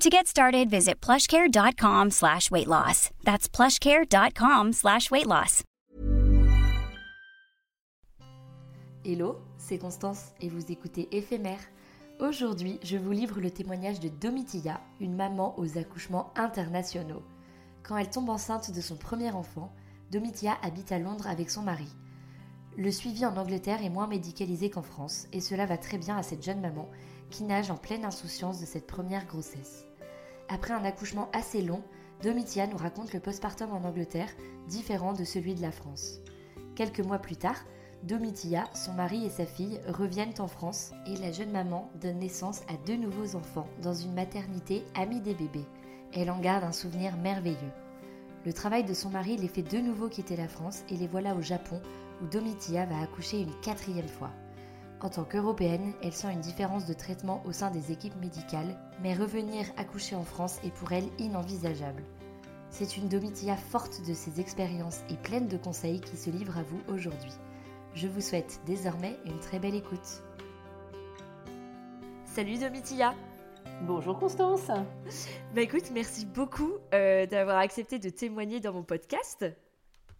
To get started, visit plushcare.com slash weight loss. That's plushcare.com slash weight loss. Hello, c'est Constance et vous écoutez Éphémère. Aujourd'hui, je vous livre le témoignage de Domitilla, une maman aux accouchements internationaux. Quand elle tombe enceinte de son premier enfant, Domitilla habite à Londres avec son mari. Le suivi en Angleterre est moins médicalisé qu'en France et cela va très bien à cette jeune maman qui nage en pleine insouciance de cette première grossesse. Après un accouchement assez long, Domitilla nous raconte le postpartum en Angleterre, différent de celui de la France. Quelques mois plus tard, Domitilla, son mari et sa fille reviennent en France et la jeune maman donne naissance à deux nouveaux enfants dans une maternité amie des bébés. Elle en garde un souvenir merveilleux. Le travail de son mari les fait de nouveau quitter la France et les voilà au Japon où Domitilla va accoucher une quatrième fois. En tant qu'Européenne, elle sent une différence de traitement au sein des équipes médicales, mais revenir accoucher en France est pour elle inenvisageable. C'est une Domitilla forte de ses expériences et pleine de conseils qui se livre à vous aujourd'hui. Je vous souhaite désormais une très belle écoute. Salut Domitilla Bonjour Constance Bah écoute, merci beaucoup euh, d'avoir accepté de témoigner dans mon podcast.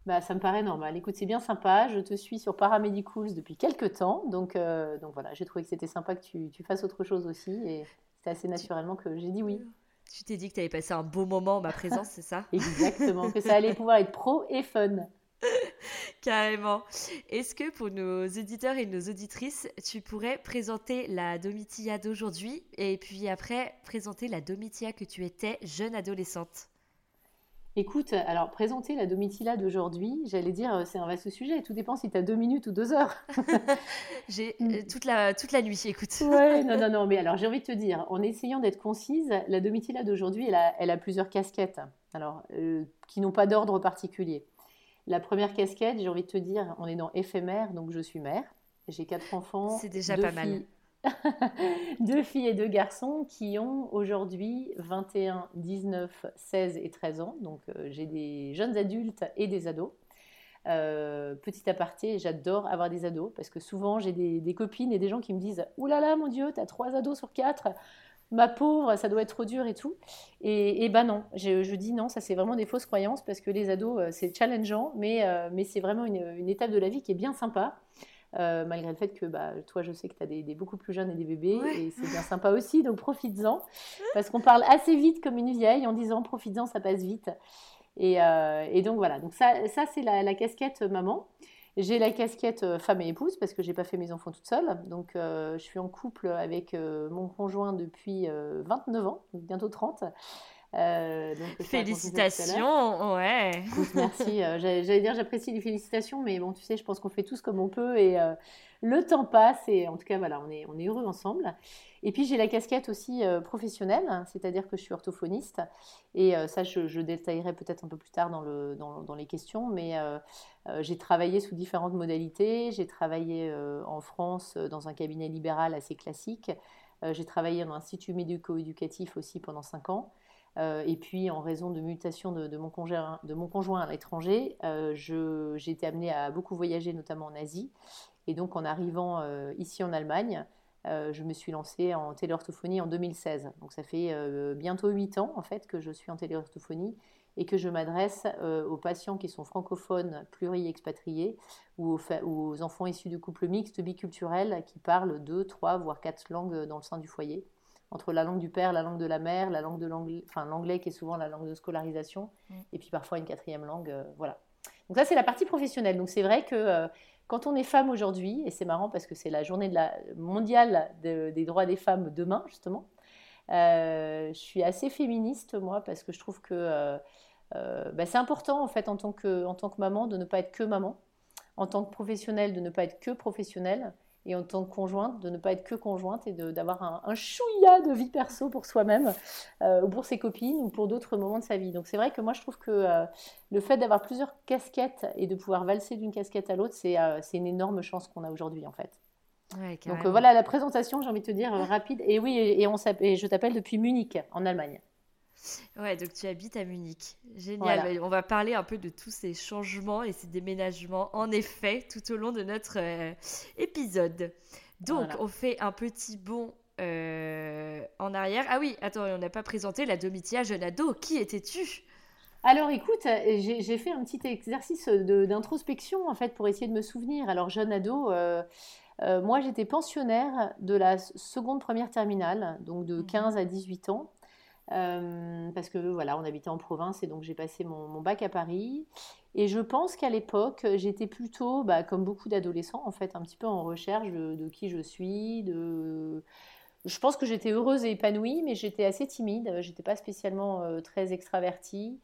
Bah, ça me paraît normal. Écoute, c'est bien sympa. Je te suis sur Paramedicals depuis quelques temps. Donc, euh, donc voilà, j'ai trouvé que c'était sympa que tu, tu, fasses autre chose aussi. Et c'est assez naturellement que j'ai dit oui. Tu t'es dit que tu avais passé un beau moment en ma présence, c'est ça? Exactement, que ça allait pouvoir être pro et fun. Carrément. Est-ce que pour nos éditeurs et nos auditrices, tu pourrais présenter la Domitilla d'aujourd'hui et puis après présenter la Domitilla que tu étais jeune adolescente? Écoute, alors présenter la Domitilla d'aujourd'hui, j'allais dire, euh, c'est un vaste sujet. Tout dépend si tu as deux minutes ou deux heures. j'ai euh, toute, la, toute la nuit, écoute. ouais, non, non, non. Mais alors, j'ai envie de te dire, en essayant d'être concise, la Domitilla d'aujourd'hui, elle a, elle a, plusieurs casquettes, alors, euh, qui n'ont pas d'ordre particulier. La première casquette, j'ai envie de te dire, on est dans éphémère, donc je suis mère. J'ai quatre enfants. C'est déjà pas mal. Deux filles et deux garçons qui ont aujourd'hui 21, 19, 16 et 13 ans. Donc euh, j'ai des jeunes adultes et des ados. Euh, petit aparté, j'adore avoir des ados parce que souvent j'ai des, copines et des gens qui me disent Ouh là là, mon Dieu, t'as trois ados sur quatre, ma pauvre, ça doit être trop dur et tout. Et, ben non, je, dis non, ça c'est vraiment des fausses croyances parce que les ados euh, c'est challengeant, mais, c'est vraiment une, étape de la vie qui est bien sympa. Euh, malgré le fait que bah, toi, je sais que tu as des, beaucoup plus jeunes et des bébés, et c'est bien sympa aussi, donc profites-en, parce qu'on parle assez vite comme une vieille en disant profites-en, ça passe vite. Et, euh, donc voilà, donc ça, ça c'est la, casquette maman. J'ai la casquette euh, femme et épouse parce que j'ai pas fait mes enfants toute seule. Donc je suis en couple avec mon conjoint depuis 29 ans, bientôt 30. Euh, félicitations, ouais. merci. Euh, j'allais dire j'apprécie les félicitations, mais bon, tu sais, je pense qu'on fait tous comme on peut et euh, le temps passe et en tout cas, voilà, on est, on est heureux ensemble. Et puis j'ai la casquette aussi professionnelle, c'est-à-dire que je suis orthophoniste et ça, je, détaillerai peut-être un peu plus tard dans, le, dans, dans les questions, mais j'ai travaillé sous différentes modalités. J'ai travaillé en France dans un cabinet libéral assez classique. j'ai travaillé dans un institut médico-éducatif aussi pendant cinq ans. Et puis, en raison de mutation de, mon, conjoint, à l'étranger, j'ai été amenée à beaucoup voyager, notamment en Asie. Et donc, en arrivant ici en Allemagne, je me suis lancée en téléorthophonie en 2016. Donc, ça fait bientôt 8 ans, en fait, que je suis en téléorthophonie et que je m'adresse euh, aux patients qui sont francophones, pluri-expatriés ou aux, enfants issus de couples mixtes biculturels qui parlent deux, trois, voire quatre langues dans le sein du foyer. Entre la langue du père, la langue de la mère, la langue de l'anglais, enfin l'anglais qui est souvent la langue de scolarisation, mm. et puis parfois une quatrième langue, euh, voilà. Donc ça c'est la partie professionnelle. Donc c'est vrai que euh, quand on est femme aujourd'hui, et c'est marrant parce que c'est la journée de la, mondiale des droits des femmes demain justement, je suis assez féministe moi parce que je trouve que euh, bah, c'est important en fait en tant, que, en tant que maman de ne pas être que maman, en tant que professionnelle de ne pas être que professionnelle, et en tant que conjointe de ne pas être que conjointe et d'avoir un, un, chouïa de vie perso pour soi-même, euh, ou pour ses copines, ou pour d'autres moments de sa vie. Donc c'est vrai que moi je trouve que euh, le fait d'avoir plusieurs casquettes et de pouvoir valser d'une casquette à l'autre, c'est une énorme chance qu'on a aujourd'hui en fait. Donc voilà la présentation, j'ai envie de te dire rapide. Et oui, et, on et je t'appelle depuis Munich, en Allemagne. Ouais, donc tu habites à Munich. Génial. On va parler un peu de tous ces changements et ces déménagements, en effet, tout au long de notre euh, épisode. Donc, on fait un petit bond euh, en arrière. Ah oui, attends, on n'a pas présenté la Domitia jeune ado. Qui étais-tu? Alors écoute, j'ai fait un petit exercice d'introspection en fait pour essayer de me souvenir. Alors jeune ado, euh, moi j'étais pensionnaire de la seconde première terminale, donc de 15 mhm. à 18 ans. Euh, parce que voilà, on habitait en province et donc j'ai passé mon, bac à Paris. Et je pense qu'à l'époque, j'étais plutôt, bah, comme beaucoup d'adolescents, en fait, un petit peu en recherche de, qui je suis. De... Je pense que j'étais heureuse et épanouie, mais j'étais assez timide. J'étais pas spécialement euh, très extravertie.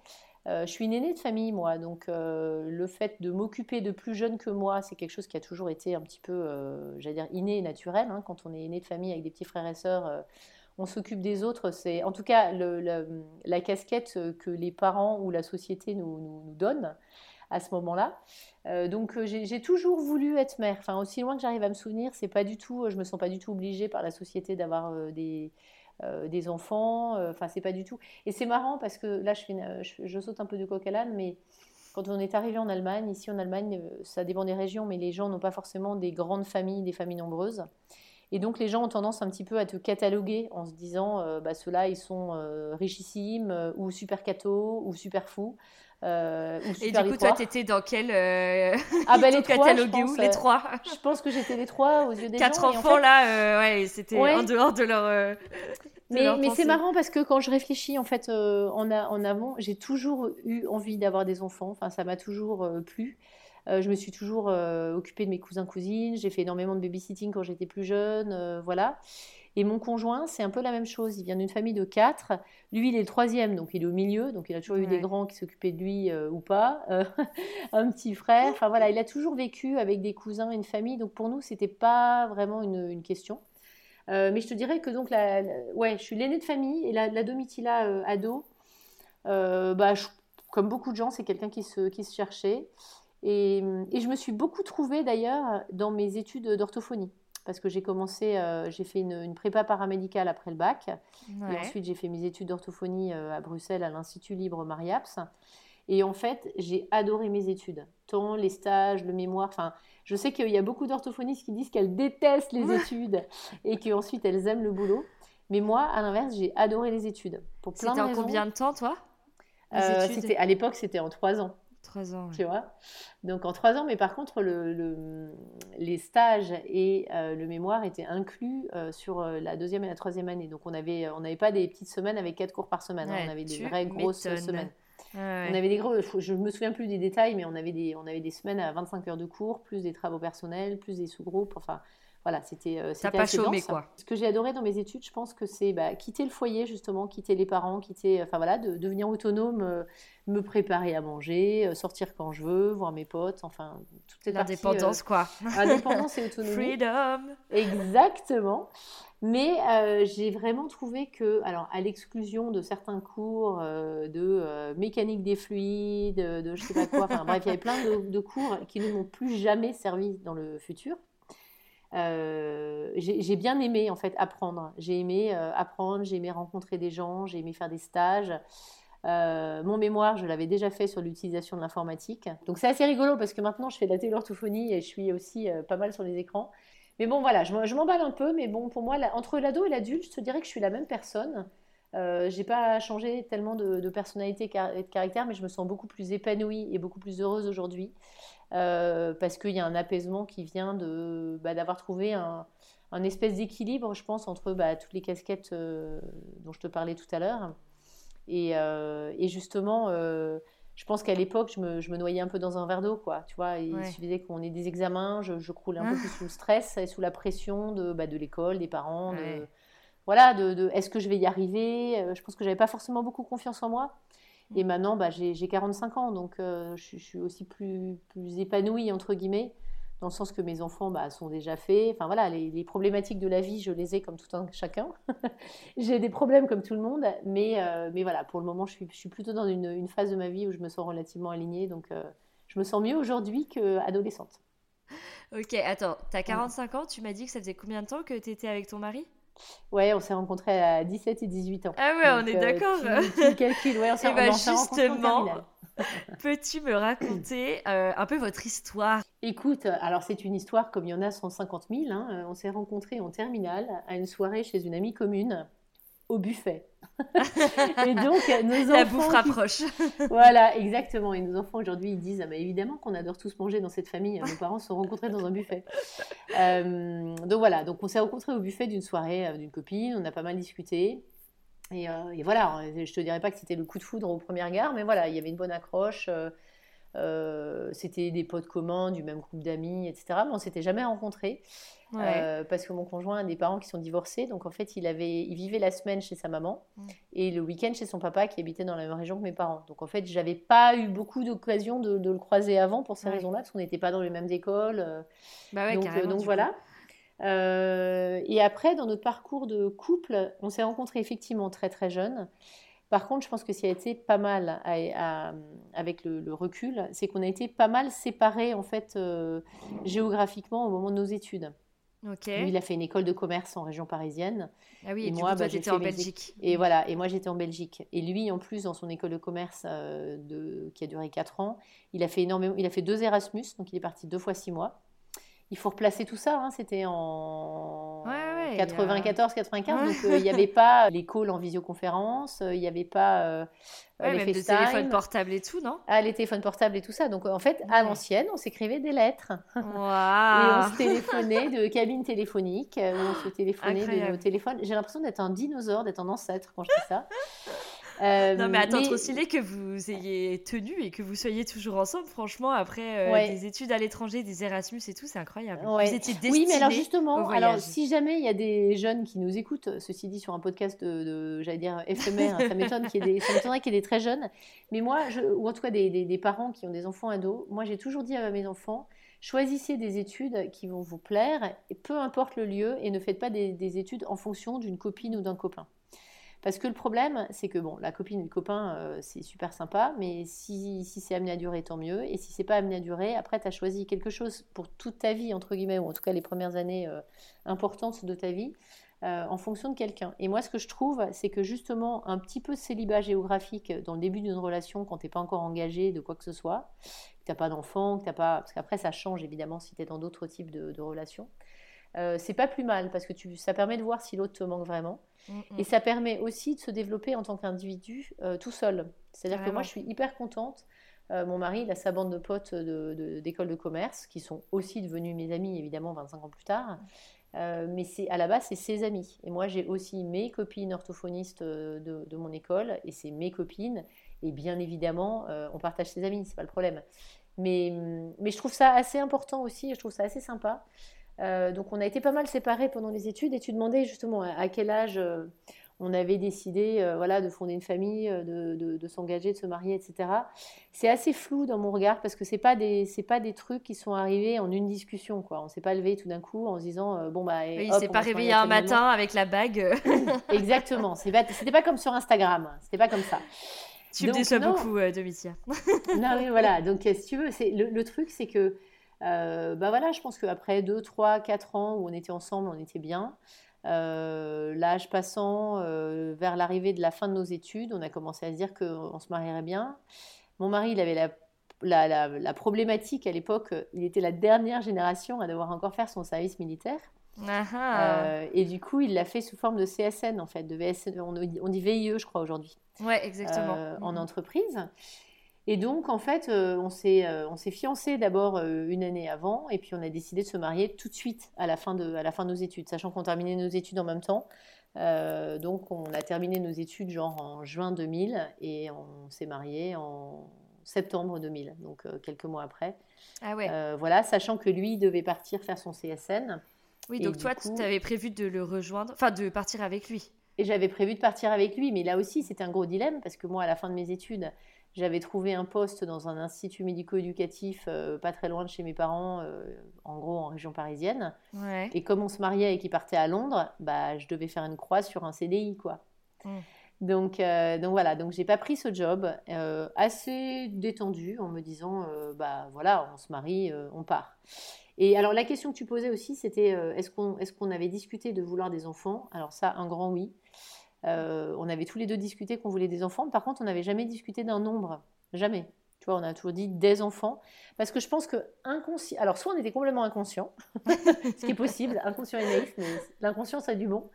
Euh, je suis une aînée de famille, moi, donc le fait de m'occuper de plus jeunes que moi, c'est quelque chose qui a toujours été un petit peu, j'allais dire, inné et naturel. Hein, quand on est aîné de famille avec des petits frères et sœurs, on s'occupe des autres. C'est en tout cas la casquette que les parents ou la société nous, donnent à ce moment-là. Euh, donc euh, j'ai toujours voulu être mère. Enfin aussi loin que j'arrive à me souvenir, c'est pas du tout. Je me sens pas du tout obligée par la société d'avoir euh, des enfants. Enfin c'est pas du tout. Et c'est marrant parce que là je, je, saute un peu du coq à l'âne, mais quand on est arrivé en Allemagne, ici en Allemagne, ça dépend des régions, mais les gens n'ont pas forcément des grandes familles, des familles nombreuses. Et donc les gens ont tendance un petit peu à te cataloguer en se disant, euh, bah, ceux-là, ils sont euh, richissimes, euh, ou super cathos, ou super fous. Euh, ou super et du coup, toi, t'étais dans quel ah bah les trois, où les trois Je pense que j'étais les trois aux yeux des Quatre gens. Quatre enfants là, ouais, c'était en dehors de leur. mais, mais c'est marrant parce que quand je réfléchis en fait en, en avant, j'ai toujours eu envie d'avoir des enfants. Enfin, ça m'a toujours plu. Euh, je me suis toujours euh, occupée de mes cousins cousines. J'ai fait énormément de babysitting quand j'étais plus jeune, euh, voilà. Et mon conjoint, c'est un peu la même chose. Il vient d'une famille de quatre. Lui, il est le troisième, donc il est au milieu. Donc il a toujours eu des grands qui s'occupaient de lui ou pas. un petit frère. Enfin voilà, il a toujours vécu avec des cousins, et une famille. Donc pour nous, c'était pas vraiment une, question. mais je te dirais que donc, la, ouais, je suis l'aînée de famille et la, la Domitila ado, bah, comme beaucoup de gens, c'est quelqu'un qui se, qui se cherchait. Et, je me suis beaucoup trouvée d'ailleurs dans mes études d'orthophonie. Parce que j'ai commencé, euh, j'ai fait une, prépa paramédicale après le bac. Et ensuite, j'ai fait mes études d'orthophonie euh, à Bruxelles, à l'Institut Libre Mariaps. Et en fait, j'ai adoré mes études. Tant les stages, le mémoire. Enfin, je sais qu'il y a beaucoup d'orthophonistes qui disent qu'elles détestent les études et qu'ensuite elles aiment le boulot. Mais moi, à l'inverse, j'ai adoré les études. Pour plein C'était en combien de temps, toi euh, À l'époque, c'était en trois ans. Trois ans. Tu vois? Donc en trois ans, mais par contre, le, les stages et euh, le mémoire étaient inclus euh, sur euh, la deuxième et la troisième année. Donc on n'avait on avait pas des petites semaines avec quatre cours par semaine. Hein. on avait des vraies grosses semaines. On avait des gros, je me souviens plus des détails, mais on avait des, on avait des semaines à 25 heures de cours, plus des travaux personnels, plus des sous-groupes. Enfin, voilà, c'était euh, pas chômé, quoi. Ce que j'ai adoré dans mes études, je pense que c'est bah, quitter le foyer, justement, quitter les parents, quitter, enfin voilà, de, devenir autonome, euh, me préparer à manger, euh, sortir quand je veux, voir mes potes, enfin, toutes ces L'indépendance, quoi. Indépendance et autonomie. Freedom Exactement. Mais j'ai vraiment trouvé que, alors à l'exclusion de certains cours de mécanique des fluides, de je sais pas quoi, enfin bref, il y avait plein de, de cours qui ne m'ont plus jamais servi dans le futur. J'ai bien aimé en fait apprendre. J'ai aimé apprendre, j'ai aimé rencontrer des gens, j'ai aimé faire des stages. mon mémoire, je l'avais déjà fait sur l'utilisation de l'informatique. Donc c'est assez rigolo parce que maintenant je fais de la téléorthophonie et je suis aussi pas mal sur les écrans. Mais bon, voilà, je m'emballe un peu, mais bon, pour moi, entre l'ado et l'adulte, je te dirais que je suis la même personne. Euh, j'ai pas changé tellement de, personnalité et de caractère, mais je me sens beaucoup plus épanouie et beaucoup plus heureuse aujourd'hui euh, parce qu'il y a un apaisement qui vient de bah, d'avoir trouvé un, espèce d'équilibre, je pense, entre bah, toutes les casquettes euh, dont je te parlais tout à l'heure. Et, euh, et, justement, je pense qu'à l'époque, je me, je me, noyais un peu dans un verre d'eau, quoi. Tu vois, il suffisait qu'on ait des examens, je, je croulais un peu plus sous le stress et sous la pression de, bah, de l'école, des parents. De, voilà, de, est-ce que je vais y arriver? Je pense que j'avais pas forcément beaucoup confiance en moi. Et maintenant, bah, j'ai 45 ans, donc euh, je, suis aussi plus, plus épanouie, entre guillemets, dans le sens que mes enfants bah, sont déjà faits. Enfin voilà, les, problématiques de la vie, je les ai comme tout un chacun. j'ai des problèmes comme tout le monde, mais, euh, mais voilà, pour le moment, je suis, je suis plutôt dans une, une, phase de ma vie où je me sens relativement alignée, donc je me sens mieux aujourd'hui qu'adolescente. Ok, attends, tu as 45 ans, tu m'as dit que ça faisait combien de temps que tu étais avec ton mari? Ouais, on s'est rencontrés à 17 et 18 ans. Ah ouais, on est euh, d'accord. Tu, calcules, ouais, on s'est eh ben, justement, peux-tu me raconter euh, un peu votre histoire? Écoute, alors c'est une histoire comme il y en a 150 000. Hein. On s'est rencontrés en terminale à une soirée chez une amie commune au buffet. et donc, nos La bouffe rapproche. voilà, exactement. Et nos enfants aujourd'hui, ils disent ah, bah, évidemment qu'on adore tous manger dans cette famille. Nos parents se sont rencontrés dans un buffet. Euh, donc voilà, donc on s'est rencontrés au buffet d'une soirée euh, d'une copine. On a pas mal discuté. Et, euh, et, voilà, je te dirais pas que c'était le coup de foudre au premier regard, mais voilà, il y avait une bonne accroche. C'était des potes communs, du même groupe d'amis, etc. Mais on s'était jamais rencontrés. Euh, parce que mon conjoint a des parents qui sont divorcés, donc en fait il, avait, il vivait la semaine chez sa maman mm. et le week-end chez son papa qui habitait dans la même région que mes parents. Donc en fait j'avais pas eu beaucoup d'occasion de, le croiser avant pour ces raisons-là, parce qu'on n'était pas dans les mêmes écoles. Euh. Bah donc, euh, donc voilà. et après, dans notre parcours de couple, on s'est rencontrés effectivement très très jeunes. Par contre, je pense que ce qui a été pas mal avec le, recul, c'est qu'on a été pas mal séparés en fait géographiquement au moment de nos études. Lui, il a fait une école de commerce en région parisienne. Ah oui, et, moi, bah, j'étais en Belgique. Et voilà, et moi j'étais en Belgique. Et lui, en plus, dans son école de commerce euh, de... qui a duré 4 ans, il a fait énormément, il a fait deux Erasmus, donc il est parti deux fois six mois il faut replacer tout ça. Hein. C'était en 94, 95. Donc, euh, il n'y avait pas les calls en visioconférence, euh, il n'y avait pas euh, les même téléphones portables et tout, non? Ah, les téléphones portables et tout ça. Donc, en fait, à l'ancienne, on s'écrivait des lettres. et on se téléphonait de cabines téléphoniques, où on se téléphonait de nos téléphones. J'ai l'impression d'être un dinosaure, d'être un ancêtre quand je dis ça. Euh, non, mais attends, trop stylé que vous ayez tenu et que vous soyez toujours ensemble. Franchement, après euh, des études à l'étranger, des Erasmus et tout, c'est incroyable. Vous étiez Oui, mais alors justement, alors si jamais il y a des jeunes qui nous écoutent, ceci dit sur un podcast de, j'allais dire éphémère, ça m'étonne qu'il y ait des, y ait très jeunes. Mais moi, je, ou en tout cas des, des, parents qui ont des enfants ados, moi j'ai toujours dit à mes enfants, choisissez des études qui vont vous plaire, et peu importe le lieu, et ne faites pas des, des études en fonction d'une copine ou d'un copain. Parce que le problème, c'est que bon, la copine et le copain, euh, c'est super sympa, mais si, c'est amené à durer, tant mieux. Et si c'est pas amené à durer, après, tu as choisi quelque chose pour toute ta vie, entre guillemets, ou en tout cas les premières années euh, importantes de ta vie, euh, en fonction de quelqu'un. Et moi, ce que je trouve, c'est que justement, un petit peu de célibat géographique dans le début d'une relation, quand tu n'es pas encore engagé de quoi que ce soit, que tu n'as pas d'enfant, que tu pas. Parce qu'après, ça change évidemment si tu es dans d'autres types de relations. Euh, c'est pas plus mal parce que tu, ça permet de voir si l'autre te manque vraiment. Mm. Et ça permet aussi de se développer en tant qu'individu euh, tout seul. C'est-à-dire que moi, je suis hyper contente. Euh, mon mari, il a sa bande de potes d'école de, de, commerce qui sont aussi devenus mes amis, évidemment, 25 ans plus tard. mais c'est à la base, c'est ses amis. Et moi, j'ai aussi mes copines orthophonistes de, de mon école et c'est mes copines. Et bien évidemment, on partage ses amis, c'est pas le problème. Mais, mais je trouve ça assez important aussi, je trouve ça assez sympa. Euh, donc on a été pas mal séparés pendant les études et tu demandais justement à, quel âge euh, on avait décidé euh, voilà, de fonder une famille, de, s'engager, de se marier, etc. C'est assez flou dans mon regard parce que ce n'est pas, des, pas des trucs qui sont arrivés en une discussion. Quoi. On ne s'est pas levé tout d'un coup en se disant bon bah. il ne s'est pas réveillé un matin avec la bague. Exactement. Ce n'était pas comme sur Instagram. C'était pas comme ça. Tu me déçois beaucoup, Domitia. non, mais voilà. Donc, si tu veux, le, le truc, c'est que bah voilà, je pense qu'après 2, 3, 4 ans où on était ensemble, on était bien. L'âge passant, vers l'arrivée de la fin de nos études, on a commencé à se dire qu'on se marierait bien. Mon mari, il avait la la, problématique à l'époque, il était la dernière génération à devoir encore faire son service militaire. Euh, et du coup, il l'a fait sous forme de CSN, en fait, de VSN, on, dit VIE, je crois, aujourd'hui. Ouais, exactement. Euh, en mhm. entreprise. Et donc, en fait, euh, on s'est on s'est fiancé d'abord une année avant, et puis on a décidé de se marier tout de suite à la fin de, à la fin de nos études, sachant qu'on terminait nos études en même temps. donc, on a terminé nos études genre en juin 2000, et on s'est marié en septembre 2000, donc quelques mois après. Ah ouais. voilà, sachant que lui devait partir faire son CSN. Oui, donc toi, tu avais prévu de le rejoindre, enfin de partir avec lui. Et j'avais prévu de partir avec lui, mais là aussi, c'était un gros dilemme parce que moi, à la fin de mes études, j'avais trouvé un poste dans un institut médico-éducatif euh, pas très loin de chez mes parents, euh, en gros en région parisienne. Et comme on se mariait et qu'il partait à Londres, bah, je devais faire une croix sur un CDI, quoi. Mmh. Donc, euh, donc voilà, donc j'ai pas pris ce job, assez détendu en me disant, bah voilà, on se marie, on part. Et alors la question que tu posais aussi, c'était est-ce qu'on est qu'on avait discuté de vouloir des enfants? Alors ça, un grand oui. Euh, on avait tous les deux discuté qu'on voulait des enfants. Par contre, on n'avait jamais discuté d'un nombre. Jamais. Tu vois, on a toujours dit des enfants. Parce que je pense que inconscient. Alors, soit on était complètement inconscient, ce qui est possible, inconscient et naïf, mais l'inconscience a du bon.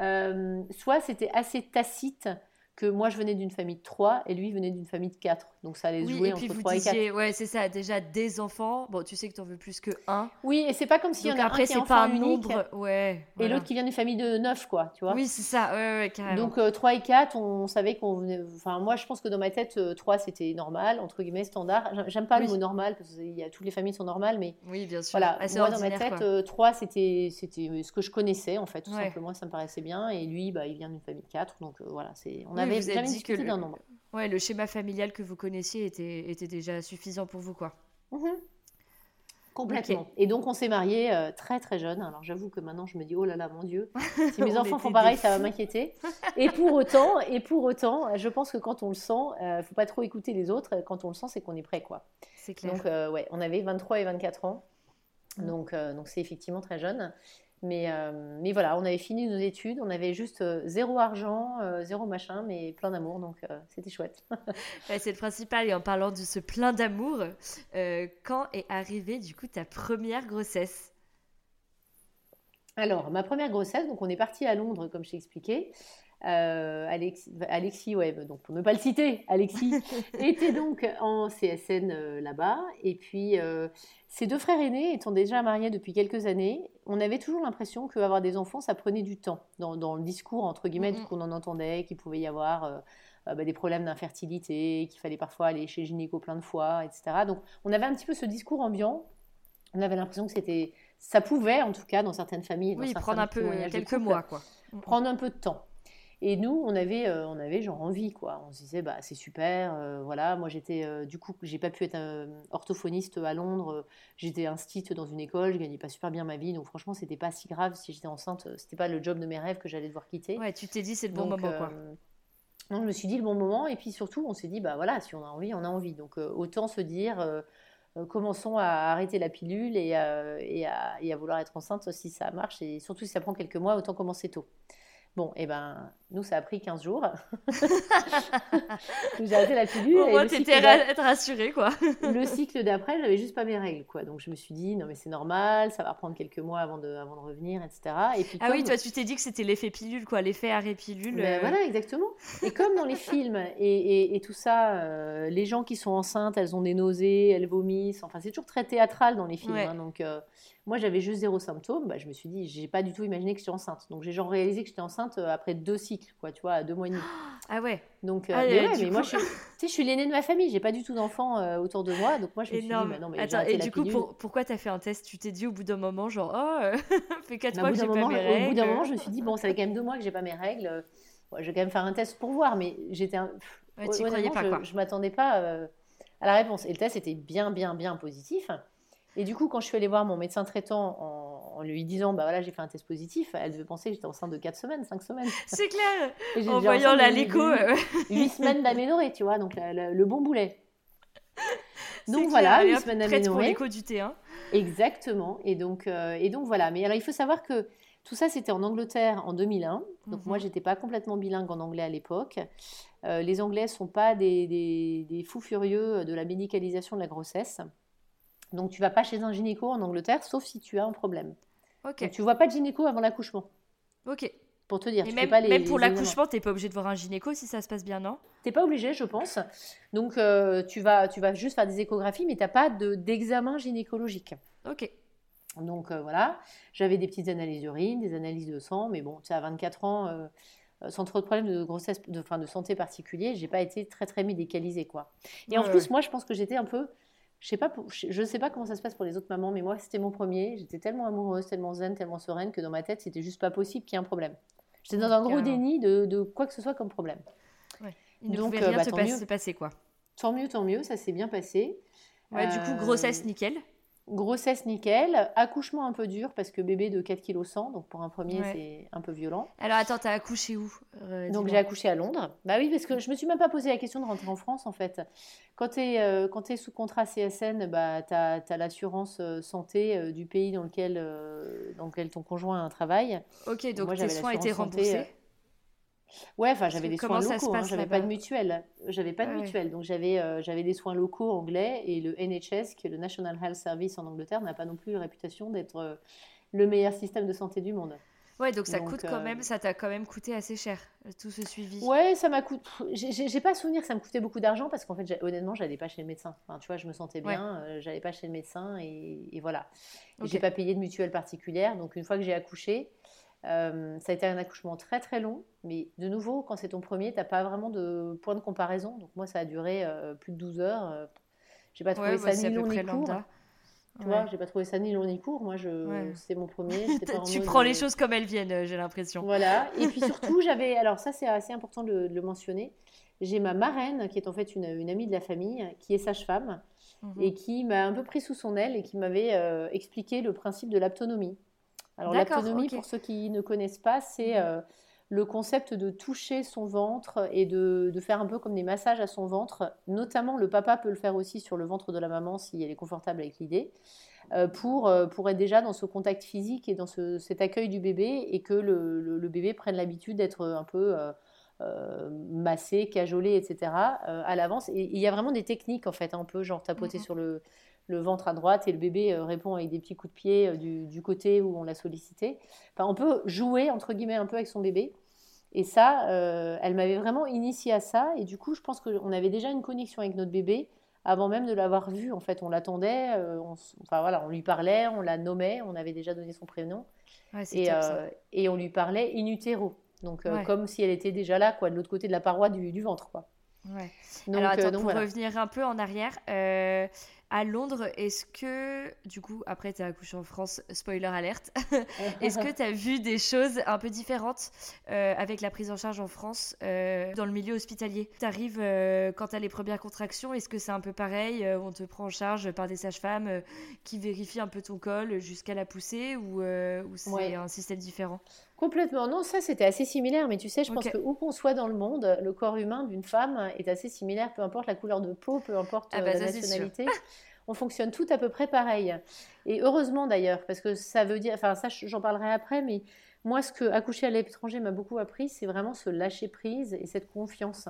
Euh, soit c'était assez tacite que moi je venais d'une famille de 3 et lui venait d'une famille de 4. Donc ça allait se jouer entre 3 et 4. Ouais, c'est ça, déjà des enfants. Bon, tu sais que tu en veux plus que un. Oui, et c'est pas comme s'il y en a après, un qui est pas un unique nombre, ouais, et l'autre qui vient d'une famille de 9 quoi, tu vois. Oui, c'est ça, ouais, ouais, carrément. Donc 3 euh, et 4, on, savait qu'on venait enfin moi je pense que dans ma tête 3 euh, c'était normal, entre guillemets standard. J'aime pas le mot normal parce que y a, toutes les familles sont normales mais Oui, bien sûr. Voilà, moi dans ma tête 3 euh, c'était c'était ce que je connaissais en fait, tout simplement, ça me paraissait bien et lui bah il vient d'une famille de 4 donc voilà, c'est on avait jamais discuté d'un nombre. Ouais, le schéma familial que vous connaissiez était, était déjà suffisant pour vous, quoi. Mhm. Complètement. Et donc, on s'est mariés euh, très très jeune. Alors, j'avoue que maintenant, je me dis, oh là là, mon Dieu, si mes enfants font pareil, ça va m'inquiéter. Et pour autant, et pour autant, je pense que quand on le sent, il euh, ne faut pas trop écouter les autres. Quand on le sent, c'est qu'on est prêt, quoi. C'est clair. Donc, euh, ouais, on avait 23 et 24 ans. Mm. Donc, donc c'est effectivement très jeune. Mais, euh, mais voilà, on avait fini nos études, on avait juste euh, zéro argent, euh, zéro machin, mais plein d'amour, donc c'était chouette. c'est le principal. Et en parlant de ce plein d'amour, quand est arrivée du coup ta première grossesse? Alors, ma première grossesse, donc on est parti à Londres, comme je t'ai expliqué. Alexis, Alexis, ouais, donc pour ne pas le citer, Alexis était donc en CSN là-bas. Et puis, ses deux frères aînés étant déjà mariés depuis quelques années, on avait toujours l'impression qu'avoir des enfants, ça prenait du temps. Dans, le discours, entre guillemets, qu'on en entendait, qu'il pouvait y avoir euh, euh, bah, des problèmes d'infertilité, qu'il fallait parfois aller chez gynéco plein de fois, etc. Donc on avait un petit peu ce discours ambiant. On avait l'impression que c'était, ça pouvait, en tout cas, dans certaines familles, oui, prendre un peu quelques mois, quoi. Prendre un peu de temps. Et nous, on avait, euh, on avait genre envie, quoi. On se disait, bah, c'est super, euh, voilà. Moi, j'étais, euh, du coup, j'ai pas pu être orthophoniste à Londres. J'étais instite dans une école, je gagnais pas super bien ma vie. Donc, franchement, c'était pas si grave si j'étais enceinte. C'était pas le job de mes rêves que j'allais devoir quitter. Ouais, tu t'es dit, c'est le bon moment, quoi. Donc, je me suis dit le bon moment. Et puis, surtout, on s'est dit, bah voilà, si on a envie, on a envie. Donc, autant se dire. commençons à arrêter la pilule et, et, à, et, à, vouloir être enceinte si ça marche et surtout si ça prend quelques mois, autant commencer tôt. Bon, et eh ben, nous, ça a pris 15 jours. J'ai arrêté la pilule. Au moins, t'étais rassurée, quoi. le cycle d'après, j'avais juste pas mes règles, quoi. Donc, je me suis dit, non, mais c'est normal, ça va reprendre quelques mois avant de, avant de revenir, etc. Et puis, ah oui, toi, tu t'es dit que c'était l'effet pilule, quoi, l'effet arrêt pilule. Ben, euh. Voilà, exactement. Et comme dans les films et, et, tout ça, euh, les gens qui sont enceintes, elles ont des nausées, elles vomissent. Enfin, c'est toujours très théâtral dans les films. Hein, donc, euh, moi, j'avais juste zéro symptôme. Bah, je me suis dit, j'ai pas du tout imaginé que j'étais enceinte. Donc, j'ai genre réalisé que j'étais enceinte euh, après deux cycles, quoi, tu vois, à deux mois et demi. Ah ouais. Donc, euh, ah, mais, ouais, mais moi, je, je suis l'aînée de ma famille. J'ai pas du tout d'enfants euh, autour de moi. Donc, moi, je me suis dit, bah, non, mais Attends, et du coup, pour, pourquoi t'as fait un test? Tu t'es dit au bout d'un moment, genre, oh, fait quatre mois que j'ai pas mes règles. Au bout d'un moment, je me suis dit, bon, ça fait quand même deux mois que j'ai pas mes règles. je vais quand même faire un test pour voir. Mais j'étais. Un... Ouais, croyais pas, quoi. Je, je m'attendais pas à la réponse. Et le test était bien, bien, bien positif. Et du coup, quand je suis allée voir mon médecin traitant en, lui disant, bah voilà, j'ai fait un test positif, elle devait penser que j'étais enceinte de 4 semaines, 5 semaines. C'est clair En voyant la léco. 8 semaines d'aménorrhée, tu vois, donc le bon boulet. donc voilà, une semaine aménorrhée. pour l'écho du T1. Exactement. Et donc, et donc voilà. Mais alors il faut savoir que tout ça, c'était en Angleterre en 2001. Donc moi, mhm. j'étais pas complètement bilingue en anglais à l'époque. les Anglais sont pas des, des, des, fous furieux de la médicalisation de la grossesse. Donc tu vas pas chez un gynéco en Angleterre, sauf si tu as un problème. Ok. Donc, tu vois pas de gynéco avant l'accouchement. Ok. Pour te dire. Et même, pas les, même pour l'accouchement, tu n'es pas obligé de voir un gynéco si ça se passe bien, non? Tu n'es pas obligé, je pense. Donc euh, tu, vas, tu vas juste faire des échographies, mais tu n'as pas d'examen gynécologique. Ok. Donc euh, voilà, j'avais des petites analyses d'urine, des analyses de sang, mais bon, tu sais, à 24 ans, euh, sans trop de problèmes de grossesse, de, fin, de santé particulier, j'ai pas été très très médicalisée quoi. Et en plus, moi, je pense que j'étais un peu je sais pas, je sais pas comment ça se passe pour les autres mamans, mais moi c'était mon premier. J'étais tellement amoureuse, tellement zen, tellement sereine que dans ma tête c'était juste pas possible qu'il y ait un problème. J'étais dans un gros déni de, quoi que ce soit comme problème. Ouais. Il ne Donc, pouvait rien euh, bah, se passer quoi. Tant mieux, tant mieux, ça s'est bien passé. Ouais, Du coup, grossesse euh, nickel. Grossesse nickel, accouchement un peu dur parce que bébé de 4 kg 100, donc pour un premier c'est un peu violent. Alors attends, t'as accouché où euh, Donc j'ai accouché à Londres. Bah oui, parce que je me suis même pas posé la question de rentrer en France en fait. Quand tu es, euh, es, sous contrat CSN, bah, tu as, l'assurance euh, santé du pays dans lequel, dans lequel ton conjoint a un travail. Ok, donc tes soins étaient remboursés Ouais, enfin j'avais des soins locaux, hein, j'avais pas de mutuelle, j'avais pas de mutuelle, donc j'avais euh, j'avais des soins locaux anglais et le NHS, qui est le National Health Service en Angleterre, n'a pas non plus réputation d'être euh, le meilleur système de santé du monde. Ouais, donc ça coûte quand euh, même, ça t'a quand même coûté assez cher tout ce suivi. Ouais, ça m'a coûté. J'ai pas souvenir que ça me coûtait beaucoup d'argent parce qu'en fait, honnêtement, j'allais pas chez le médecin. Enfin, tu vois, je me sentais bien, j'allais pas chez le médecin et, voilà. Et j'ai pas payé de mutuelle particulière, donc une fois que j'ai accouché, euh, ça a été un accouchement très très long, mais de nouveau, quand c'est ton premier, tu n'as pas vraiment de point de comparaison. Donc moi, ça a duré euh, plus de 12 heures. Euh, j'ai pas trouvé ça ni long ni court. Tu vois, j'ai pas trouvé ça ni long ni court. Moi, je... c'est mon premier. tu prends les choses comme elles viennent, j'ai l'impression. Voilà. Et puis surtout, j'avais. Alors, ça, c'est assez important de, le mentionner. J'ai ma marraine, qui est en fait une, une amie de la famille, qui est sage-femme, mhm. et qui m'a un peu pris sous son aile et qui m'avait expliqué le principe de l'autonomie. Alors l'autonomie, pour ceux qui ne connaissent pas, c'est mhm. euh, le concept de toucher son ventre et de, faire un peu comme des massages à son ventre. Notamment, le papa peut le faire aussi sur le ventre de la maman si elle est confortable avec l'idée. Euh, pour, euh, pour être déjà dans ce contact physique et dans cet accueil du bébé et que le, bébé prenne l'habitude d'être un peu massé, cajolé, etc. à l'avance. Et il y a vraiment des techniques en fait, hein. on peut genre tapoter mhm. sur le, le ventre à droite et le bébé euh, répond avec des petits coups de pied euh, du, côté où on l'a sollicité. Enfin, on peut jouer, entre guillemets, un peu avec son bébé. Et ça, euh, elle m'avait vraiment initié à ça. Et du coup, je pense qu'on avait déjà une connexion avec notre bébé avant même de l'avoir vu. En fait, on l'attendait, on, enfin voilà, on lui parlait, on la nommait, on avait déjà donné son prénom. et, et, on lui parlait in utero. Donc, comme si elle était déjà là, quoi, de l'autre côté de la paroi du, ventre, quoi. Ouais. Alors attends, pour revenir un peu en arrière, à Londres, est-ce que, du coup, après tu as accouché en France, spoiler alerte, est-ce que tu as vu des choses un peu différentes euh, avec la prise en charge en France euh, dans le milieu hospitalier? Tu arrives euh, quand tu as les premières contractions, est-ce que c'est un peu pareil On te prend en charge par des sages-femmes qui vérifient un peu ton col jusqu'à la poussée ou, c'est un système différent? Complètement. Non, ça c'était assez similaire, mais tu sais, je pense que où qu'on soit dans le monde, le corps humain d'une femme est assez similaire, peu importe la couleur de peau, peu importe ah bah, la nationalité. on fonctionne tout à peu près pareil. Et heureusement d'ailleurs, parce que ça veut dire, enfin ça j'en parlerai après, mais moi ce que accoucher à l'étranger m'a beaucoup appris, c'est vraiment ce lâcher prise et cette confiance.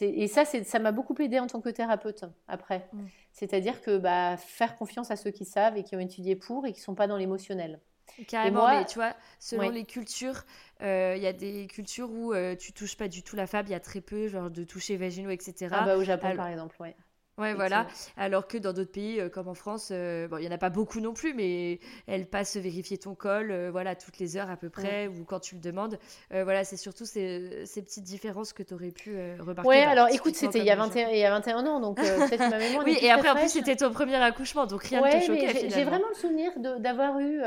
Et ça, ça m'a beaucoup aidé en tant que thérapeute après. Mm. C'est-à-dire que bah, faire confiance à ceux qui savent et qui ont étudié pour et qui ne sont pas dans l'émotionnel. Carrément, moi, mais tu vois, selon les cultures, euh, il y a des cultures où euh, tu touches pas du tout la femme, il y a très peu genre de toucher vaginaux, etc. Ah bah au Japon par exemple, oui. Ouais, voilà. Alors que dans d'autres pays, euh, comme en France, euh, bon, il n'y en a pas beaucoup non plus, mais elle passe vérifier ton col, euh, voilà, toutes les heures à peu près, ou quand tu le demandes. voilà, c'est surtout ces, ces, petites différences que tu aurais pu remarquer. Ouais, alors écoute, c'était il, y a 21, il y a 21 ans, donc peut-être ma mémoire. oui, et après, en plus, c'était ton premier accouchement, donc rien ne te choquait. J'ai vraiment le souvenir d'avoir eu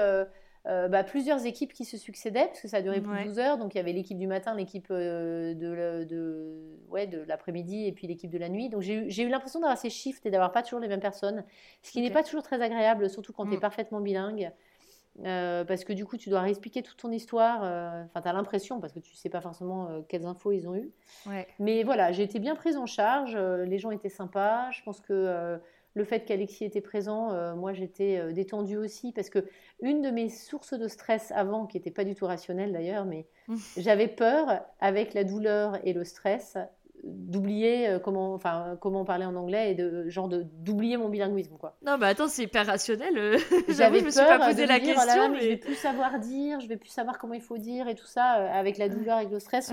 euh, bah, plusieurs équipes qui se succédaient, parce que ça a duré plus de 12 heures. Donc il y avait l'équipe du matin, l'équipe euh, de, de, ouais, de l'après-midi et puis l'équipe de la nuit. Donc j'ai eu l'impression d'avoir ces shifts et d'avoir pas toujours les mêmes personnes, ce qui n'est pas toujours très agréable, surtout quand tu es mm. parfaitement bilingue. Euh, parce que du coup, tu dois réexpliquer toute ton histoire. Enfin, tu as l'impression, parce que tu sais pas forcément quelles infos ils ont eu. Mais voilà, j'ai été bien prise en charge. les gens étaient sympas. Je pense que le fait qu'Alexis était présent, euh, moi j'étais euh, détendue aussi parce que une de mes sources de stress avant, qui n'était pas du tout rationnelle d'ailleurs, mais j'avais peur avec la douleur et le stress d'oublier euh, comment, enfin, comment parler en anglais et de genre de d'oublier mon bilinguisme quoi. Non mais attends c'est hyper rationnel. J'avais je me suis pas posé la dire, oh question. mais... Je vais plus savoir dire, je vais plus savoir comment il faut dire et tout ça avec la douleur et le stress.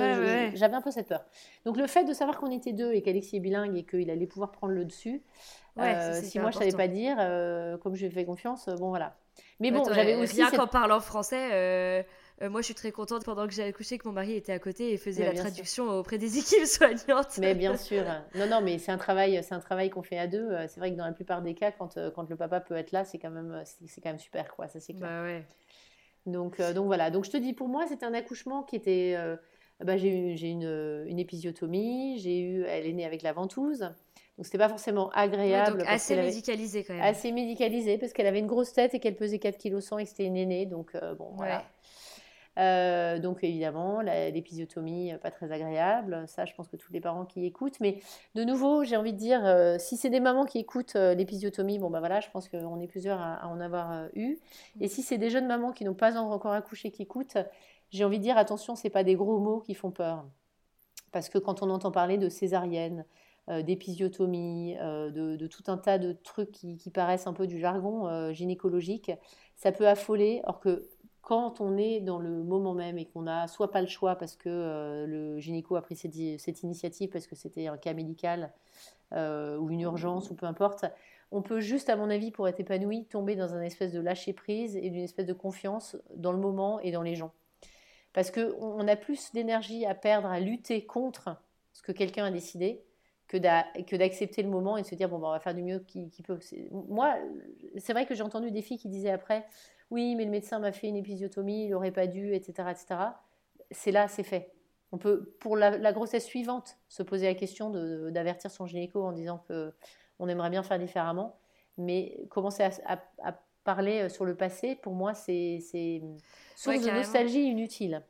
J'avais un peu cette peur. Donc le fait de savoir qu'on était deux et qu'Alexis est bilingue et qu'il allait pouvoir prendre le dessus, euh, si moi je savais pas dire, euh, comme je lui ai fait confiance, euh, bon voilà. Mais bon, j'avais aussi. Rien qu'en parlant français, moi je suis très contente pendant que j'ai accouché que mon mari était à côté et faisait la traduction auprès des équipes soignantes. Mais bien sûr. Non, non, mais c'est un travail, c'est un travail qu'on fait à deux. C'est vrai que dans la plupart des cas, quand, quand le papa peut être là, c'est quand même, c'est quand même super, quoi. Ça c'est clair. Bah ouais. Donc, donc voilà. Donc je te dis, pour moi, c'était un accouchement qui était. bah, j'ai eu, j'ai une, une épisiotomie. J'ai eu, elle est née avec la ventouse. Donc c'était pas forcément agréable. assez médicalisé quand même. Assez médicalisé parce qu'elle avait une grosse tête et qu'elle pesait 4 kg 100 et que c'était une aînée. Donc euh, bon, voilà. Euh, donc évidemment, l'épisiotomie, euh, pas très agréable. Ça, je pense que tous les parents qui écoutent. Mais de nouveau, j'ai envie de dire, si c'est des mamans qui écoutent l'épisiotomie, bon ben voilà, je pense qu'on est plusieurs à, à en avoir eu. Et si c'est des jeunes mamans qui n'ont pas encore accouché qui écoutent, j'ai envie de dire attention, c'est pas des gros mots qui font peur. Parce que quand on entend parler de césarienne, euh, d'épisiotomie, euh, de, tout un tas de trucs qui, paraissent un peu du jargon euh, gynécologique, ça peut affoler, or que quand on est dans le moment même et qu'on n'a soit pas le choix parce que le gynéco a pris cette, initiative parce que c'était un cas médical ou une urgence ou peu importe, on peut juste, à mon avis, pour être épanoui, tomber dans un espèce de lâcher prise et d'une espèce de confiance dans le moment et dans les gens. Parce qu'on a plus d'énergie à perdre à lutter contre ce que quelqu'un a décidé que d'accepter le moment et de se dire bon bah, on va faire du mieux qui, peut. Moi, c'est vrai que j'ai entendu des filles qui disaient après oui mais le médecin m'a fait une épisiotomie, il n'aurait pas dû, etc. etc. C'est là, c'est fait. On peut pour la, grossesse suivante se poser la question d'avertir son gynéco en disant que on aimerait bien faire différemment, mais commencer à, parler euh, sur le passé, pour moi, c'est source de nostalgie inutile.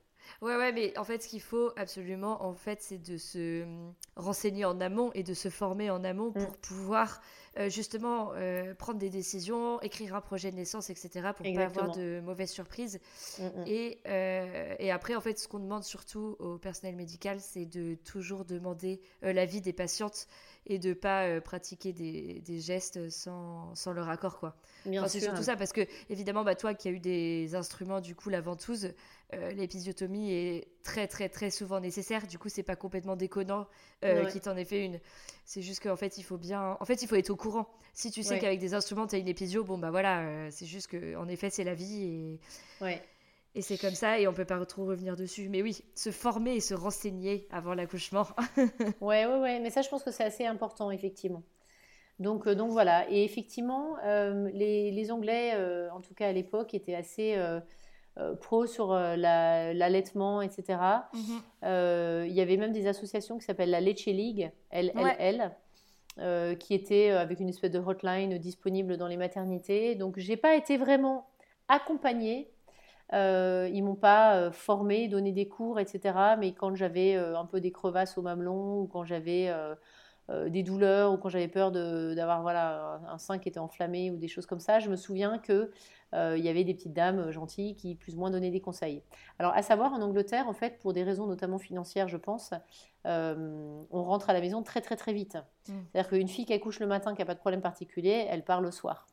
Ouais, ouais, mais en fait, ce qu'il faut absolument, en fait, c'est de se hum, renseigner en amont et de se former en amont pour mm. pouvoir euh, justement euh, prendre des décisions, écrire un projet de naissance, etc., pour ne pas avoir de mauvaises surprises. Mm, mm. Et, euh, et, après, en fait, ce qu'on demande surtout au personnel médical, c'est de toujours demander l'avis des patientes et de pas pratiquer des, des, gestes sans, sans leur accord, quoi. c'est surtout ça, parce que évidemment, bah, toi qui as eu des instruments, du coup, la ventouse, euh, l'épisiotomie est très très très souvent nécessaire. Du coup, c'est pas complètement déconnant euh, qu'il t'en ait fait une. C'est juste qu'en fait, il faut bien. En fait, il faut être au courant. Si tu sais qu'avec des instruments, tu as une épisio, bon bah voilà, euh, c'est juste que en effet, c'est la vie et. Ouais. Et c'est comme ça, et on peut pas trop revenir dessus. Mais oui, se former et se renseigner avant l'accouchement. ouais, ouais, ouais. Mais ça, je pense que c'est assez important, effectivement. Donc, donc voilà. Et effectivement, les, les, Anglais, en tout cas à l'époque, étaient assez euh, pro sur euh, l'allaitement, etc. Mhm. Euh, il y avait même des associations qui s'appellent la Leche League, LLL. qui était avec une espèce de hotline disponible dans les maternités. Donc, j'ai pas été vraiment accompagnée. Euh, ils m'ont pas formée, donné des cours, etc. Mais quand j'avais un peu des crevasses au mamelon ou quand j'avais des douleurs ou quand j'avais peur d'avoir voilà, un sein qui était enflammé ou des choses comme ça, je me souviens que euh, y avait des petites dames euh, gentilles qui plus ou moins donnaient des conseils. Alors, à savoir, en Angleterre, en fait, pour des raisons notamment financières, je pense, euh, on rentre à la maison très très très vite. Mm. C'est-à-dire qu'une fille qui accouche le matin, qui n'a pas de problème particulier, elle part le soir.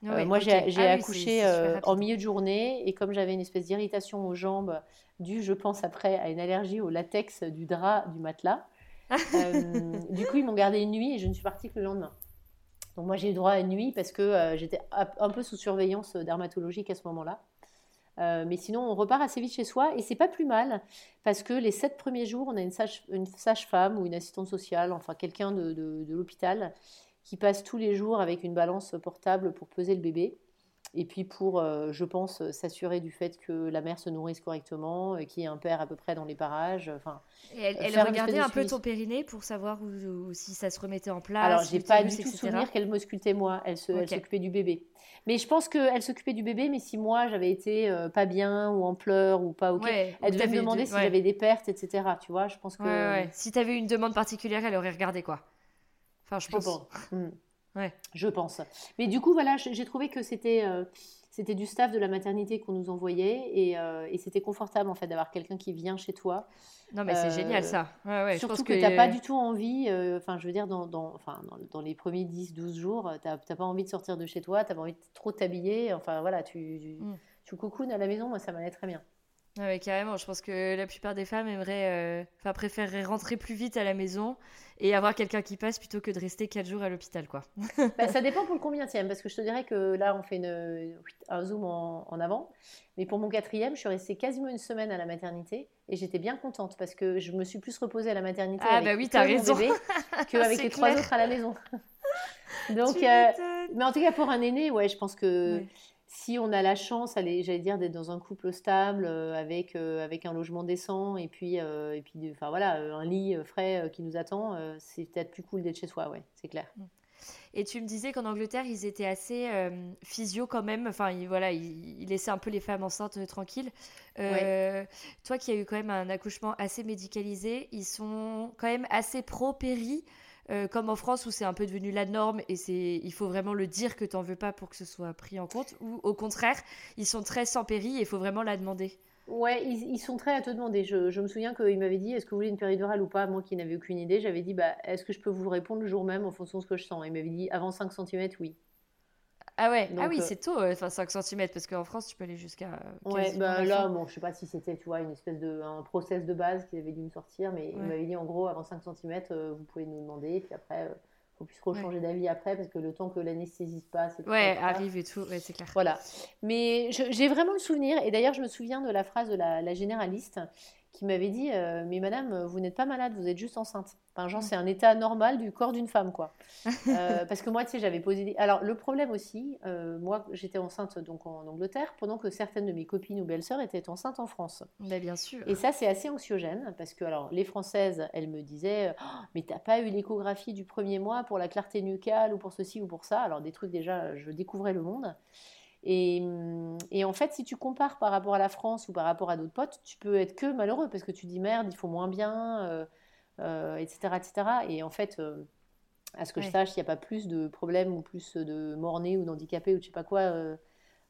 moi, j'ai ah accouché en milieu de journée et comme j'avais une espèce d'irritation aux jambes, due, je pense, après à une allergie au latex du drap du matelas, du coup, ils m'ont gardé une nuit et je ne suis partie que le lendemain. Donc moi j'ai eu droit à une nuit parce que euh, j'étais un peu sous surveillance dermatologique à ce moment-là. Euh, mais sinon, on repart assez vite chez soi et c'est pas plus mal parce que les sept premiers jours, on a une sage-femme ou une assistante sociale, enfin quelqu'un de l'hôpital, qui passe tous les jours avec une balance portable pour peser le bébé. Et puis pour, euh, je pense, s'assurer du fait que la mère se nourrisse correctement, euh, qu'il y ait un père à peu près dans les parages. Enfin, et elle, elle regardait un peu ton périnée pour savoir où, si ça se remettait en place. Alors, j'ai pas du tout souvenir qu'elle m'auscultait moi. Elle s'occupait du bébé. Mais je pense qu'elle s'occupait du bébé, mais si moi j'avais été euh, pas bien ou en pleurs ou pas ok, elle devait me demander si j'avais des pertes, etc. Tu vois, je pense que. Si tu avais une demande particulière, elle aurait regardé quoi. Enfin, je pense. Hmm. Ouais. Je pense. Mais du coup, voilà, j'ai trouvé que c'était c'était du staff de la maternité qu'on nous envoyait et, et c'était confortable en fait d'avoir quelqu'un qui vient chez toi. Non, mais c'est génial ça. surtout que, tu n'as pas du tout envie, enfin, je veux dire, dans, dans, dans, les premiers 10-12 jours, tu n'as pas envie de sortir de chez toi, tu n'as pas envie de trop t'habiller. Enfin, voilà, tu, tu, mm. tu coucounes à la maison, moi, ça m'allait très bien. Oui, carrément. Je pense que la plupart des femmes aimeraient, euh, enfin, préféreraient rentrer plus vite à la maison et avoir quelqu'un qui passe plutôt que de rester 4 jours à l'hôpital, quoi. Bah, ça dépend pour le combien parce que je te dirais que là, on fait une, un zoom en, avant. Mais pour mon quatrième, je suis restée quasiment une semaine à la maternité et j'étais bien contente parce que je me suis plus reposée à la maternité ah, bah oui, as raison. qu'avec les trois autres à la maison. Donc, euh, mais en tout cas, pour un aîné, ouais, je pense que si on a la chance, j'allais dire, d'être dans un couple stable euh, avec, euh, avec un logement décent et puis, euh, et puis enfin, voilà, un lit frais qui nous attend, c'est peut-être plus cool d'être chez soi, ouais, c'est clair. Mm. Et tu me disais qu'en Angleterre, ils étaient assez physio quand même. Enfin, ils, voilà, ils, laissaient un peu les femmes enceintes tranquilles. Toi qui as eu quand même un accouchement assez médicalisé, ils sont quand même assez pro-péri. Euh, comme en France où c'est un peu devenu la norme et c'est il faut vraiment le dire que tu n'en veux pas pour que ce soit pris en compte ou au contraire ils sont très sans péri et il faut vraiment la demander Ouais, ils, sont très à te demander. Je, me souviens qu'il m'avait dit est-ce que vous voulez une péridurale ou pas? Moi qui n'avais aucune idée, j'avais dit bah, est-ce que je peux vous répondre le jour même en fonction de ce que je sens? Il m'avait dit avant 5 cm, oui. Ah ouais, ah oui, c'est tôt, enfin 5 cm, parce qu'en France, tu peux aller jusqu'à. Ouais, bah là, bon, je sais pas si c'était, tu vois, une espèce de un process de base qui avait dû me sortir, mais il m'avait dit en gros, avant 5 cm, euh, vous pouvez nous demander, et puis après, euh, faut plus trop changer d'avis après, parce que le temps que l'anesthésie se passe. Et ouais, arrive et tout, ouais, c'est clair. Voilà. Mais j'ai vraiment le souvenir, et d'ailleurs, je me souviens de la phrase de la, la généraliste qui m'avait dit euh, Mais madame, vous n'êtes pas malade, vous êtes juste enceinte. Enfin, genre, c'est un état normal du corps d'une femme, quoi. Euh, parce que moi, tu sais, j'avais posé. Alors, le problème aussi, euh, moi, j'étais enceinte donc en Angleterre, pendant que certaines de mes copines ou belles-sœurs étaient enceintes en France. Mais bien sûr. Et ça, c'est assez anxiogène, parce que, alors, les Françaises, elles me disaient oh, Mais t'as pas eu l'échographie du premier mois pour la clarté nucale ou pour ceci ou pour ça? Alors, des trucs, déjà, je découvrais le monde. Hum, et, en fait, si tu compares par rapport à la France ou par rapport à d'autres potes, tu peux être que malheureux parce que tu dis merde, il faut moins bien, etc., euh, etc. Euh, et en fait, euh, à ce que je sache, il n'y a pas plus de problèmes ou plus de morts-nés ou d'handicapés ou je sais pas quoi.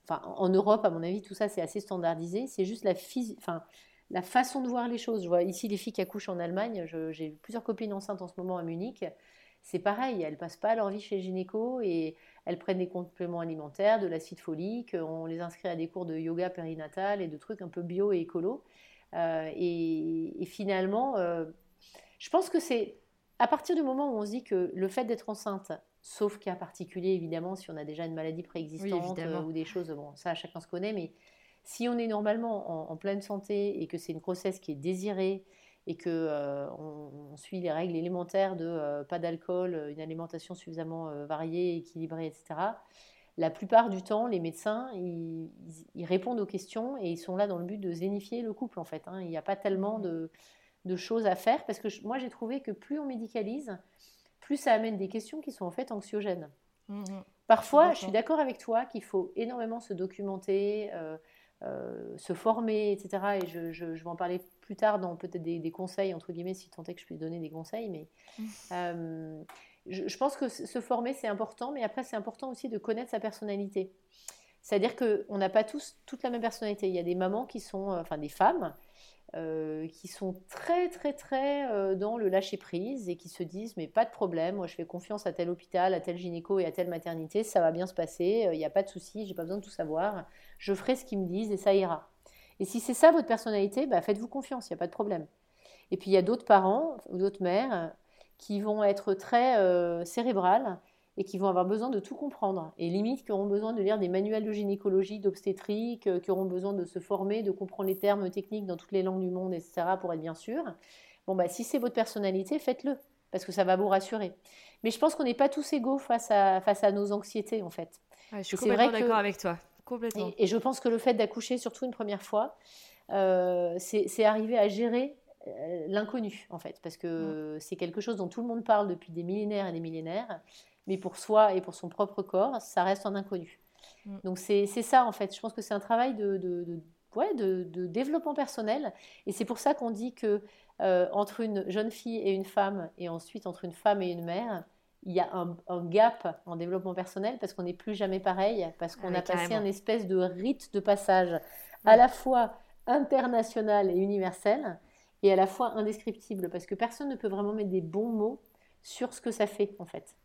Enfin, en Europe, à mon avis, tout ça, c'est assez standardisé. C'est juste la, enfin, la façon de voir les choses. Je vois ici les filles qui accouchent en Allemagne. J'ai plusieurs copines enceintes en ce moment à Munich c'est pareil, elles passent pas leur vie chez le gynéco et elles prennent des compléments alimentaires, de l'acide folique, on les inscrit à des cours de yoga périnatal et de trucs un peu bio et écolo. Euh, et, finalement, euh, je pense que c'est à partir du moment où on se dit que le fait d'être enceinte, sauf cas particulier évidemment, si on a déjà une maladie préexistante euh, ou des choses, bon, ça chacun se connaît, mais si on est normalement en pleine santé et que c'est une grossesse qui est désirée, et que euh, on, suit les règles élémentaires de euh, pas d'alcool, euh, une alimentation suffisamment variée, équilibrée, etc. La plupart du temps, les médecins, ils, répondent aux questions et ils sont là dans le but de zénifier le couple, en fait. Hein. Il n'y a pas tellement mmh. de, choses à faire parce que moi, j'ai trouvé que plus on médicalise, plus ça amène des questions qui sont en fait anxiogènes. Mmh, mmh. Parfois, je suis d'accord avec toi qu'il faut énormément se documenter, se former, etc. Et je, je, vais en parler plus tard dans peut-être des, conseils, entre guillemets, si tant est que je puisse donner des conseils. Mais euh, je, pense que se former, c'est important, mais après, c'est important aussi de connaître sa personnalité. C'est-à-dire qu'on n'a pas tous toute la même personnalité. Il y a des mamans qui sont, euh, enfin des femmes, euh, qui sont très très très dans le lâcher prise et qui se disent mais pas de problème, moi je fais confiance à tel hôpital, à tel gynéco et à telle maternité, ça va bien se passer, il n'y a pas de souci, j'ai pas besoin de tout savoir, je ferai ce qu'ils me disent et ça ira. Et si c'est ça votre personnalité, bah, faites-vous confiance, il n'y a pas de problème. Et puis il y a d'autres parents ou d'autres mères qui vont être très euh, cérébrales et qui vont avoir besoin de tout comprendre. Et limite, qui auront besoin de lire des manuels de gynécologie, d'obstétrique, euh, qui auront besoin de se former, de comprendre les termes techniques dans toutes les langues du monde, etc., pour être bien sûr. Bon, bah, si c'est votre personnalité, faites-le, parce que ça va vous rassurer. Mais je pense qu'on n'est pas tous égaux face à, face à nos anxiétés, en fait. je suis complètement d'accord avec toi. Et, je pense que le fait d'accoucher, surtout une première fois, euh, c'est arriver à gérer euh, l'inconnu, en fait, parce que c'est quelque chose dont tout le monde parle depuis des millénaires et des millénaires, mais pour soi et pour son propre corps, ça reste en inconnu. Mm. Donc c'est ça, en fait. Je pense que c'est un travail de, de, ouais, de, développement personnel, et c'est pour ça qu'on dit que euh, entre une jeune fille et une femme, et ensuite entre une femme et une mère, il y a un, gap en développement personnel parce qu'on n'est plus jamais pareil, parce qu'on a passé un espèce de rite de passage à la fois international et universel et à la fois indescriptible parce que personne ne peut vraiment mettre des bons mots sur ce que ça fait en fait.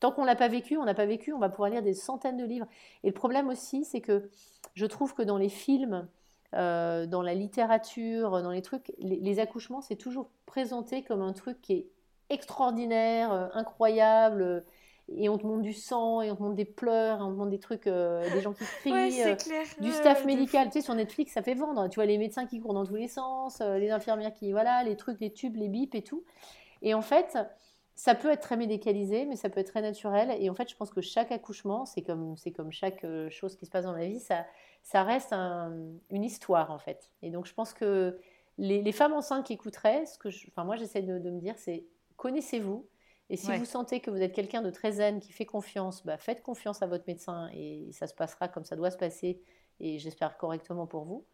Tant qu'on l'a pas vécu, on n'a pas vécu, on va pouvoir lire des centaines de livres. Et le problème aussi, c'est que je trouve que dans les films, euh, dans la littérature, dans les trucs, les, accouchements, c'est toujours présenté comme un truc qui est extraordinaire, euh, incroyable, et on te montre du sang, et on te montre des pleurs, et on te montre des trucs, euh, des gens qui crient, du staff médical. Tu sais, sur Netflix, ça fait vendre. Tu vois, les médecins qui courent dans tous les sens, les infirmières qui, voilà, les trucs, les tubes, les bips et tout. Et en fait, ça peut être très médicalisé, mais ça peut être très naturel. Et en fait, je pense que chaque accouchement, c'est comme, c'est comme chaque euh, chose qui se passe dans la vie, ça, ça reste une histoire, en fait. Et donc, je pense que les, femmes enceintes qui écouteraient, ce que enfin, moi, j'essaie de, me dire, c'est connaissez-vous. Et si vous sentez que vous êtes quelqu'un de très zen, qui fait confiance, bah, faites confiance à votre médecin et ça se passera comme ça doit se passer, et j'espère correctement pour vous.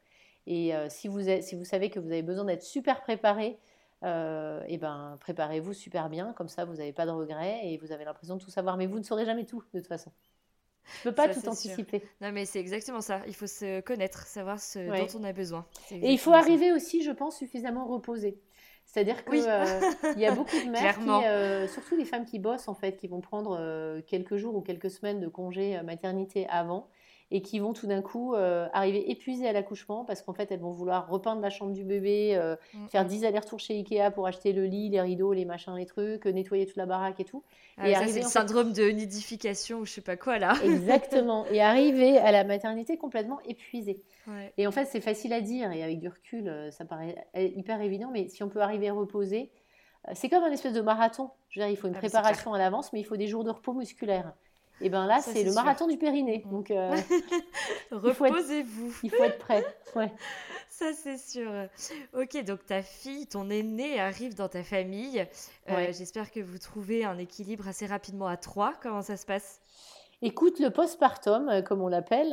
Et euh, si, vous si vous savez que vous avez besoin d'être super préparé, et euh, eh ben, préparez-vous super bien, comme ça vous n'avez pas de regrets et vous avez l'impression de tout savoir. Mais vous ne saurez jamais tout, de toute façon. Je ne peux pas tout anticiper. Non, mais c'est exactement ça. Il faut se connaître, savoir ce dont on a besoin. Et il faut arriver aussi, je pense, suffisamment reposé. C'est-à-dire qu'il euh, il y a beaucoup de mères, qui, euh, surtout les femmes qui bossent, en fait, qui vont prendre quelques jours ou quelques semaines de congé maternité avant et qui vont tout d'un coup euh, arriver épuisées à l'accouchement parce qu'en fait elles vont vouloir repeindre la chambre du bébé, euh, mm. faire 10 allers-retours chez Ikea pour acheter le lit, les rideaux, les machins, les trucs, nettoyer toute la baraque et tout. Ah, et ça c'est le syndrome de nidification ou je sais pas quoi là. Exactement. Et arriver à la maternité complètement épuisée. Et en fait c'est facile à dire et avec du recul euh, ça paraît hyper évident, mais si on peut arriver à reposer, c'est comme un espèce de marathon. Je veux dire, il faut une ah, préparation à l'avance, mais il faut des jours de repos musculaire. Et bien là, c'est le marathon du périnée. Donc, euh, reposez-vous. Il, faut être prêt. Ouais. Ça, c'est sûr. Ok, donc ta fille, ton aînée arrive dans ta famille. Euh, j'espère que vous trouvez un équilibre assez rapidement à trois. Comment ça se passe? Écoute, le postpartum, euh, comme on l'appelle,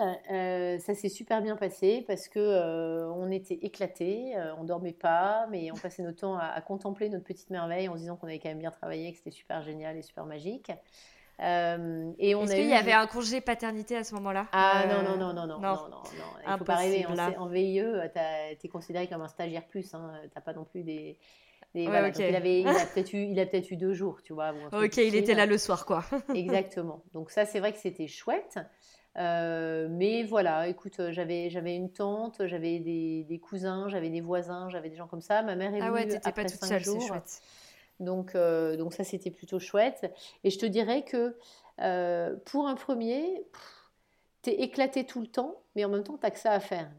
ça s'est super bien passé parce que on était éclatés, on dormait pas, mais on passait notre temps à, à, contempler notre petite merveille en se disant qu'on avait quand même bien travaillé, que c'était super génial et super magique. Euh, et on Est-ce qu'il y avait un congé paternité à ce moment-là? Ah non, non, non, non, non, non, non, Il faut pas rêver. En, VIE, tu es considéré comme un stagiaire plus. Hein. Tu n'as pas non plus des. il, avait, il, a peut-être eu, peut-être eu deux jours, tu vois. ok, il était là le soir, quoi. Exactement. Donc ça, c'est vrai que c'était chouette. Euh, mais voilà, écoute, j'avais, j'avais une tante, j'avais des, des cousins, j'avais des voisins, j'avais des gens comme ça. Ma mère est venue ah ouais, après pas toute seule, jours. Donc, euh, donc ça, c'était plutôt chouette. Et je te dirais que euh, pour un premier, tu es éclaté tout le temps, mais en même temps, tu n'as que ça à faire.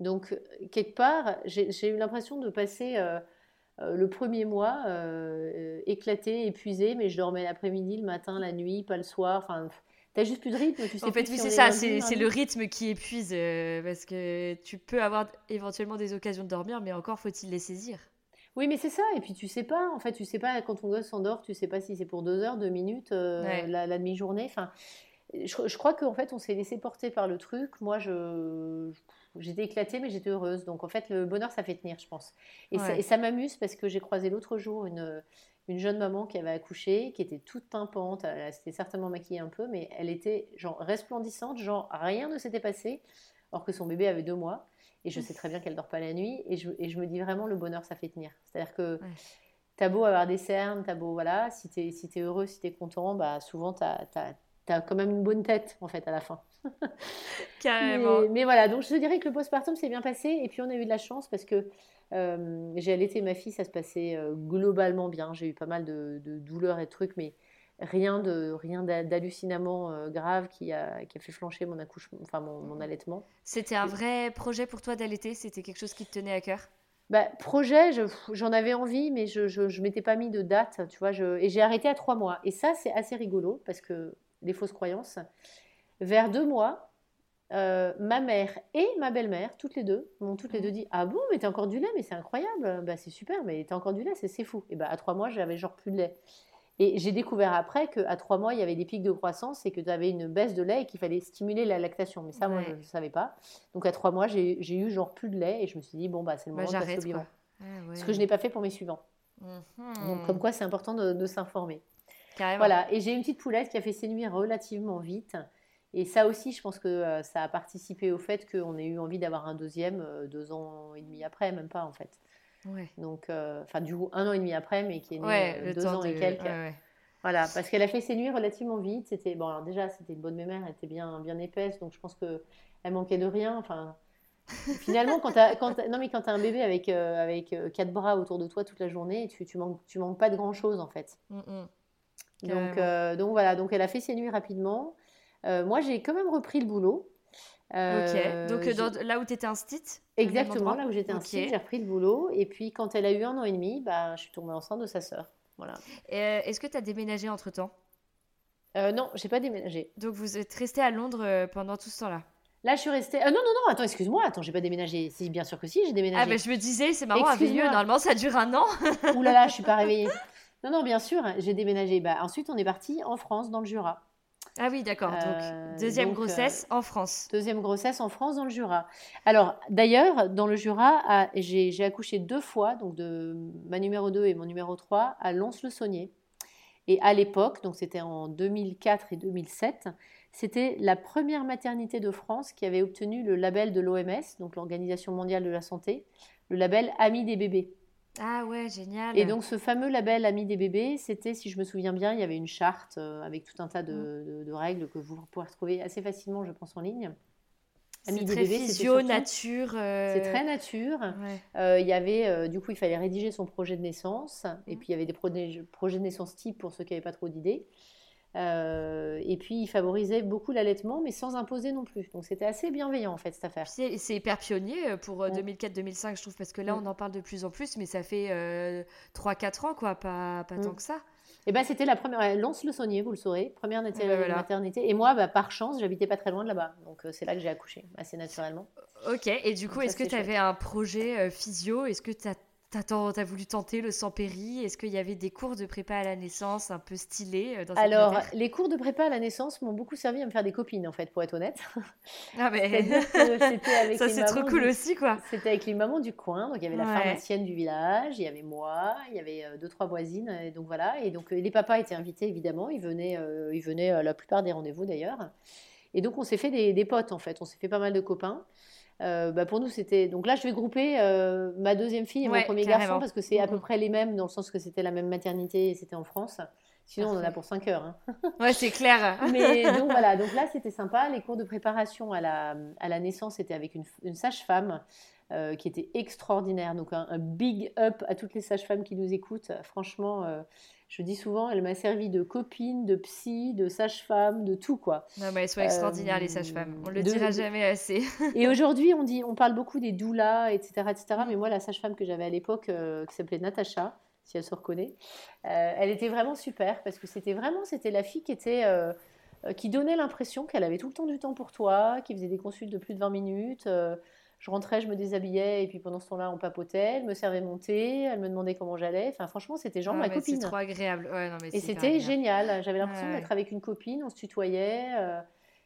Donc, quelque part, j'ai eu l'impression de passer euh, le premier mois éclaté, épuisé, mais je dormais l'après-midi, le matin, la nuit, pas le soir. Enfin, T'as juste plus de rythme. Tu sais en fait, c'est ça, c'est le rythme qui épuise parce que tu peux avoir éventuellement des occasions de dormir, mais encore faut-il les saisir. Oui, mais c'est ça. Et puis tu sais pas, en fait, tu sais pas quand ton gosse s'endort, tu sais pas si c'est pour deux heures, deux minutes, euh, la, demi-journée. Enfin, je, crois qu'en fait, on s'est laissé porter par le truc. Moi, je, j'étais éclatée, mais j'étais heureuse. Donc en fait, le bonheur, ça fait tenir, je pense. Et ça, m'amuse parce que j'ai croisé l'autre jour une, une jeune maman qui avait accouché, qui était toute pimpante. Elle s'était certainement maquillée un peu, mais elle était genre resplendissante, genre rien ne s'était passé, alors que son bébé avait deux mois. Et je sais très bien qu'elle dort pas la nuit. Et je, et je, me dis vraiment, le bonheur, ça fait tenir. C'est-à-dire que tu as beau avoir des cernes, as beau, voilà, si tu es, si es heureux, si tu es content, bah, souvent tu as, as, quand même une bonne tête, en fait, à la fin. Carrément. Mais, voilà, donc je te dirais que le postpartum s'est bien passé. Et puis on a eu de la chance parce que euh, j'ai allaité ma fille, ça se passait euh, globalement bien. J'ai eu pas mal de, de, douleurs et de trucs, mais rien de rien d'hallucinamment euh, grave qui a, qui a fait flancher mon accouchement, enfin mon, mon allaitement. C'était un vrai projet pour toi d'allaiter? C'était quelque chose qui te tenait à cœur? Bah, projet, j'en avais envie, mais je ne m'étais pas mis de date, tu vois. Je, et j'ai arrêté à trois mois. Et ça, c'est assez rigolo parce que les fausses croyances. Vers deux mois, euh, ma mère et ma belle-mère, toutes les deux, m'ont toutes les deux dit Ah bon, mais t'as encore du lait, mais c'est incroyable, bah, c'est super, mais t'as encore du lait, c'est fou. Et bah, à trois mois, j'avais genre plus de lait. Et j'ai découvert après qu'à trois mois, il y avait des pics de croissance et que tu avais une baisse de lait et qu'il fallait stimuler la lactation. Mais ça, moi, je ne savais pas. Donc à trois mois, j'ai eu genre plus de lait et je me suis dit, bon, bah, c'est le bah, moment de passer au bilan. Ce que je n'ai pas fait pour mes suivants. Mhm. Donc comme quoi, c'est important de, s'informer. Voilà, et j'ai une petite poulette qui a fait ses nuits relativement vite. Et ça aussi, je pense que euh, ça a participé au fait qu'on ait eu envie d'avoir un deuxième euh, deux ans et demi après, même pas en fait. Ouais. Donc, euh, enfin, du coup, un an et demi après, mais qui est né Ouais, euh, deux ans et quelques. ouais. Voilà, parce qu'elle a fait ses nuits relativement vite. C'était bon, alors déjà, c'était une bonne mémère, elle était bien, bien épaisse, donc je pense que elle manquait de rien. Enfin, finalement, quand t'as, quand t'as- non mais quand t'as un bébé avec euh, avec quatre bras autour de toi toute la journée, tu, tu manques, tu manques pas de grand chose en fait. Mm, mm. Donc, euh, donc voilà, donc elle a fait ses nuits rapidement. Euh, moi, j'ai quand même repris le boulot. Euh, Ok, donc euh, j'ai- dans- là où tu étais instit Exactement, là où j'étais ainsi, j'ai repris le boulot. Et puis, quand elle a eu un an et demi, bah, je suis tombée enceinte de sa sœur. Voilà. Euh, Est-ce que tu as déménagé entre-temps Euh, non, j'ai pas déménagé. Donc vous êtes resté à Londres euh, pendant tout ce temps-là? Là, je suis restée. Ah non, non, non, attends, excuse-moi, attends, j'ai pas déménagé. Si, bien sûr que si, j'ai Ah déménagé. bah je me disais, c'est marrant, Excuse-moi. Villiers, normalement ça dure un an. Ouh là là, je suis pas réveillée. Non, non, bien sûr, j'ai déménagé. Bah, ensuite, on est parti en France, dans le Jura. Ah oui, d'accord. Euh, donc deuxième donc, grossesse en France. Deuxième grossesse en France, dans le Jura. Alors, d'ailleurs, dans le Jura, j'ai accouché deux fois, donc de ma numéro 2 et mon numéro 3, à Lons-le-Saunier. Et à l'époque, donc c'était en 2004 et 2007, c'était la première maternité de France qui avait obtenu le label de l'OMS, donc l'Organisation mondiale de la santé, le label Ami des bébés. Ah ouais, génial. Et donc ce fameux label Ami des bébés, c'était, si je me souviens bien, il y avait une charte euh, avec tout un tas de, de- de règles que vous pouvez retrouver assez facilement, je pense, en ligne. Ami des très bébés, physio, surtout- nature. euh, C'est très nature. ouais. Euh, il y avait, euh, du coup, il fallait rédiger son projet de naissance. Et Mhm. puis, il y avait des projets, projets de naissance type pour ceux qui n'avaient pas trop d'idées. Euh, et puis, il favorisait beaucoup l'allaitement, mais sans imposer non plus. Donc, c'était assez bienveillant, en fait, cette affaire. C'est hyper pionnier euh, pour euh, Ouais. 2004-2005, je trouve, parce que là, Mm. on en parle de plus en plus, mais ça fait euh, 3-4 ans, quoi, pas, pas Mm. tant que ça. Et ben, c'était la première. ouais, Lance-le-Saunier, vous le saurez. Première nat- Eh voilà. maternité. Et moi, bah, par chance, j'habitais pas très loin de là-bas. Donc, euh, c'est là que j'ai accouché, assez naturellement. Ok, et du coup, est-ce que tu avais un projet euh, physio? Est-ce que tu as, voulu tenter le sans péri Est-ce qu'il y avait des cours de prépa à la naissance un peu stylés euh, dans Alors, les cours de prépa à la naissance m'ont beaucoup servi à me faire des copines, en fait, pour être honnête. Ah, mais c'était avec ça, c'est trop cool du- aussi, quoi. C'était avec les mamans du coin, donc il y avait la pharmacienne du village, il y avait moi, il y avait euh, deux trois voisines, et donc voilà. Et donc euh, les papas étaient invités évidemment, ils venaient, euh, ils venaient à la plupart des rendez-vous d'ailleurs. Et donc on s'est fait des, des potes en fait, on s'est fait pas mal de copains. Euh, bah, pour nous c'était donc là je vais grouper euh, ma deuxième fille et Ouais, mon premier carrément. garçon parce que c'est à peu près les mêmes dans le sens que c'était la même maternité et c'était en France. Sinon on en a pour 5 heures. hein. Ouais, c'est clair. Mais donc voilà, donc là c'était sympa. Les cours de préparation à la, à la naissance étaient avec une, une sage-femme euh, qui était extraordinaire. Donc un, un big up à toutes les sages-femmes qui nous écoutent. Franchement, euh, je dis souvent, elle m'a servi de copine, de psy, de sage-femme, de tout quoi. Non, mais elles sont extraordinaires, les Euh, sages-femmes. On le de- dira jamais assez. Et aujourd'hui, on dit, on parle beaucoup des doulas, etc., etc. Mais moi, la sage-femme que j'avais à l'époque, euh, qui s'appelait Natacha, si elle se reconnaît, euh, elle était vraiment super parce que c'était vraiment, c'était la fille qui était, euh, euh, qui donnait l'impression qu'elle avait tout le temps du temps pour toi, qui faisait des consultes de plus de 20 minutes. euh, je rentrais, je me déshabillais et puis pendant ce temps-là, on papotait. Elle me servait mon thé, elle me demandait comment j'allais. Enfin, franchement, c'était genre Ah, ma copine. C'est trop agréable. Ouais, non, mais Et c'était génial. J'avais l'impression ouais. d'être avec une copine, on se tutoyait. euh,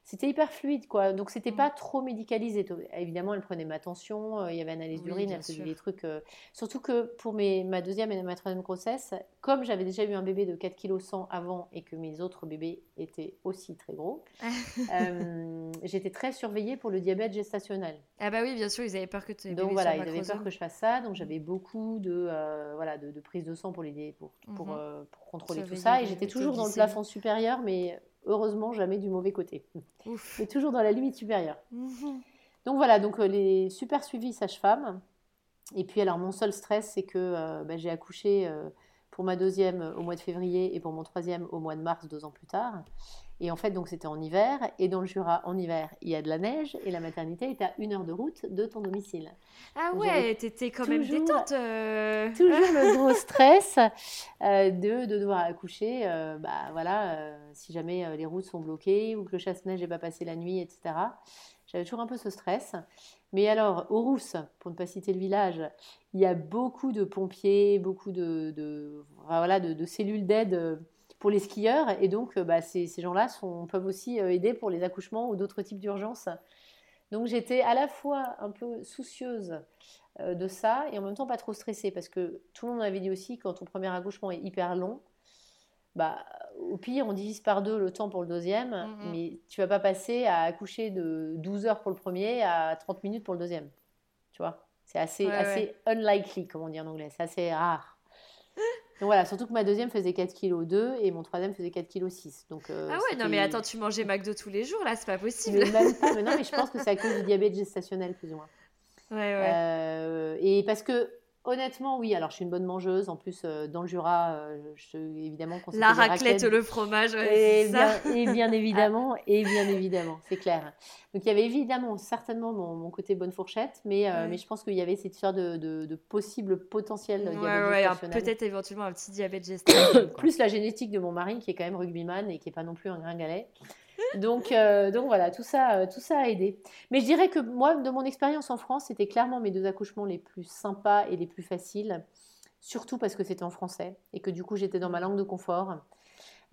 c'était hyper fluide, quoi. Donc, c'était Mm. pas trop médicalisé. Évidemment, elle prenait ma tension, euh, il y avait analyse Oui, d'urine, elle faisait sûr. des trucs. euh, Surtout que pour mes, ma deuxième et ma troisième grossesse, comme j'avais déjà eu un bébé de 4 kg 100 avant et que mes autres bébés étaient aussi très gros, euh, j'étais très surveillée pour le diabète gestationnel. Ah bah oui, bien sûr, ils avaient peur que tu Donc voilà, ils avaient peur que je fasse ça. Donc j'avais beaucoup de, voilà, de, de prise de sang pour, les, pour, pour, pour contrôler tout ça. Et j'étais toujours dans le plafond supérieur, mais heureusement jamais du mauvais côté. Ouf. Mais toujours dans la limite supérieure. Mhm. Donc voilà, donc euh, les super suivis sage-femme. Et puis alors mon seul stress, c'est que euh, bah, j'ai accouché euh, pour ma deuxième euh, au mois de février et pour mon troisième au mois de mars, deux ans plus tard. Et en fait, donc c'était en hiver. Et dans le Jura, en hiver, il y a de la neige et la maternité est à une heure de route de ton domicile. Ah Donc, ouais, t'étais quand même toujours- détente. euh. toujours le gros stress euh, de, de devoir accoucher. euh, bah, voilà, si jamais les routes sont bloquées ou que le chasse-neige n'est pas passé la nuit, etc. J'avais toujours un peu ce stress. Mais alors, aux Rousses, pour ne pas citer le village, il y a beaucoup de pompiers, beaucoup de, voilà, de, cellules d'aide euh, pour les skieurs. Et donc, euh, bah, ces, ces gens-là peuvent aussi euh, aider pour les accouchements ou d'autres types d'urgences. Donc, j'étais à la fois un peu soucieuse de ça et en même temps pas trop stressée parce que tout le monde m'avait dit aussi quand ton premier accouchement est hyper long, bah, au pire, on divise par deux le temps pour le deuxième, Mhm. mais tu vas pas passer à accoucher de 12 heures pour le premier à 30 minutes pour le deuxième. Tu vois? C'est assez, Ouais, assez unlikely, comme on dit en anglais. C'est assez rare. Donc voilà, surtout que ma deuxième faisait 4 kg 2 et mon troisième faisait 4 kg 6. Donc, euh, Ah ouais, non mais attends, tu mangeais McDo tous les jours là, c'est pas possible. Mais même pas, mais non, mais je pense que c'est à cause du diabète gestationnel, plus ou moins. Ouais, ouais. Euh, et parce que, honnêtement, oui, alors je suis une bonne mangeuse. En plus, euh, dans le Jura, euh, je, évidemment, La raclette, le fromage, ouais, et ça. bien, et bien évidemment, et bien évidemment, c'est clair. Donc il y avait évidemment certainement mon, mon côté bonne fourchette, mais, euh, Ouais. mais je pense qu'il y avait cette histoire de, de, de possible potentiel Ouais, peut-être éventuellement un petit diabète gestationnel. quoi. Plus la génétique de mon mari qui est quand même rugbyman et qui est pas non plus un gringalet. Donc, euh, donc voilà, tout ça, euh, tout ça a aidé. Mais je dirais que moi, de mon expérience en France, c'était clairement mes deux accouchements les plus sympas et les plus faciles, surtout parce que c'était en français et que du coup j'étais dans ma langue de confort.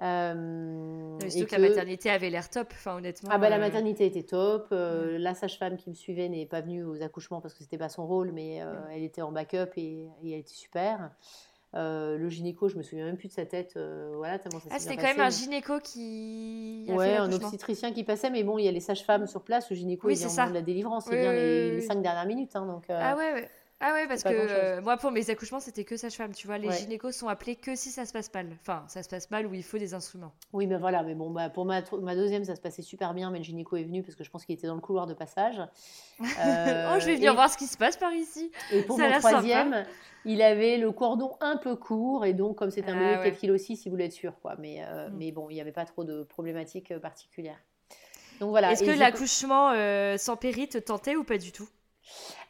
Euh, Mais et Surtout que que- la maternité avait l'air top, enfin honnêtement. Ah bah la euh, maternité était top. euh, La sage-femme qui me suivait n'est pas venue aux accouchements parce que c'était pas son rôle, mais elle était en backup et, et elle était super. Euh, le gynéco, je me souviens même plus de sa tête. euh, voilà tellement ça Ah, c'était quand même un passé. gynéco qui a fait Ouais, un obstétricien qui passait, mais bon, il y a les sages-femmes sur place. Le gynéco, Oui, il au moment de la délivrance, il Oui, vient oui, les, cinq dernières minutes. hein, donc, euh, Ah ouais, ouais. Ah ouais, parce que euh, moi, pour mes accouchements, c'était que sage-femme. Tu vois, les Ouais. gynécos sont appelés que si ça se passe mal. Enfin, ça se passe mal où il faut des instruments. Oui, mais voilà, mais bon, bah, pour ma, ma deuxième, ça se passait super bien, mais le gynéco est venu parce que je pense qu'il était dans le couloir de passage. oh, je vais Euh, venir et- voir ce qui se passe par ici. Et pour Ça mon sympa. troisième, il avait le cordon un peu court, et donc comme c'est un Ah bébé de ouais. 4 kg aussi, il voulait être sûr, quoi. Mais, euh, Mm. mais bon, il n'y avait pas trop de problématiques euh, particulières. Donc voilà. Est-ce que l'accouchement euh, sans péri te tentait ou pas du tout?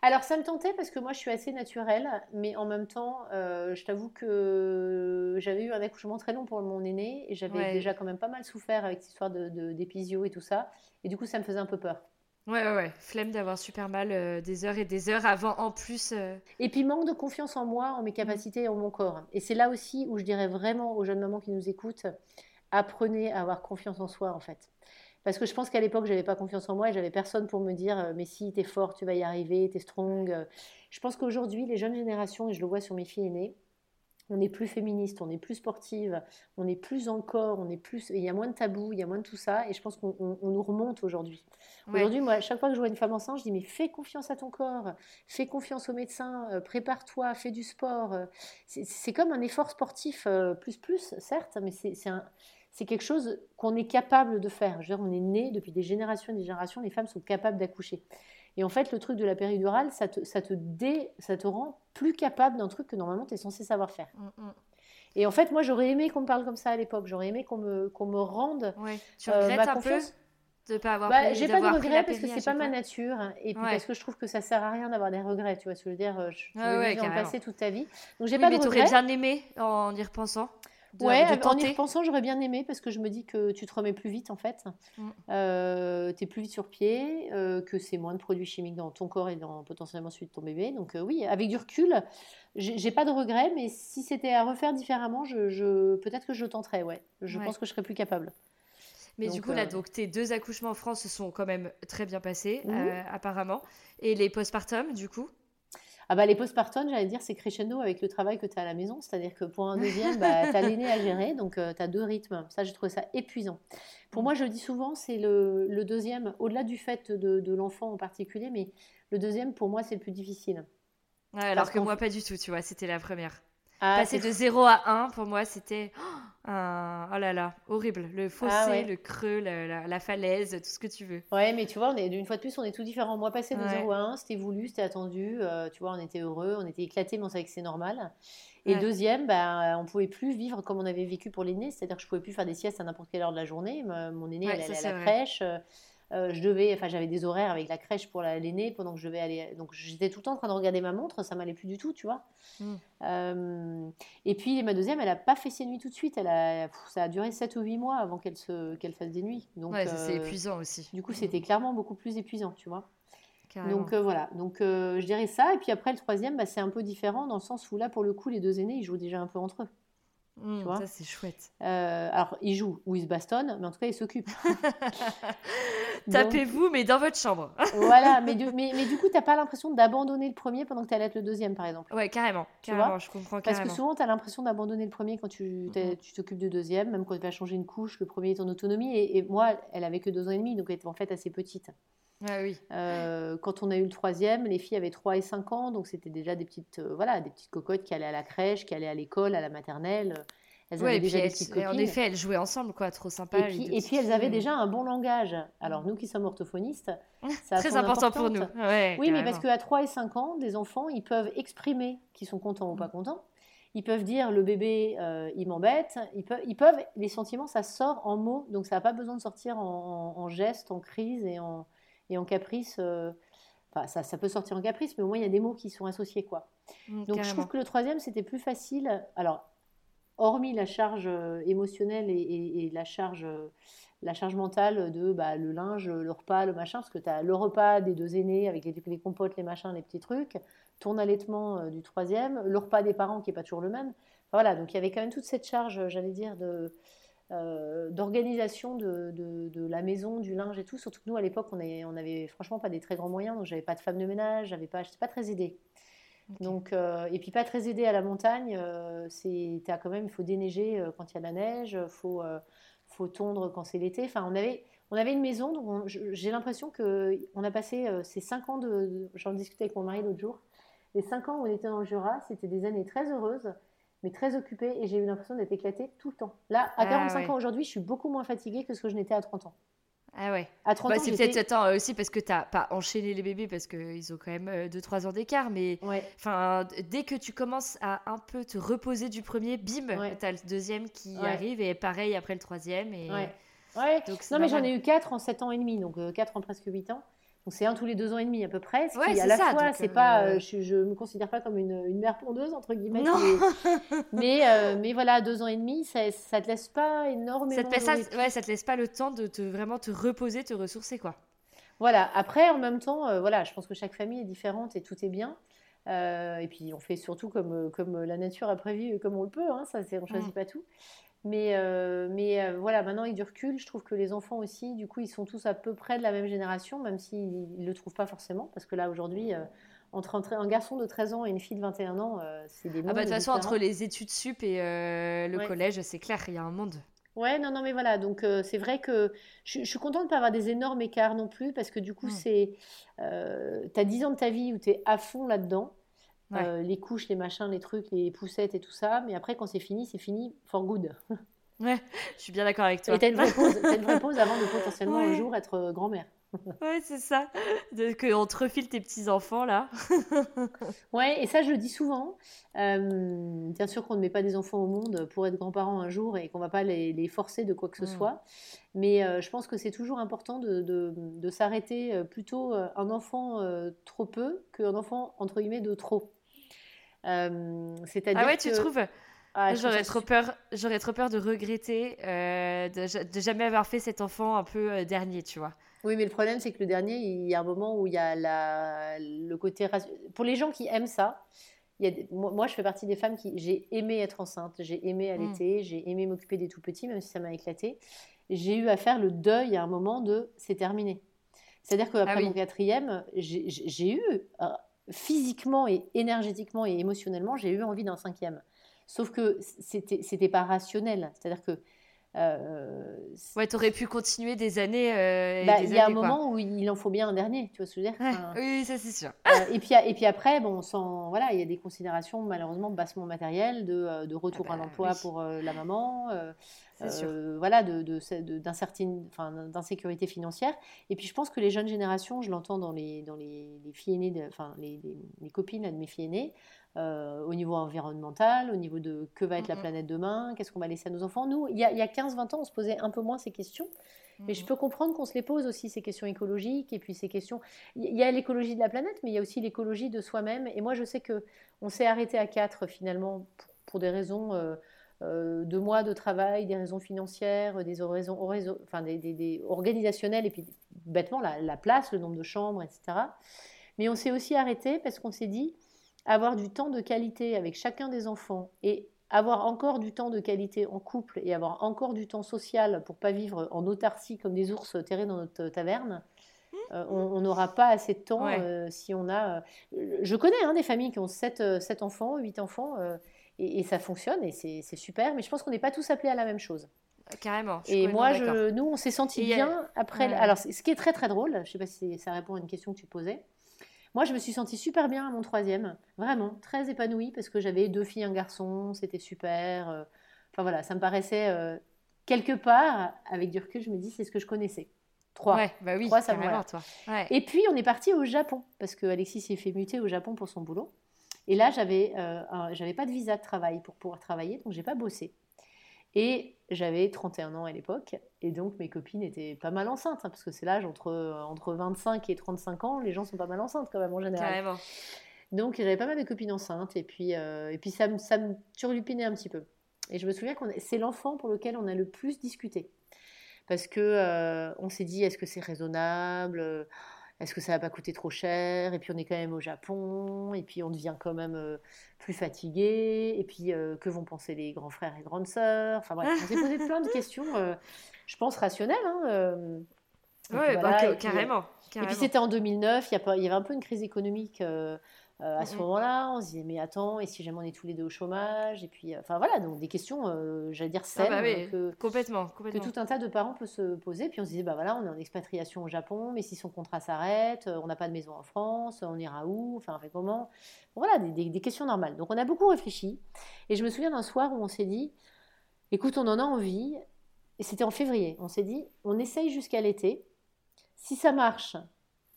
Alors ça me tentait parce que moi je suis assez naturelle, mais en même temps, euh, je t'avoue que j'avais eu un accouchement très long pour mon aîné, et j'avais Ouais. déjà quand même pas mal souffert avec cette histoire de, de- d'épisio et tout ça, et du coup ça me faisait un peu peur. Ouais, ouais, ouais. Flemme d'avoir super mal euh, des heures et des heures avant en plus. euh, Et puis manque de confiance en moi, en mes capacités et en mon corps. Et c'est là aussi où je dirais vraiment aux jeunes mamans qui nous écoutent, apprenez à avoir confiance en soi en fait. Parce que je pense qu'à l'époque, j'avais pas confiance en moi et j'avais personne pour me dire euh, mais si t'es fort, tu vas y arriver, t'es strong. Euh, Je pense qu'aujourd'hui, les jeunes générations, et je le vois sur mes filles aînées, on est plus féministe, on est plus sportive, on est plus encore, on est plus, il y a moins de tabous, il y a moins de tout ça, et je pense qu'on on- on nous remonte aujourd'hui. ouais. Aujourd'hui, moi, chaque fois que je vois une femme enceinte, je dis mais fais confiance à ton corps, fais confiance au médecin, euh, prépare-toi, fais du sport. C'est- C'est comme un effort sportif euh, plus plus, certes, mais c'est c'est un- c'est quelque chose qu'on est capable de faire. Je veux dire, on est né depuis des générations et des générations, les femmes sont capables d'accoucher. Et en fait, le truc de la péridurale, ça te, ça te, dé, ça te rend plus capable d'un truc que normalement tu es censé savoir faire. Mm, mm. Et en fait, moi, j'aurais aimé qu'on me parle comme ça à l'époque. J'aurais aimé qu'on me, qu'on me rende Ouais. Tu euh, ma un confiance. peu de pas avoir Bah, j'ai pas de regrets parce que c'est pas ma nature hein, et puis Ouais. parce que je trouve que ça sert à rien d'avoir des regrets, tu vois ce que je veux dire, euh, je, tu Ouais, en passé toute ta vie. Donc j'ai Oui, pas mais de t'aurais regrets. bien aimé en y repensant? De, Ouais, de en y repensant, j'aurais bien aimé parce que je me dis que tu te remets plus vite en fait. Mm. Euh, tu es plus vite sur pied, euh, que c'est moins de produits chimiques dans ton corps et dans potentiellement celui de ton bébé. Donc euh, oui, avec du recul, j'ai pas de regrets, mais si c'était à refaire différemment, je, je- peut-être que je tenterais, ouais. Je Ouais. pense que je serais plus capable. Mais du coup, là, euh, donc, tes deux accouchements en France se sont quand même très bien passés, Mhm. apparemment. Et les postpartum, du coup Ah bah les postpartum, j'allais dire, c'est crescendo avec le travail que tu as à la maison. C'est-à-dire que pour un deuxième, bah, tu as l'aîné à gérer, donc tu as deux rythmes. Ça, j'ai trouvé ça épuisant. Pour moi, je le dis souvent, c'est le, le deuxième, au-delà du fait de, de l'enfant en particulier, mais le deuxième, pour moi, c'est le plus difficile. Ouais, alors Parce que moi, pas du tout, tu vois, c'était la première. Ah, Passer de 0 à 1, pour moi, c'était oh, un... oh là là, horrible. Le fossé, Ah ouais. le creux, la, la- la falaise, tout ce que tu veux. Ouais, mais tu vois, on est, une fois de plus, on est tout différent. Moi, passer de Ouais. 0 à 1, c'était voulu, c'était attendu. euh, tu vois, on était heureux, on était éclatés, mais on savait que c'est normal. Et Ouais. deuxième, bah, on pouvait plus vivre comme on avait vécu pour l'aîné, c'est-à-dire que je pouvais plus faire des siestes à n'importe quelle heure de la journée. Mon aîné, elle allait à la crèche. Euh, je devais, enfin, j'avais des horaires avec la crèche pour la- l'aîné pendant que je devais aller. Donc, j'étais tout le temps en train de regarder ma montre, ça m'allait plus du tout, tu vois. Mm. Euh, et puis, ma deuxième, elle a pas fait ses nuits tout de suite. Elle a, pff, ça a duré 7 ou 8 mois avant qu'elle se, qu'elle fasse des nuits. Donc, ouais, c'est euh, épuisant aussi. du coup, c'était clairement beaucoup plus épuisant, tu vois. Carrément. Donc euh, voilà, donc euh, je dirais ça. Et puis après, le troisième, bah, c'est un peu différent dans le sens où là, pour le coup, les deux aînés, ils jouent déjà un peu entre eux. Mm, vois. ça, c'est chouette. Euh, alors, ils jouent ou ils se bastonnent, mais en tout cas, ils s'occupent. Tapez-vous, mais dans votre chambre. voilà, mais du, mais, mais du coup, tu n'as pas l'impression d'abandonner le premier pendant que tu allaites le deuxième, par exemple? Ouais, carrément. Tu vois? je comprends Parce que souvent, tu as l'impression d'abandonner le premier quand tu t'occupes du deuxième, même quand tu vas changer une couche, le premier est en autonomie. Et, moi, elle avait que deux ans et demi, donc elle était en fait assez petite. Ah oui. Euh, quand on a eu le troisième, les filles avaient 3 et 5 ans, donc c'était déjà des petites, euh, voilà, des petites cocottes qui allaient à la crèche, qui allaient à l'école, à la maternelle. Elles avaient déjà des petites copines. En effet, elles jouaient ensemble, quoi, trop sympa. Et puis, et puis elles avaient déjà un bon langage. Alors nous qui sommes orthophonistes, c'est très important pour nous. oui, mais parce qu'à 3 et 5 ans, des enfants, ils peuvent exprimer qu'ils sont contents ou pas mm. contents. Ils peuvent dire le bébé, euh, il m'embête. Ils peuvent, ils peuvent, les sentiments, ça sort en mots, donc ça n'a pas besoin de sortir en, en, gestes, en crise et en, et en caprice. Euh, enfin, ça, ça, peut sortir en caprice, mais au moins il y a des mots qui sont associés, quoi. Mm, donc je trouve que le troisième, c'était plus facile. Alors, hormis la charge euh, émotionnelle et, la, charge, euh, la charge mentale de bah, le linge, le repas, le machin, parce que tu as le repas des deux aînés avec les, compotes, les machins, les petits trucs, ton allaitement du troisième, le repas des parents qui n'est pas toujours le même. voilà, donc il y avait quand même toute cette charge, j'allais dire, de, d'organisation de, de, la maison, du linge et tout. Surtout que nous, à l'époque, on, on avait franchement pas des très grands moyens, donc j'avais pas de femme de ménage, j'avais pas, j'étais pas très aidée. Donc, euh, et puis pas très aidé à la montagne, euh, c'est quand même, il faut déneiger euh, quand il y a de la neige, il faut, faut tondre quand c'est l'été. Enfin, on avait, on avait une maison, donc j'ai l'impression qu'on a passé ces cinq ans de. J'en discutais avec mon mari l'autre jour. Les cinq ans où on était dans le Jura, c'était des années très heureuses, mais très occupées, et j'ai eu l'impression d'être éclatée tout le temps. Là, à 45 ah ans aujourd'hui, je suis beaucoup moins fatiguée que ce que je n'étais à 30 ans. Ah ouais. À 30 bah, C'est peut-être euh, aussi parce que tu n'as pas enchaîné les bébés parce qu'ils ont quand même 2-3 euh, ans d'écart. Mais enfin, dès que tu commences à un peu te reposer du premier, bim, tu as le deuxième qui arrive et pareil après le troisième. Et... Ouais. non, mais j'en ai eu 4 en 7 ans et demi, donc 4 euh, en presque 8 ans. Donc c'est un tous les deux ans et demi à peu près. Ce qui, à la fois, c'est pas, euh, je, ne me considère pas comme une, une mère pondeuse entre guillemets. Mais, euh, mais, voilà, deux ans et demi, ça, ça te laisse pas énormément. Ça te, ça, ouais, ça te laisse pas le temps de te vraiment te reposer, te ressourcer quoi. Voilà. Après, en même temps, euh, voilà, je pense que chaque famille est différente et tout est bien. et puis on fait surtout comme, comme la nature a prévu, comme on le peut. Hein, ça, on choisit mm. pas tout. Mais, euh, mais euh, voilà, maintenant avec du recul, je trouve que les enfants aussi, du coup, ils sont tous à peu près de la même génération, même s'ils ne le trouvent pas forcément. Parce que là, aujourd'hui, euh, entre un, garçon de 13 ans et une fille de 21 ans, c'est des mondes. Ah bah, de toute façon, entre les études sup et le collège, c'est clair, il y a un monde. Ouais, non, non, mais voilà, donc c'est vrai que je, suis contente de ne pas avoir des énormes écarts non plus, parce que du coup, c'est. tu as 10 ans de ta vie où tu es à fond là-dedans. Euh, les couches, les machins, les trucs, les poussettes et tout ça. Mais après, quand c'est fini, c'est fini for good. Ouais, je suis bien d'accord avec toi. Et t'as une, vraie pause, avant de potentiellement un jour être euh, grand-mère. ouais, c'est ça. De, qu'on te refile tes petits-enfants, là. ouais, et ça, je le dis souvent. Euh, bien sûr qu'on ne met pas des enfants au monde pour être grands-parents un jour et qu'on ne va pas les, forcer de quoi que ce mm. soit. Mais je pense que c'est toujours important de, de s'arrêter plutôt un enfant trop peu qu'un enfant, entre guillemets, de trop. Euh, c'est-à-dire ah ouais, tu trouves? Ah, j'aurais trop peur, j'aurais trop peur de regretter euh, de, jamais avoir fait cet enfant un peu euh, dernier, tu vois. Oui, mais le problème c'est que le dernier, il y a un moment où il y a la, le côté pour les gens qui aiment ça. Il y a moi, je fais partie des femmes qui j'ai aimé être enceinte, j'ai aimé hmm. allaiter, j'ai aimé m'occuper des tout petits, même si ça m'a éclaté. J'ai eu à faire le deuil à un moment de c'est terminé. C'est-à-dire qu'après ah mon quatrième, j'ai eu physiquement et énergétiquement et émotionnellement, j'ai eu envie d'un cinquième. Sauf que c'était, c'était pas rationnel. C'est-à-dire que. Euh, ouais, t'aurais pu continuer des années. Euh, bah, il y a un moment où il en faut bien un dernier, tu vois ce que je veux dire? Oui, ça c'est sûr. Euh, et, puis, et puis après, bon, sans, voilà, il y a des considérations malheureusement bassement matérielles de, euh, de retour ah à bah l'emploi pour la maman. Euh, voilà, de, d'insécurité financière. Et puis je pense que les jeunes générations, je l'entends dans les, dans les, filles aînées, enfin les, les, copines de mes filles aînées, euh, au niveau environnemental, au niveau de que va être la planète demain, qu'est-ce qu'on va laisser à nos enfants. Nous, il y a, a 15-20 ans, on se posait un peu moins ces questions. Mais je peux comprendre qu'on se les pose aussi, ces questions écologiques, et puis ces questions... Il y a l'écologie de la planète, mais il y a aussi l'écologie de soi-même. Et moi, je sais que on s'est arrêté à quatre, finalement, pour, des raisons... Euh, de mois de travail, des raisons financières, des raisons enfin, des, organisationnelles, et puis bêtement la, place, le nombre de chambres, etc. Mais on s'est aussi arrêté parce qu'on s'est dit avoir du temps de qualité avec chacun des enfants et avoir encore du temps de qualité en couple et avoir encore du temps social pour pas vivre en autarcie comme des ours terrés dans notre taverne, euh, on n'aura pas assez de temps euh, si on a. Euh, je connais hein, des familles qui ont 7, enfants, 8 enfants, et, ça fonctionne et c'est super, mais je pense qu'on n'est pas tous appelés à la même chose. Carrément. Et moi, je, nous, on s'est senti bien après. Alors, ce qui est très très drôle, je ne sais pas si ça répond à une question que tu posais. Moi, je me suis sentie super bien à mon troisième, vraiment très épanouie parce que j'avais deux filles, un garçon, c'était super. Enfin voilà, ça me paraissait quelque part, avec du recul, je me dis c'est ce que je connaissais. Trois. Ouais, bah oui, Trois, ça toi. Et puis, on est parti au Japon, parce que Alexis s'est fait muter au Japon pour son boulot. Et là, j'avais euh, j'avais pas de visa de travail pour pouvoir travailler, donc j'ai pas bossé. Et j'avais 31 ans à l'époque, et donc mes copines étaient pas mal enceintes, hein, parce que c'est l'âge entre, entre 25 et 35 ans, les gens sont pas mal enceintes quand même en général. Carrément. Donc j'avais pas mal de copines enceintes, et puis, euh, et puis ça, me, ça me turlupinait un petit peu. Et je me souviens que c'est l'enfant pour lequel on a le plus discuté parce que euh, on s'est dit est-ce que c'est raisonnable? Est-ce que ça va pas coûter trop cher? Et puis on est quand même au Japon, et puis on devient quand même euh, plus fatigué, et puis euh, que vont penser les grands frères et grandes sœurs? Enfin bref, on s'est posé plein de questions, je pense rationnelles. Hein, oui, bah, carrément, Et puis c'était en 2009, il y, avait un peu une crise économique euh, à ce moment-là, on se disait mais attends, et si jamais on est tous les deux au chômage Et puis, euh, enfin voilà, donc des questions, euh, j'allais dire saines, ah bah que, complètement, complètement, que tout un tas de parents peuvent se poser. Puis on se disait bah voilà, on est en expatriation au Japon, mais si son contrat s'arrête, on n'a pas de maison en France, on ira où Enfin, on fait comment? Voilà, des, questions normales. Donc on a beaucoup réfléchi. Et je me souviens d'un soir où on s'est dit, écoute, on en a envie. Et c'était en février. On s'est dit, on essaye jusqu'à l'été. Si ça marche,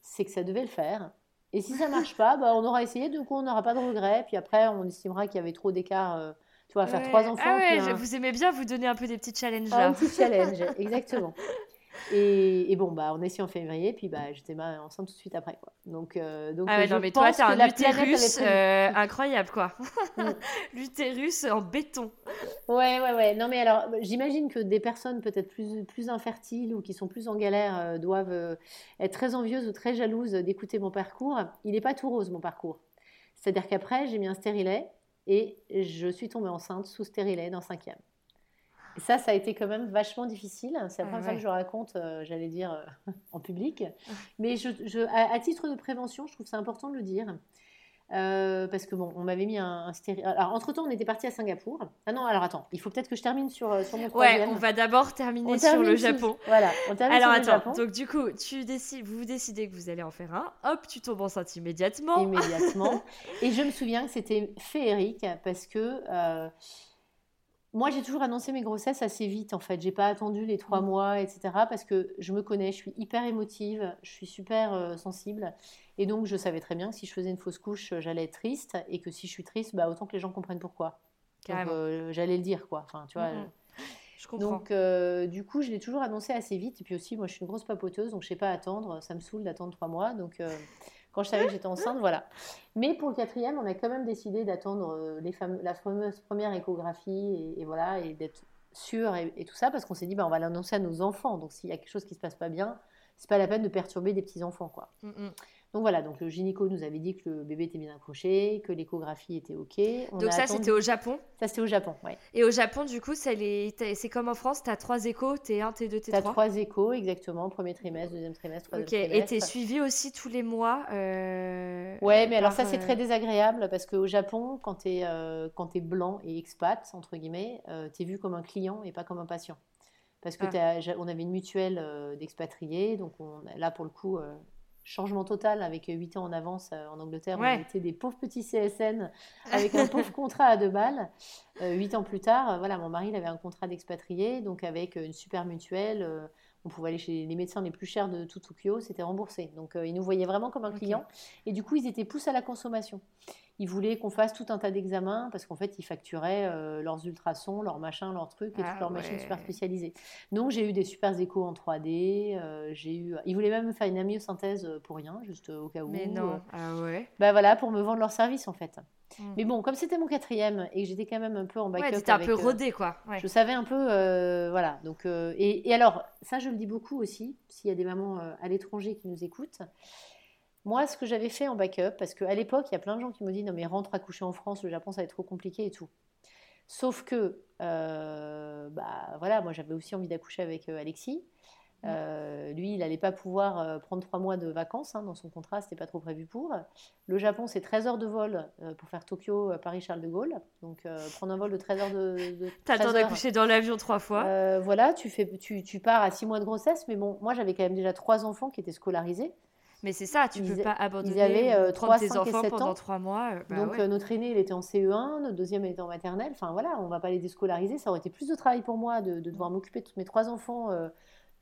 c'est que ça devait le faire. Et si ça marche pas, bah, on aura essayé, du coup on n'aura pas de regrets. Puis après, on estimera qu'il y avait trop d'écart. Euh, tu vois, faire trois enfants. Ah ouais, vous aimez bien vous donner un peu des petits challenges là. un petit challenge, exactement. Et, bon, bah, on est ici en février, puis bah, j'étais enceinte tout de suite après. Quoi. Donc, euh, donc ah ouais, non, mais toi, t'as un utérus euh, incroyable, quoi. Mm. L'utérus en béton. Ouais, ouais, ouais. Non, mais alors, j'imagine que des personnes peut-être plus, plus infertiles ou qui sont plus en galère euh, doivent être très envieuses ou très jalouses d'écouter mon parcours. Il n'est pas tout rose, mon parcours. C'est-à-dire qu'après, j'ai mis un stérilet et je suis tombée enceinte sous stérilet dans cinquième ça, ça a été quand même vachement difficile. C'est la première fois que je raconte, euh, j'allais dire, euh, en public. Mais je, à, titre de prévention, je trouve ça important de le dire. Euh, parce que bon, on m'avait mis un, un Alors, entre-temps, on était parti à Singapour. Ah non, alors attends, il faut peut-être que je termine sur, sur mon troisième. Ouais, on va d'abord terminer sur le Japon. Voilà, on termine alors, sur attends, le Japon. donc du coup, tu décides, vous décidez que vous allez en faire un. Hop, tu tombes enceinte immédiatement. Immédiatement. Et je me souviens que c'était féerique parce que moi, j'ai toujours annoncé mes grossesses assez vite, en fait. J'ai pas attendu les trois mmh. mois, etc. Parce que je me connais, je suis hyper émotive, je suis super euh, sensible. Et donc, je savais très bien que si je faisais une fausse couche, j'allais être triste. Et que si je suis triste, bah, autant que les gens comprennent pourquoi. Euh, j'allais le dire, quoi. Enfin, tu vois. Mmh, mmh. Je comprends. Donc, euh, du coup, je l'ai toujours annoncé assez vite. Et puis aussi, moi, je suis une grosse papoteuse, donc je sais pas attendre. Ça me saoule d'attendre trois mois. Donc, quand je savais que j'étais enceinte, voilà. Mais pour le quatrième, on a quand même décidé d'attendre euh, la fameuse première échographie et, voilà, et d'être sûr et, tout ça, parce qu'on s'est dit, bah, on va l'annoncer à nos enfants. Donc s'il y a quelque chose qui se passe pas bien, c'est pas la peine de perturber des petits enfants, quoi. Mm, mm. Donc voilà, donc le gynéco nous avait dit que le bébé était bien accroché, que l'échographie était OK. donc ça, c'était au Japon? Ça, c'était au Japon, oui. Et au Japon, du coup, c'est comme en France, tu as trois échos, T1, T2, T3 Tu as trois? échos, exactement, premier trimestre, deuxième trimestre, troisième trimestre. Ok, et tu es suivi aussi tous les mois euh... Ouais, mais alors ça, c'est très euh, désagréable parce qu'au Japon, quand tu es, euh, es, blanc et expat, entre guillemets, euh, tu es vu comme un client et pas comme un patient parce que ah. on avait une mutuelle d'expatriés, donc on, là pour le coup, changement total avec 8 ans en avance euh, en Angleterre. On était des pauvres petits CSN avec un pauvre contrat à deux balles. Euh, huit ans plus tard, euh, voilà, mon mari il avait un contrat d'expatrié, donc avec une super mutuelle. on pouvait aller chez les médecins les plus chers de tout Tokyo, c'était remboursé. Donc ils nous voyaient vraiment comme un client. Et du coup, ils étaient poussés à la consommation ils voulaient qu'on fasse tout un tas d'examens parce qu'en fait, ils facturaient euh, leurs ultrasons, leurs machins, leurs trucs et toutes ah leurs machines super spécialisées. Donc, j'ai eu des super échos en 3D. Euh, j'ai eu... Ils voulaient même faire une amyosynthèse pour rien, juste au cas où. Mais non, ah ouais. Bah voilà, pour me vendre leur service en fait. Mmh. Mais bon, comme c'était mon quatrième et que j'étais quand même un peu en backup. Ouais, c'était un peu rodé quoi. Je savais un peu, voilà. Donc, et, et, alors, ça, je le dis beaucoup aussi, s'il y a des mamans à l'étranger qui nous écoutent. Moi, ce que j'avais fait en backup, parce qu'à l'époque, il y a plein de gens qui me disent non mais rentre à coucher en France, le Japon ça va être trop compliqué et tout. Sauf que, bah, voilà, moi j'avais aussi envie d'accoucher avec Alexis. Euh, lui, il n'allait pas pouvoir euh, prendre trois mois de vacances hein, dans son contrat, c'était pas trop prévu pour. Le Japon, c'est 13 heures de vol euh, pour faire Tokyo, Paris, Charles de Gaulle. Donc prendre un vol de 13 heures de. de temps d'accoucher dans l'avion trois fois. voilà, tu, fais, tu, tu, pars à six mois de grossesse, mais bon, moi j'avais quand même déjà trois enfants qui étaient scolarisés. Mais c'est ça, tu ne peux pas abandonner avaient, 3, tes enfants pendant trois mois. Bah Donc notre aîné, il était en CE1, notre deuxième, il était en maternelle. Enfin voilà, on va pas les déscolariser. Ça aurait été plus de travail pour moi de, de devoir m'occuper de mes trois enfants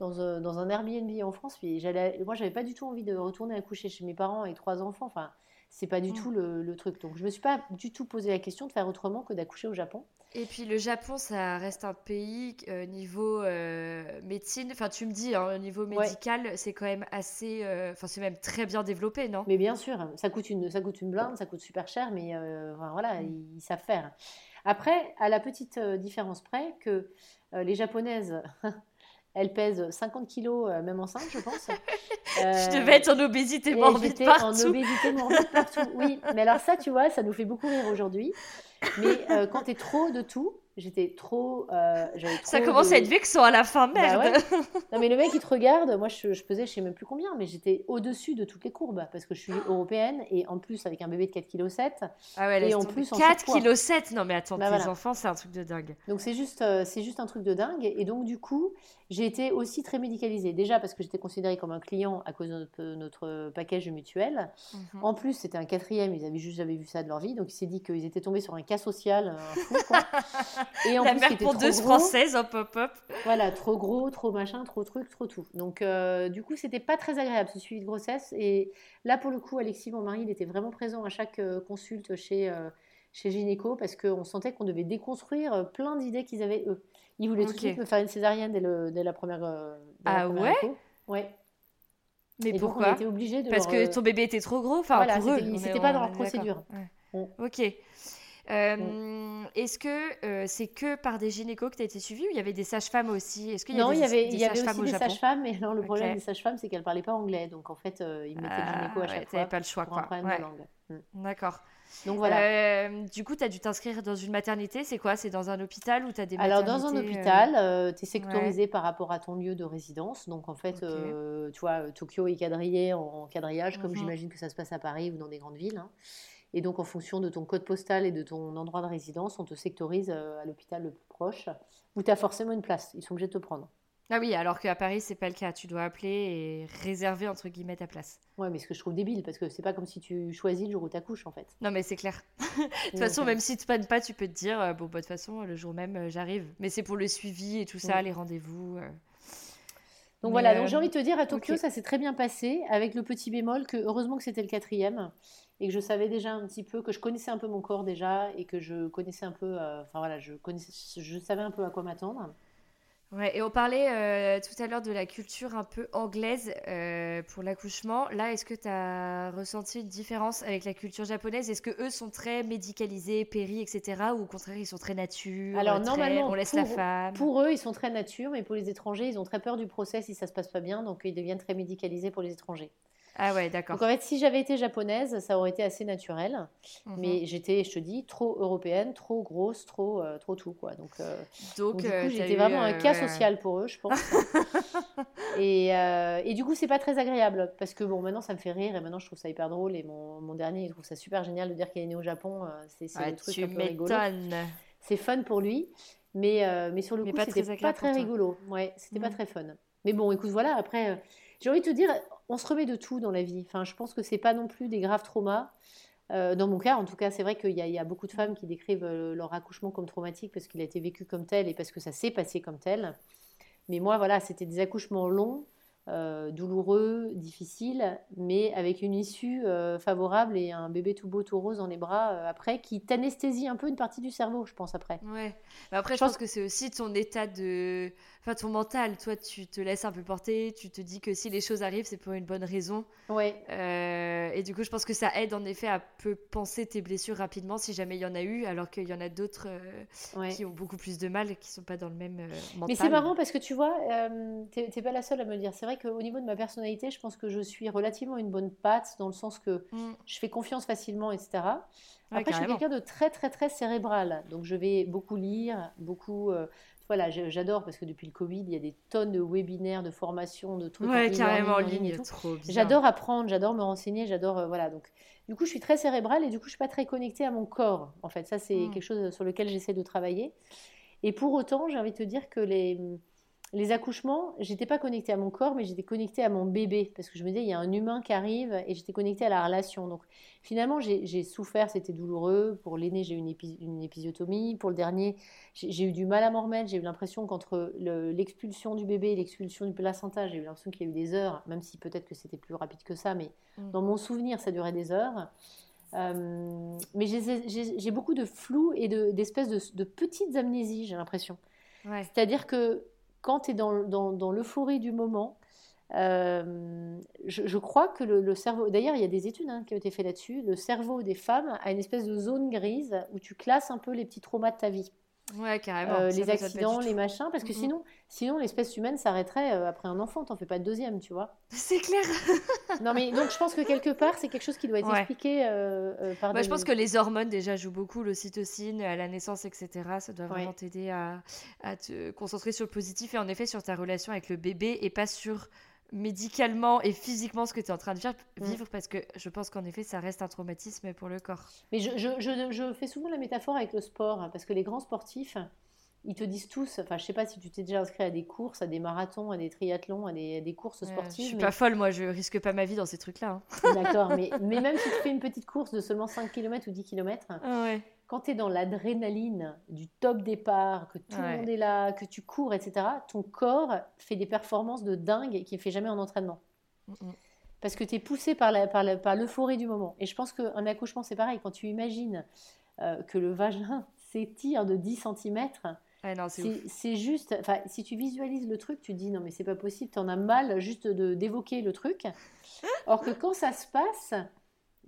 dans, un, dans un Airbnb en France. Puis moi, j'avais pas du tout envie de retourner accoucher chez mes parents et trois enfants. Enfin, c'est pas du mm. tout le, le, truc. Donc, je me suis pas du tout posé la question de faire autrement que d'accoucher au Japon. Et puis le Japon, ça reste un pays euh, niveau euh, médecine. Enfin, tu me dis, hein, au niveau médical, c'est quand même assez. Euh, enfin, c'est même très bien développé, non? Mais bien sûr, ça coûte une, ça coûte une blinde, ça coûte super cher, mais voilà, mm. ils, ils, savent faire. Après, à la petite différence près que les japonaises Elle pèse 50 kilos, euh, même enceinte, je pense. je devais être en obésité morbide partout. en obésité morbide partout, oui. Mais alors ça, tu vois, ça nous fait beaucoup rire aujourd'hui. Mais euh, quand tu es trop de tout, J'étais trop, euh, Ça commence à être vexant à la fin, bah merde. Non, mais le mec, il te regarde. Moi, je, je pesais, je sais même plus combien, mais j'étais au-dessus de toutes les courbes parce que je suis européenne et en plus avec un bébé de 4,7 kg. Ah ouais, et en plus 4,7 kg Non, mais attends, bah tes enfants, c'est un truc de dingue. Donc, c'est juste, euh, c'est juste un truc de dingue. Et donc, du coup, j'ai été aussi très médicalisée. Déjà parce que j'étais considérée comme un client à cause de notre, notre package mutuel. Mhm. En plus, c'était un quatrième. Ils avaient juste jamais vu ça de leur vie. Donc, il s'est dit qu'ils étaient tombés sur un cas social, un fou, quoi. Et en la plus, mère pondeuse française, hop, hop, hop. Voilà, trop gros, trop machin, trop truc, trop tout. Donc, euh, du coup, c'était pas très agréable ce suivi de grossesse. Et là, pour le coup, Alexis, mon mari, il était vraiment présent à chaque euh, consulte chez, euh, chez Gynéco parce qu'on sentait qu'on devait déconstruire plein d'idées qu'ils avaient eux. Ils voulaient tout de suite me faire une césarienne dès, le, dès la première. ah ouais Ouais. Mais pourquoi on était obligé de Parce que ton bébé était trop gros. Enfin, voilà, c'était pas dans leur procédure. Ok. Euh, est-ce que euh, c'est que par des gynécos que tu as été suivie ou il y avait des sages-femmes aussi? Est-ce qu'il Non, il y avait, il y avait aussi des sages-femmes, mais non, le problème des sages-femmes, c'est qu'elles ne parlaient pas anglais. Donc en fait, euh, ils mettaient le gynéco à ah, chaque fois. pas le choix, quoi. Mm. D'accord. Donc voilà. du coup, tu as dû t'inscrire dans une maternité. C'est quoi? C'est dans un hôpital ou tu as des Alors, dans un hôpital, tu es sectorisé par rapport à ton lieu de résidence. Donc, en fait, tu vois, Tokyo est quadrillé en, quadrillage, comme mhm. j'imagine que ça se passe à Paris ou dans des grandes villes. Hein. Et donc, en fonction de ton code postal et de ton endroit de résidence, on te sectorise euh, à l'hôpital le plus proche, où tu as forcément une place. Ils sont obligés de te prendre. Ah oui, alors qu'à Paris, c'est pas le cas. Tu dois appeler et réserver, entre guillemets, ta place. Ouais, mais ce que je trouve débile, parce que c'est pas comme si tu choisis le jour où tu accouches, en fait. Non, mais c'est clair. de toute façon, même si tu pannes pas, tu peux te dire, euh, bon, bah, de toute façon, le jour même, euh, j'arrive. Mais c'est pour le suivi et tout ça, les rendez-vous. Donc voilà, donc j'ai envie de te dire, à Tokyo, ça s'est très bien passé, avec le petit bémol que heureusement que c'était le quatrième et que je savais déjà un petit peu, que je connaissais un peu mon corps déjà et que je connaissais un peu, euh, enfin voilà, je, connaissais, je savais un peu à quoi m'attendre. Ouais, et on parlait euh, tout à l'heure de la culture un peu anglaise euh, pour l'accouchement. Là, est-ce que tu as ressenti une différence avec la culture japonaise? Est-ce que eux sont très médicalisés, péri, etc. Ou au contraire, ils sont très nature Alors, normalement, on laisse la femme? Pour eux, ils sont très nature, mais pour les étrangers, ils ont très peur du procès si ça se passe pas bien, donc ils deviennent très médicalisés pour les étrangers. Ah ouais, d'accord. Donc en fait, si j'avais été japonaise, ça aurait été assez naturel. Mhm. Mais j'étais, je te dis, trop européenne, trop grosse, trop, euh, trop tout quoi. Donc, euh, donc, du euh, coup, j'étais vraiment un cas social pour eux, je pense. et, et, du coup, c'est pas très agréable parce que bon, maintenant ça me fait rire et maintenant je trouve ça hyper drôle. Et mon, mon dernier, il trouve ça super génial de dire qu'il est né au Japon. C'est c'est un truc un peu rigolo. C'est fun pour lui. Mais, mais sur le coup, c'était pas très rigolo. Ouais, c'était pas mhm. très fun. Mais bon, écoute, voilà, après, j'ai envie de te dire, on se remet de tout dans la vie. Enfin, je pense que c'est pas non plus des graves traumas. Euh, dans mon cas, en tout cas, c'est vrai qu'il y, a beaucoup de femmes qui décrivent euh, leur accouchement comme traumatique parce qu'il a été vécu comme tel et parce que ça s'est passé comme tel. Mais moi, voilà, c'était des accouchements longs, euh, douloureux, difficiles, mais avec une issue favorable et un bébé tout beau, tout rose dans les bras après, qui t'anesthésie un peu une partie du cerveau, je pense, après. Ouais. après, je, pense... que c'est aussi ton état de enfin ton mental, toi, tu te laisses un peu porter, tu te dis que si les choses arrivent, c'est pour une bonne raison. Ouais. Euh, et du coup, je pense que ça aide en effet à peu penser tes blessures rapidement si jamais il y en a eu, alors qu'il y en a d'autres euh, qui ont beaucoup plus de mal, qui sont pas dans le même mental. Mais c'est marrant parce que tu vois, tu t'es pas la seule à me le dire. C'est vrai qu'au niveau de ma personnalité, je pense que je suis relativement une bonne patte dans le sens que mm. je fais confiance facilement, etc. Après, je suis quelqu'un de très, très, très cérébral. Donc, je vais beaucoup lire, beaucoup voilà, j'adore parce que depuis le Covid, il y a des tonnes de webinaires, de formations, de trucs ouais, carrément en ligne, J'adore apprendre, j'adore me renseigner, j'adore euh, voilà. Donc, du coup, je suis très cérébrale et du coup, je suis pas très connectée à mon corps. En fait, ça c'est hmm. quelque chose sur lequel j'essaie de travailler. Et pour autant, j'ai envie de te dire que les les accouchements, j'étais pas connectée à mon corps, mais j'étais connectée à mon bébé parce que je me disais il y a un humain qui arrive et j'étais connectée à la relation. Donc finalement j'ai souffert, c'était douloureux. Pour l'aîné j'ai eu une, une, épisiotomie, pour le dernier j'ai eu du mal à m'en remettre. J'ai eu l'impression qu'entre l'expulsion du bébé et l'expulsion du placenta, j'ai eu l'impression qu'il y a eu des heures, même si peut-être que c'était plus rapide que ça, mais mm. dans mon souvenir ça durait des heures. Euh, mais j'ai beaucoup de flou et d'espèces de, de, petites amnésies, j'ai l'impression. C'est-à-dire que quand tu es dans, dans, l'euphorie du moment, euh, je, crois que le, cerveau, d'ailleurs il y a des études hein, qui ont été faites là-dessus, le cerveau des femmes a une espèce de zone grise où tu classes un peu les petits traumas de ta vie. Ouais, carrément. Euh, les accidents, les machins, parce que sinon, sinon l'espèce humaine s'arrêterait euh, après un enfant. T'en fais pas de deuxième, tu vois. C'est clair. non, mais donc je pense que quelque part, c'est quelque chose qui doit être expliqué euh, par. Bah, Je pense que les hormones déjà jouent beaucoup, l'ocytocine à la naissance, etc. Ça doit vraiment t'aider à, à, te concentrer sur le positif et en effet sur ta relation avec le bébé et pas sur médicalement et physiquement ce que tu es en train de mm. vivre, parce que je pense qu'en effet, ça reste un traumatisme pour le corps. Mais je, je, je, fais souvent la métaphore avec le sport, hein, parce que les grands sportifs, ils te disent tous, enfin je sais pas si tu t'es déjà inscrit à des courses, à des marathons, à des triathlons, à des, des courses sportives. je suis pas folle, moi je risque pas ma vie dans ces trucs-là. Hein. D'accord, mais, mais même si tu fais une petite course de seulement 5 km ou 10 km, ah ouais quand tu es dans l'adrénaline du top départ, que tout le monde est là, que tu cours, etc., ton corps fait des performances de dingue qu'il ne fait jamais en entraînement. Mm. Parce que tu es poussé par l'euphorie par par du moment. Et je pense qu'un accouchement, c'est pareil. Quand tu imagines euh, que le vagin s'étire de 10 cm, c'est juste, si tu visualises le truc, tu te dis non mais c'est pas possible, tu en as mal juste d'évoquer le truc. Or que quand ça se passe,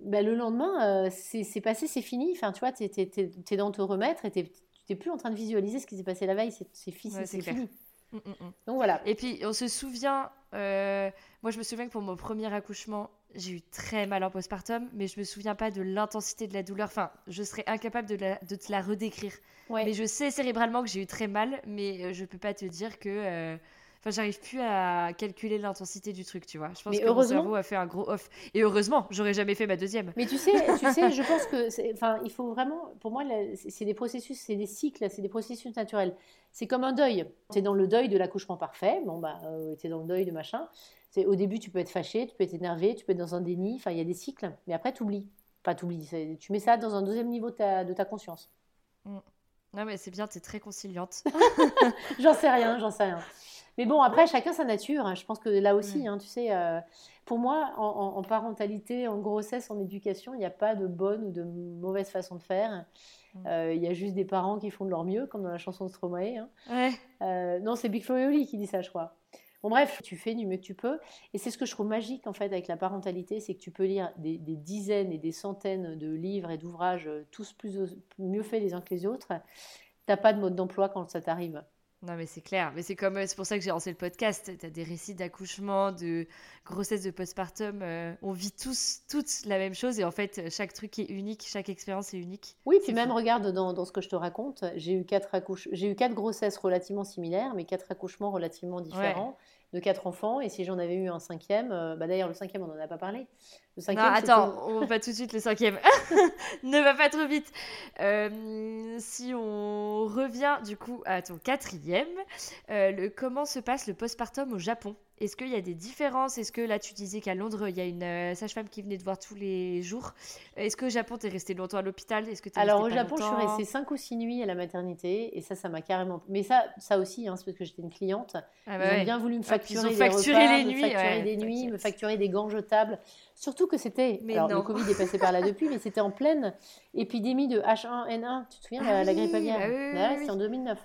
bah, le lendemain, euh, c'est passé, c'est fini. Enfin, tu vois, tu es, es, dans te remettre et tu n'es plus en train de visualiser ce qui s'est passé la veille. C'est fini. Mm, mm, mm. Donc voilà. Et puis, on se souvient, euh, moi je me souviens que pour mon premier accouchement, j'ai eu très mal en postpartum, mais je me souviens pas de l'intensité de la douleur. Enfin, je serais incapable de, de te la redécrire. Mais je sais cérébralement que j'ai eu très mal, mais euh, je peux pas te dire que Enfin, j'arrive plus à calculer l'intensité du truc, tu vois. Je pense que mon cerveau a fait un gros off. Et heureusement, j'aurais jamais fait ma deuxième. Mais tu sais, tu sais, je pense que, enfin, il faut vraiment, pour moi, c'est des processus, c'est des cycles, c'est des processus naturels. C'est comme un deuil. Tu es dans le deuil de l'accouchement parfait. Bon, bah, euh, tu es dans le deuil de machin. Au début, tu peux être fâché, tu peux être énervé, tu peux être dans un déni. Enfin, il y a des cycles. Mais après, tu oublies. Pas tu oublies. Tu mets ça dans un deuxième niveau de ta, de ta conscience. Mm. Non, mais c'est bien, tu es très conciliante. j'en sais rien, j'en sais rien. Mais bon, après, chacun sa nature. Hein. Je pense que là aussi, hein, tu sais, euh, pour moi, en, parentalité, en grossesse, en éducation, il n'y a pas de bonne ou de mauvaise façon de faire. Mm. Euh, il y a juste des parents qui font de leur mieux, comme dans la chanson de Stromae. Hein. Ouais. Euh, non, c'est Big Flo et Oli qui dit ça, je crois. Bon, bref, tu fais du mieux que tu peux. Et c'est ce que je trouve magique, en fait, avec la parentalité, c'est que tu peux lire des, dizaines et des centaines de livres et d'ouvrages, tous plus, mieux faits les uns que les autres. Tu n'as pas de mode d'emploi quand ça t'arrive. Non, mais c'est clair. Mais c'est comme c'est pour ça que j'ai lancé le podcast. Tu as des récits d'accouchement, de grossesse, de postpartum. Euh, on vit tous, toutes la même chose. Et en fait, chaque truc est unique, chaque expérience est unique. Oui, puis même, regarde dans, dans, ce que je te raconte, j'ai eu, quatre accouche... j'ai eu quatre grossesses relativement similaires, mais quatre accouchements relativement différents de quatre enfants. Et si j'en avais eu un cinquième, euh, bah d'ailleurs, le cinquième, on n'en a pas parlé. Le cinquième, non, attends, on va tout de suite le cinquième. ne va pas trop vite. Euh, si on revient du coup à ton quatrième, euh, le, comment se passe le postpartum au Japon? Est-ce qu'il y a des différences? Est-ce que là, tu disais qu'à Londres, il y a une euh, sage-femme qui venait te voir tous les jours. Est-ce que au Japon, tu es resté longtemps à l'hôpital? Est-ce que Alors, au Japon, je suis restée 5 ou 6 nuits à la maternité. Et ça, ça m'a carrément. Mais ça, ça aussi, hein, c'est parce que j'étais une cliente. Ah bah ils ont bien voulu me facturer, ils ont facturé les nuits, me facturer des nuits, me facturer des gants jetables. Surtout que c'était. Alors, le Covid est passé par là depuis, mais c'était en pleine épidémie de H1N1. Tu te souviens, la, ah grippe aviaire? ah C'est en 2009.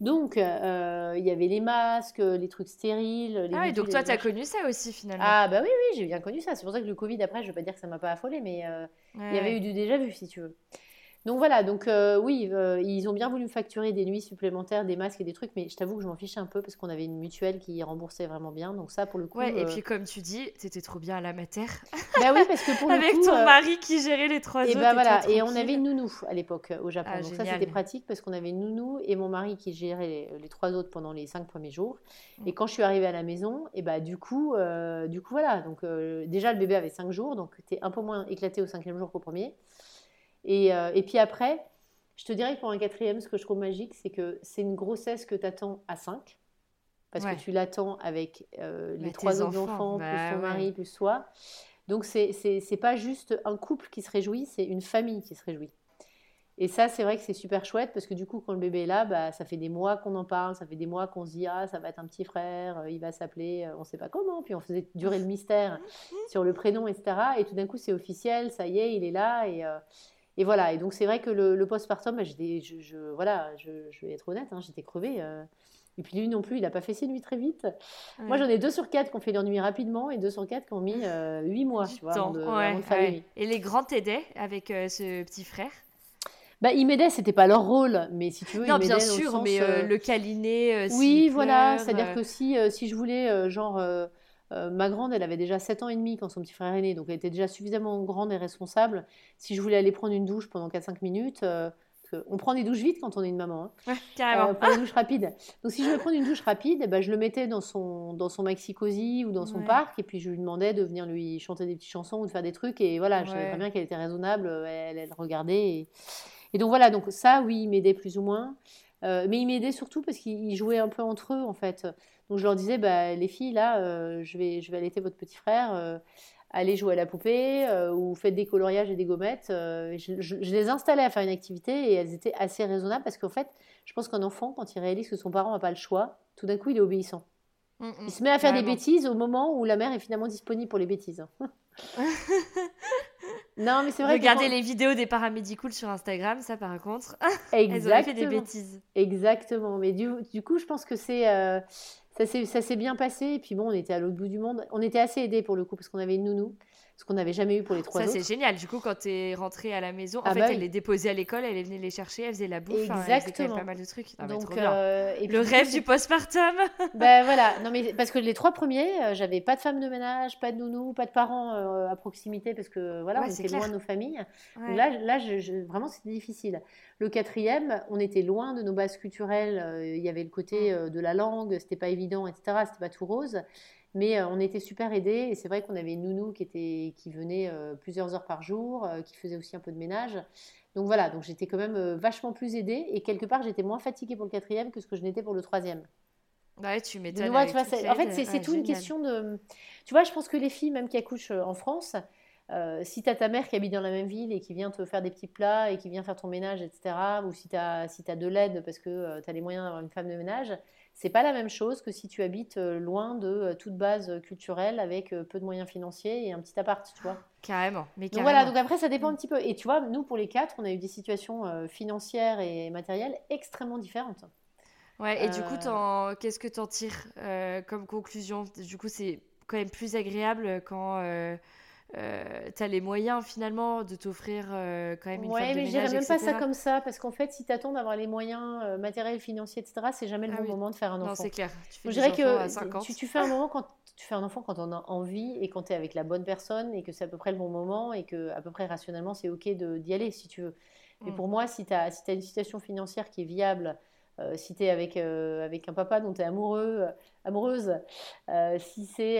Donc, euh, il y avait les masques, les trucs stériles. Les ah oui, donc toi, tu as connu ça aussi finalement. Ah bah oui, oui, j'ai bien connu ça. C'est pour ça que le Covid, après, je veux pas dire que ça m'a pas affolé, mais euh, il y avait eu du déjà vu, si tu veux. Donc voilà, donc euh, oui, euh, ils ont bien voulu me facturer des nuits supplémentaires, des masques et des trucs, mais je t'avoue que je m'en fichais un peu parce qu'on avait une mutuelle qui remboursait vraiment bien. Donc ça, pour le coup. Ouais, et euh, puis comme tu dis, t'étais trop bien à la mater. Bah oui, parce que pour le Avec coup. ton mari qui gérait les trois et autres. Bah voilà, et on avait une nounou à l'époque au Japon. Ah, donc ça, c'était pratique parce qu'on avait une nounou et mon mari qui gérait les, trois autres pendant les cinq premiers jours. Et quand je suis arrivée à la maison, et bah du coup, du coup voilà. Donc déjà, le bébé avait cinq jours, donc t'es un peu moins éclaté au cinquième jour qu'au premier. Et, et puis après. Je te dirais que pour un quatrième, ce que je trouve magique, c'est que c'est une grossesse que tu attends à 5. Parce que tu l'attends avec euh, les trois autres enfants, plus bah ton mari, plus toi. Donc, c'est n'est pas juste un couple qui se réjouit, c'est une famille qui se réjouit. Et ça, c'est vrai que c'est super chouette parce que du coup, quand le bébé est là, bah, ça fait des mois qu'on en parle, ça fait des mois qu'on se dit Ah, ça va être un petit frère, euh, il va s'appeler, euh, on ne sait pas comment. Puis on faisait durer le mystère sur le prénom, etc. Et tout d'un coup, c'est officiel, ça y est, il est là. Et, et voilà, et donc c'est vrai que le, le postpartum, bah, je, je, voilà, je, vais être honnête, hein, j'étais crevée. Euh. et puis lui non plus, il n'a pas fait ses nuits très vite. Moi, j'en ai deux sur quatre qui ont fait leur nuit rapidement et deux sur quatre qui ont mis euh, huit mois, tu vois, avant de, ouais, Et les grands t'aidaient avec euh, ce petit frère? Bah, ils m'aidaient, c'était pas leur rôle, mais si tu veux, non, ils bien sûr, mais le câliner. oui, voilà, c'est-à-dire que si, si je voulais, genre, euh, ma grande, elle avait déjà 7 ans et demi quand son petit frère est né, donc elle était déjà suffisamment grande et responsable. Si je voulais aller prendre une douche pendant 4-5 minutes, euh, on prend des douches vite quand on est une maman. Hein. carrément. Euh, une douche rapide. Donc si je veux prendre une douche rapide, ben, je le mettais dans son, dans son maxi cosy ou dans son parc, et puis je lui demandais de venir lui chanter des petites chansons ou de faire des trucs. Et voilà, je savais très bien qu'elle était raisonnable, elle, elle regardait. Et... donc voilà, donc ça, oui, il m'aidait plus ou moins. mais il m'aidait surtout parce qu'il jouait un peu entre eux, en fait. Donc je leur disais, bah, les filles, là, euh, je, vais, je vais allaiter votre petit frère, euh, allez jouer à la poupée euh, ou faites des coloriages et des gommettes. Je, les installais à faire une activité et elles étaient assez raisonnables parce qu'en fait, je pense qu'un enfant, quand il réalise que son parent n'a pas le choix, tout d'un coup, il est obéissant. Mm, mm. il se met à faire des bêtises au moment où la mère est finalement disponible pour les bêtises. non, mais c'est vrai. Regardez les vidéos des paramédicoules sur Instagram, ça par contre. Exactement. Elles ont fait des bêtises. Exactement. Mais du, du coup, je pense que c'est ça s'est bien passé. Et puis bon, on était à l'autre bout du monde. On était assez aidés pour le coup parce qu'on avait une nounou ce qu'on n'avait jamais eu pour les trois ça, c'est génial. Du coup, quand tu es rentrée à la maison, en ah fait, bah elle les déposait à l'école, elle venait les chercher, elle faisait la bouffe. Exactement. elle faisait pas mal de trucs. Donc, euh, et le rêve du postpartum. ben voilà. Non, mais parce que les trois premiers, euh, j'avais pas de femme de ménage, pas de nounou, pas de parents euh, à proximité parce que voilà, on était loin de nos familles. Donc là, là je, vraiment, c'était difficile. Le quatrième, on était loin de nos bases culturelles. Il y avait le côté mm. de la langue, c'était pas évident, etc. C'était pas tout rose. Mais euh, on était super aidés et c'est vrai qu'on avait une nounou qui, était, qui venait euh, plusieurs heures par jour, euh, qui faisait aussi un peu de ménage. Donc voilà, donc j'étais quand même vachement plus aidée et quelque part j'étais moins fatiguée pour le quatrième que ce que je n'étais pour le troisième. Ouais, tu m'étonnes. en fait, c'est tout une question de. Tu vois, je pense que les filles, même qui accouchent en France, si tu as ta mère qui habite dans la même ville et qui vient te faire des petits plats et qui vient faire ton ménage, etc., ou si tu as, si as de l'aide parce que tu as les moyens d'avoir une femme de ménage, c'est pas la même chose que si tu habites euh, loin de euh, toute base euh, culturelle avec peu de moyens financiers et un petit appart, tu vois. Carrément. Mais Donc voilà, donc après ça dépend un petit peu. Et tu vois, nous pour les quatre, on a eu des situations financières et matérielles extrêmement différentes. Ouais, et du coup, qu'est-ce que tu en tires comme conclusion? Du coup, c'est quand même plus agréable quand euh, tu as les moyens finalement de t'offrir euh, quand même une ouais, mais je dirais même pas ça comme ça parce qu'en fait si tu attends d'avoir les moyens euh, matériels financiers etc c'est jamais le ah bon moment de faire un enfant. non c'est clair. Tu fais je dirais que tu, tu, fais un moment quand tu fais un enfant quand on a envie et quand tu es avec la bonne personne et que c'est à peu près le bon moment et que à peu près rationnellement c'est ok d'y aller si tu veux. Mais mm. pour moi si tu as, si as une situation financière qui est viable euh, si tu es avec, euh, avec un papa dont tu es amoureux, euh, amoureuse, si c'est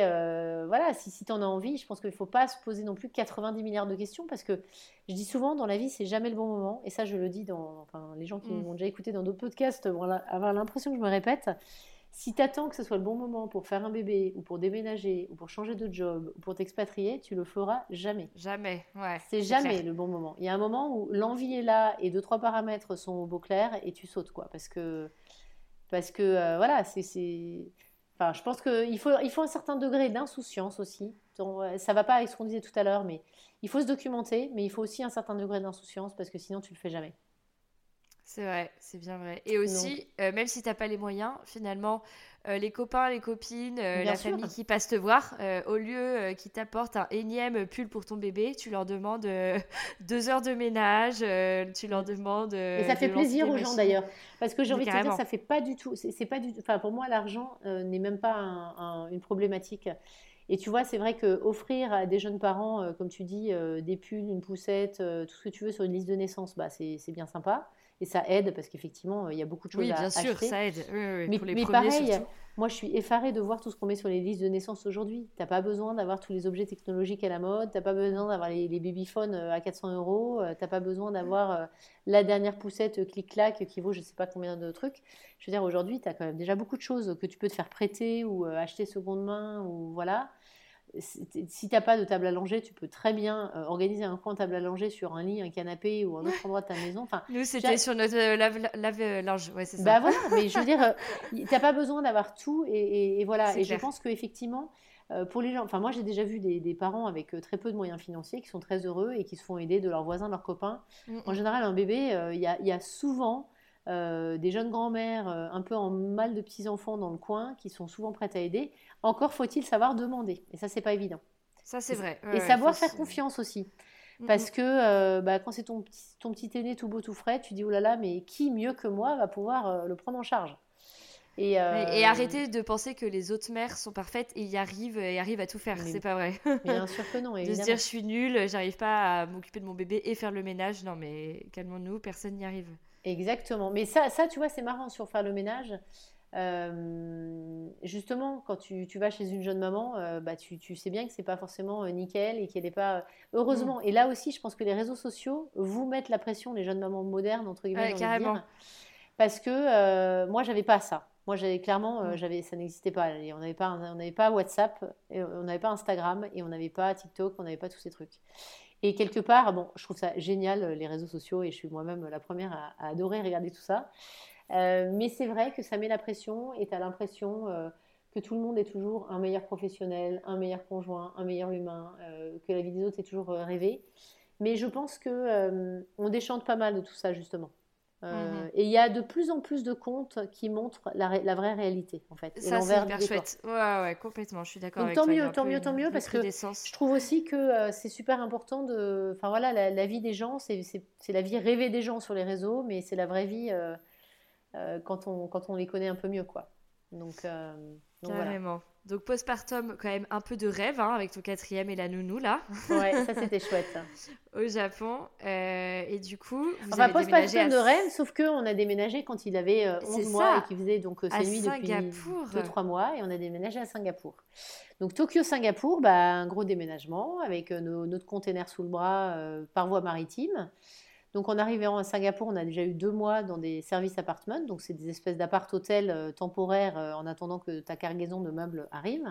voilà, si, si tu en as envie, je pense qu'il ne faut pas se poser non plus 90 milliards de questions parce que je dis souvent dans la vie, c'est jamais le bon moment. Et ça, je le dis dans enfin, les gens qui mm. m'ont déjà écouté dans d'autres podcasts vont avoir l'impression que je me répète. Si tu attends que ce soit le bon moment pour faire un bébé ou pour déménager ou pour changer de job ou pour t'expatrier, tu le feras jamais. Jamais, ouais. C'est jamais le bon moment. Il y a un moment où l'envie est là et deux trois paramètres sont au beau clair et tu sautes quoi parce que parce que euh, voilà, c'est enfin je pense qu'il faut il faut un certain degré d'insouciance aussi. Ça va pas avec ce qu'on disait tout à l'heure mais il faut se documenter mais il faut aussi un certain degré d'insouciance parce que sinon tu le fais jamais. C'est vrai, c'est bien vrai. Et aussi, euh, même si tu n'as pas les moyens, finalement, euh, les copains, les copines, euh, la famille qui passe te voir, au lieu qu'ils t'apportent un énième pull pour ton bébé, tu leur demandes deux heures de ménage, tu leur demandes. Et ça fait plaisir aux gens d'ailleurs. Parce que j'ai envie de te dire, ça fait pas du tout. C'est pas du Enfin, pour moi, l'argent n'est même pas une problématique. Et tu vois, c'est vrai qu'offrir à des jeunes parents, comme tu dis, des pulls, une poussette, tout ce que tu veux sur une liste de naissance, bah, c'est bien sympa et ça aide parce qu'effectivement, il y a beaucoup de choses oui, à bien sûr, ça aide. mais, mais pareil, moi, je suis effarée de voir tout ce qu'on met sur les listes de naissance aujourd'hui. Tu n'as pas besoin d'avoir tous les objets technologiques à la mode, tu n'as pas besoin d'avoir les, les babyphones euh, à 400 euros, euh, tu n'as pas besoin d'avoir euh, la dernière poussette clic-clac qui vaut je ne sais pas combien de trucs. Je veux dire, aujourd'hui, tu as quand même déjà beaucoup de choses que tu peux te faire prêter ou acheter seconde main ou voilà si tu n'as pas de table à langer, tu peux très bien euh, organiser un coin table à langer sur un lit, un canapé ou un autre endroit de ta maison. Enfin, Nous, c'était sur notre euh, lave-linge. ouais, c'est ça. Bah voilà, mais je veux dire, tu n'as pas besoin d'avoir tout. Et, voilà. Et je pense qu'effectivement, euh, pour les gens, enfin, moi, j'ai déjà vu des, parents avec très peu de moyens financiers qui sont très heureux et qui se font aider de leurs voisins, de leurs copains. Mm, en général, un bébé, il y, y, a souvent. Des jeunes grand-mères un peu en mal de petits-enfants dans le coin qui sont souvent prêtes à aider. Encore faut-il savoir demander. Et ça, c'est pas évident. Ça, c'est vrai. et savoir faire confiance aussi. Parce que euh, bah, quand c'est ton, ton petit aîné tout beau, tout frais, tu dis oh là là, mais qui mieux que moi va pouvoir euh, le prendre en charge? Et, euh, et, arrêter de penser que les autres mères sont parfaites et y arrivent et arrivent à tout faire. C'est pas vrai. Bien sûr que non. de se dire je suis nulle, j'arrive pas à m'occuper de mon bébé et faire le ménage. Non, mais calmons-nous, personne n'y arrive. Exactement. Mais ça, ça, tu vois, c'est marrant sur faire le ménage. Euh, justement, quand tu, vas chez une jeune maman, euh, bah, tu, sais bien que c'est pas forcément euh, nickel et qu'elle n'est pas. Heureusement. Mm. Et là aussi, je pense que les réseaux sociaux vous mettent la pression, les jeunes mamans modernes, entre guillemets. carrément. parce que moi, j'avais pas ça. Moi, j'avais clairement, mm. j'avais, ça n'existait pas. on n'avait pas, on n'avait pas WhatsApp, on n'avait pas Instagram et on n'avait pas TikTok, on n'avait pas tous ces trucs. Et quelque part, bon, je trouve ça génial les réseaux sociaux et je suis moi-même la première à adorer regarder tout ça. Euh, mais c'est vrai que ça met la pression et tu as l'impression euh, que tout le monde est toujours un meilleur professionnel, un meilleur conjoint, un meilleur humain, euh, que la vie des autres est toujours rêvée. Mais je pense que on déchante pas mal de tout ça justement. Mhm. Et il y a de plus en plus de comptes qui montrent la, la vraie réalité, en fait. Ça, c'est hyper chouette. Ouais, ouais, complètement. Je suis d'accord avec tant toi. Mieux, tant mieux, tant mieux, parce que je trouve aussi que c'est super important de. Enfin voilà, la, la vie des gens, c'est la vie rêvée des gens sur les réseaux, mais c'est la vraie vie euh, quand, on, quand on les connaît un peu mieux. quoi. Donc, euh, donc Carrément. Donc postpartum, quand même un peu de rêve hein, avec ton quatrième et la nounou là. Ouais, ça c'était chouette. Au Japon. Euh, et du coup, vous enfin, postpartum de rêve, sauf qu'on a déménagé quand il avait 11 mois et qu'il faisait donc ses nuits depuis 2-3 mois et on a déménagé à Singapour. Donc Tokyo-Singapour, bah, un gros déménagement avec notre container sous le bras par voie maritime. Donc en arrivant à Singapour, on a déjà eu deux mois dans des services apartments, donc c'est des espèces d'appart-hôtels euh, temporaires euh, en attendant que ta cargaison de meubles arrive.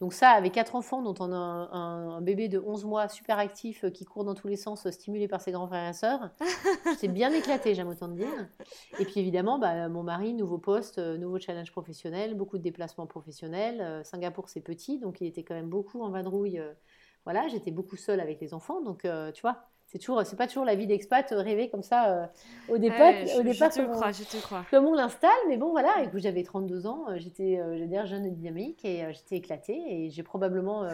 Donc ça, avec quatre enfants, dont on a un, bébé de 11 mois super actif euh, qui court dans tous les sens, stimulé par ses grands frères et sœurs, j'étais bien éclatée, j'aime autant dire. Et puis évidemment, bah, mon mari, nouveau poste, nouveau challenge professionnel, beaucoup de déplacements professionnels. Singapour, c'est petit, donc il était quand même beaucoup en vadrouille. voilà, j'étais beaucoup seule avec les enfants, donc tu vois, c'est toujours, c'est pas toujours la vie d'expat euh, rêvée comme ça euh, au départ. au départ, je te crois, je te crois. Comme on l'installe, mais bon voilà. Écoute, j'avais 32 ans, euh, j'étais, euh, jeune et dynamique et j'étais éclatée et j'ai probablement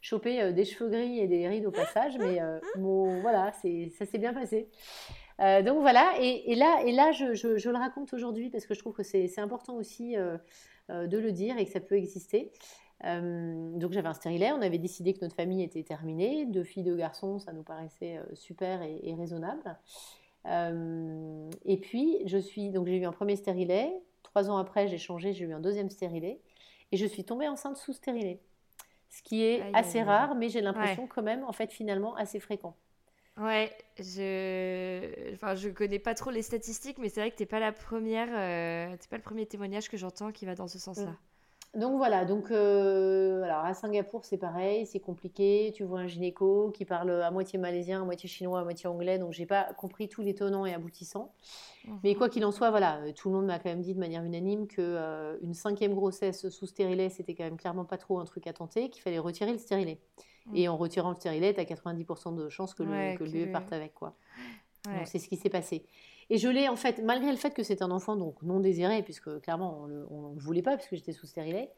chopé des cheveux gris et des rides au passage, mais bon voilà, c'est, ça s'est bien passé. donc voilà, et, et, là, et là, je, je, je le raconte aujourd'hui parce que je trouve que c'est important aussi de le dire et que ça peut exister. Euh, donc j'avais un stérilet, on avait décidé que notre famille était terminée, deux filles, deux garçons, ça nous paraissait euh, super et, raisonnable. Euh, et puis je suis, donc j'ai eu un premier stérilet, trois ans après j'ai changé, j'ai eu un deuxième stérilet, et je suis tombée enceinte sous stérilet, ce qui est assez rare, mais j'ai l'impression quand même, en fait finalement assez fréquent. Ouais, je, enfin, je connais pas trop les statistiques, mais c'est vrai que t'es pas la première, pas le premier témoignage que j'entends qui va dans ce sens-là. Mm. Donc voilà, donc euh, alors à Singapour c'est pareil, c'est compliqué. Tu vois un gynéco qui parle à moitié malaisien, à moitié chinois, à moitié anglais, donc j'ai pas compris tous les tenants et aboutissants. Mhm. Mais quoi qu'il en soit, voilà, euh, tout le monde m'a quand même dit de manière unanime que euh, une cinquième grossesse sous stérilet c'était quand même clairement pas trop un truc à tenter, qu'il fallait retirer le stérilet. Mhm. Et en retirant le stérilet, tu as 90% de chances que le, que le bébé parte avec quoi. Donc c'est ce qui s'est passé. Et je l'ai en fait, malgré le fait que c'est un enfant donc non désiré, puisque clairement on ne le voulait pas, puisque j'étais sous stérilet,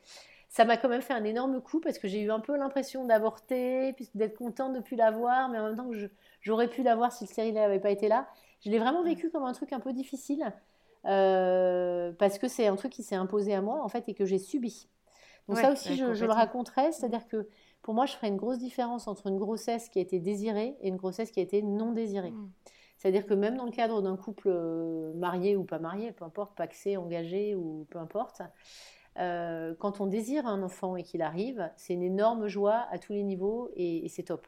ça m'a quand même fait un énorme coup parce que j'ai eu un peu l'impression d'avorter, d'être contente de ne plus l'avoir, mais en même temps que j'aurais pu l'avoir si le stérilet n'avait pas été là. Je l'ai vraiment vécu comme un truc un peu difficile euh, parce que c'est un truc qui s'est imposé à moi en fait et que j'ai subi. Donc ça aussi, je, le raconterai, c'est-à-dire que pour moi, je ferai une grosse différence entre une grossesse qui a été désirée et une grossesse qui a été non désirée. Mm. C'est-à-dire que même dans le cadre d'un couple euh, marié ou pas marié, peu importe, paxé, engagé ou peu importe, euh, quand on désire un enfant et qu'il arrive, c'est une énorme joie à tous les niveaux et, c'est top.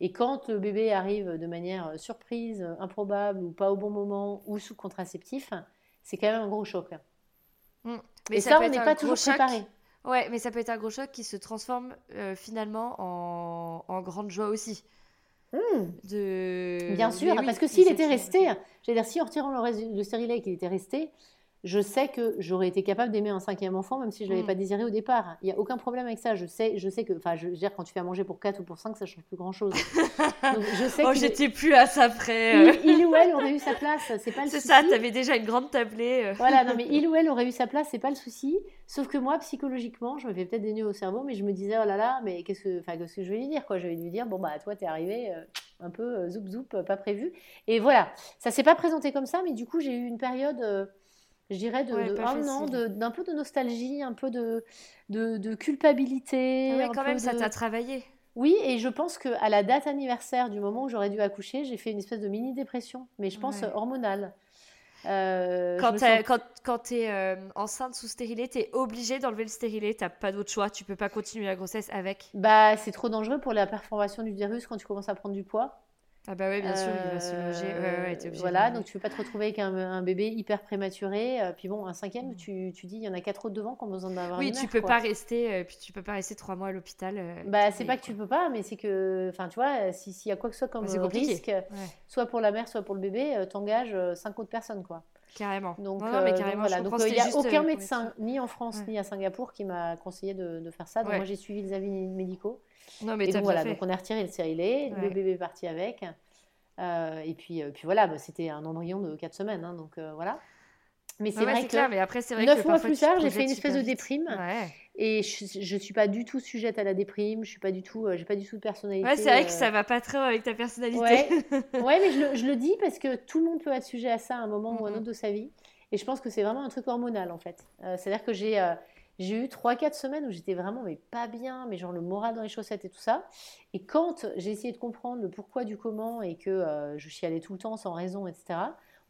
Et quand le bébé arrive de manière surprise, improbable ou pas au bon moment ou sous contraceptif, c'est quand même un gros choc. Mm. Mais et ça, on n'est pas toujours préparé. Ouais, mais ça peut être un gros choc qui se transforme euh, finalement en, grande joie aussi. Hmm. De... Bien sûr, parce que s'il était resté, j'allais dire, si en retirant le, le stérilet qu'il était resté, je sais que j'aurais été capable d'aimer un cinquième enfant, même si je ne l'avais mm. pas désiré au départ. Il n'y a aucun problème avec ça. Je sais, je sais que, enfin, je veux dire, quand tu fais à manger pour 4 ou pour 5, ça ne change plus grand-chose. je sais oh, j'étais plus à ça près. Il, ou elle aurait eu sa place, c'est pas le souci. C'est ça, tu avais déjà une grande tablée. Euh. voilà, non, mais il ou elle aurait eu sa place, c'est pas le souci. Sauf que moi, psychologiquement, je me fais peut-être des nœuds au cerveau, mais je me disais, oh là là, mais qu'est-ce que, enfin, qu'est-ce que je vais lui dire, quoi? Je vais lui dire, bon, bah, toi, t'es arrivé. Euh, un peu euh, zoup zoup, pas prévu. Et voilà, ça s'est pas présenté comme ça, mais du coup, j'ai eu une période je dirais, de, de d'un peu de nostalgie, un peu de, de, culpabilité. Ah quand même, ça t'a travaillé. Oui, et je pense qu'à la date anniversaire du moment où j'aurais dû accoucher, j'ai fait une espèce de mini-dépression, mais je pense hormonale. Euh, quand tu es euh, enceinte sous stérilet, tu es obligée d'enlever le stérilet, tu pas d'autre choix, tu peux pas continuer la grossesse avec. Bah, c'est trop dangereux pour la perforation du virus quand tu commences à prendre du poids. Ah bah oui, bien sûr, il va se loger. Ouais, ouais, voilà, donc tu ne peux pas te retrouver avec un, bébé hyper prématuré. Euh, puis bon, un cinquième, mm. tu, tu dis, il y en a quatre autres devant qui ont besoin d'avoir Oui, une tu peux pas rester, euh, puis tu peux pas rester trois mois à l'hôpital. Euh, bah, c'est pas que tu peux pas, mais c'est que, enfin, tu vois, s'il y a quoi que ce soit comme risque, soit pour la mère, soit pour le bébé, t'engages cinq autres personnes, quoi. Carrément. Donc, mais carrément, voilà. donc il n'y a aucun médecin, ni en France, ni à Singapour, qui m'a conseillé de, de, faire ça. Donc moi, j'ai suivi les avis médicaux. Non, mais et donc, voilà, donc on a retiré le stérilet, le bébé est parti avec. Euh, et puis, euh, puis voilà, bah, c'était un embryon de 4 semaines, hein, donc euh, voilà. Mais c'est vrai que mais après, vrai 9 mois plus tard, j'ai fait une espèce de déprime. Et je ne suis pas du tout sujette à la déprime, je suis pas du tout, j'ai pas du tout de personnalité. Ouais, c'est vrai que ça va pas trop avec ta personnalité. Ouais, ouais mais je le, je le, dis parce que tout le monde peut être sujet à ça à un moment ou à un autre de sa vie. Et je pense que c'est vraiment un truc hormonal en fait. C'est-à-dire que j'ai j'ai eu 3-4 semaines où j'étais vraiment mais pas bien, mais genre le moral dans les chaussettes et tout ça. Et quand j'ai essayé de comprendre le pourquoi du comment et que euh, je chialais tout le temps sans raison, etc.,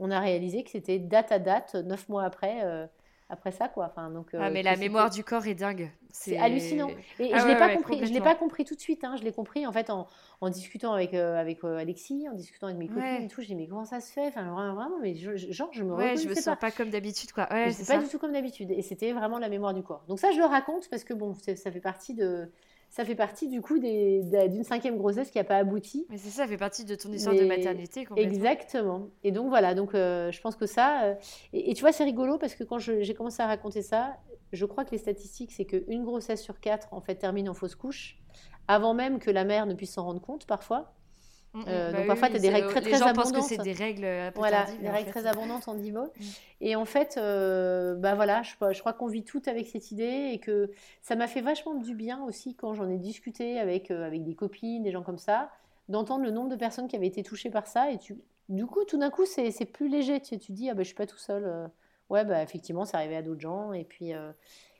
on a réalisé que c'était date à date, 9 mois après, euh, après ça, quoi. Enfin, donc, ah, mais la mémoire du corps est dingue. C'est hallucinant. Et, ah je l'ai pas compris. Je l'ai pas compris tout de suite. Hein. Je l'ai compris en fait en, en discutant avec euh, avec euh, Alexis, en discutant avec mes copines et tout. Je dis mais comment ça se fait? Enfin vraiment, mais genre je me ouais, je me sens pas, comme d'habitude quoi. Ouais, c'est pas du tout comme d'habitude. Et c'était vraiment la mémoire du corps. Donc ça je le raconte parce que bon, ça fait partie de ça fait partie du coup d'une cinquième grossesse qui n'a pas abouti. Mais c'est ça, ça fait partie de ton histoire de maternité. Exactement. Et donc voilà, donc euh, je pense que ça. Euh, et, tu vois, c'est rigolo parce que quand j'ai commencé à raconter ça, je crois que les statistiques, c'est qu'une grossesse sur quatre en fait termine en fausse couche, avant même que la mère ne puisse s'en rendre compte parfois. Mm, mm. Euh, bah donc parfois, tu as des règles très très gens abondantes. Pensent que c'est des règles Voilà, des règles très abondantes en divo. Mm. Et en fait, euh, bah voilà, je, je crois qu'on vit tout avec cette idée et que ça m'a fait vachement du bien aussi quand j'en ai discuté avec, euh, avec des copines, des gens comme ça, d'entendre le nombre de personnes qui avaient été touchées par ça. Et tu, du coup, tout d'un coup, c'est plus léger. Tu, tu dis, ah bah, je suis pas tout seul. ouais, bah effectivement, c'est arrivé à d'autres gens. Et puis,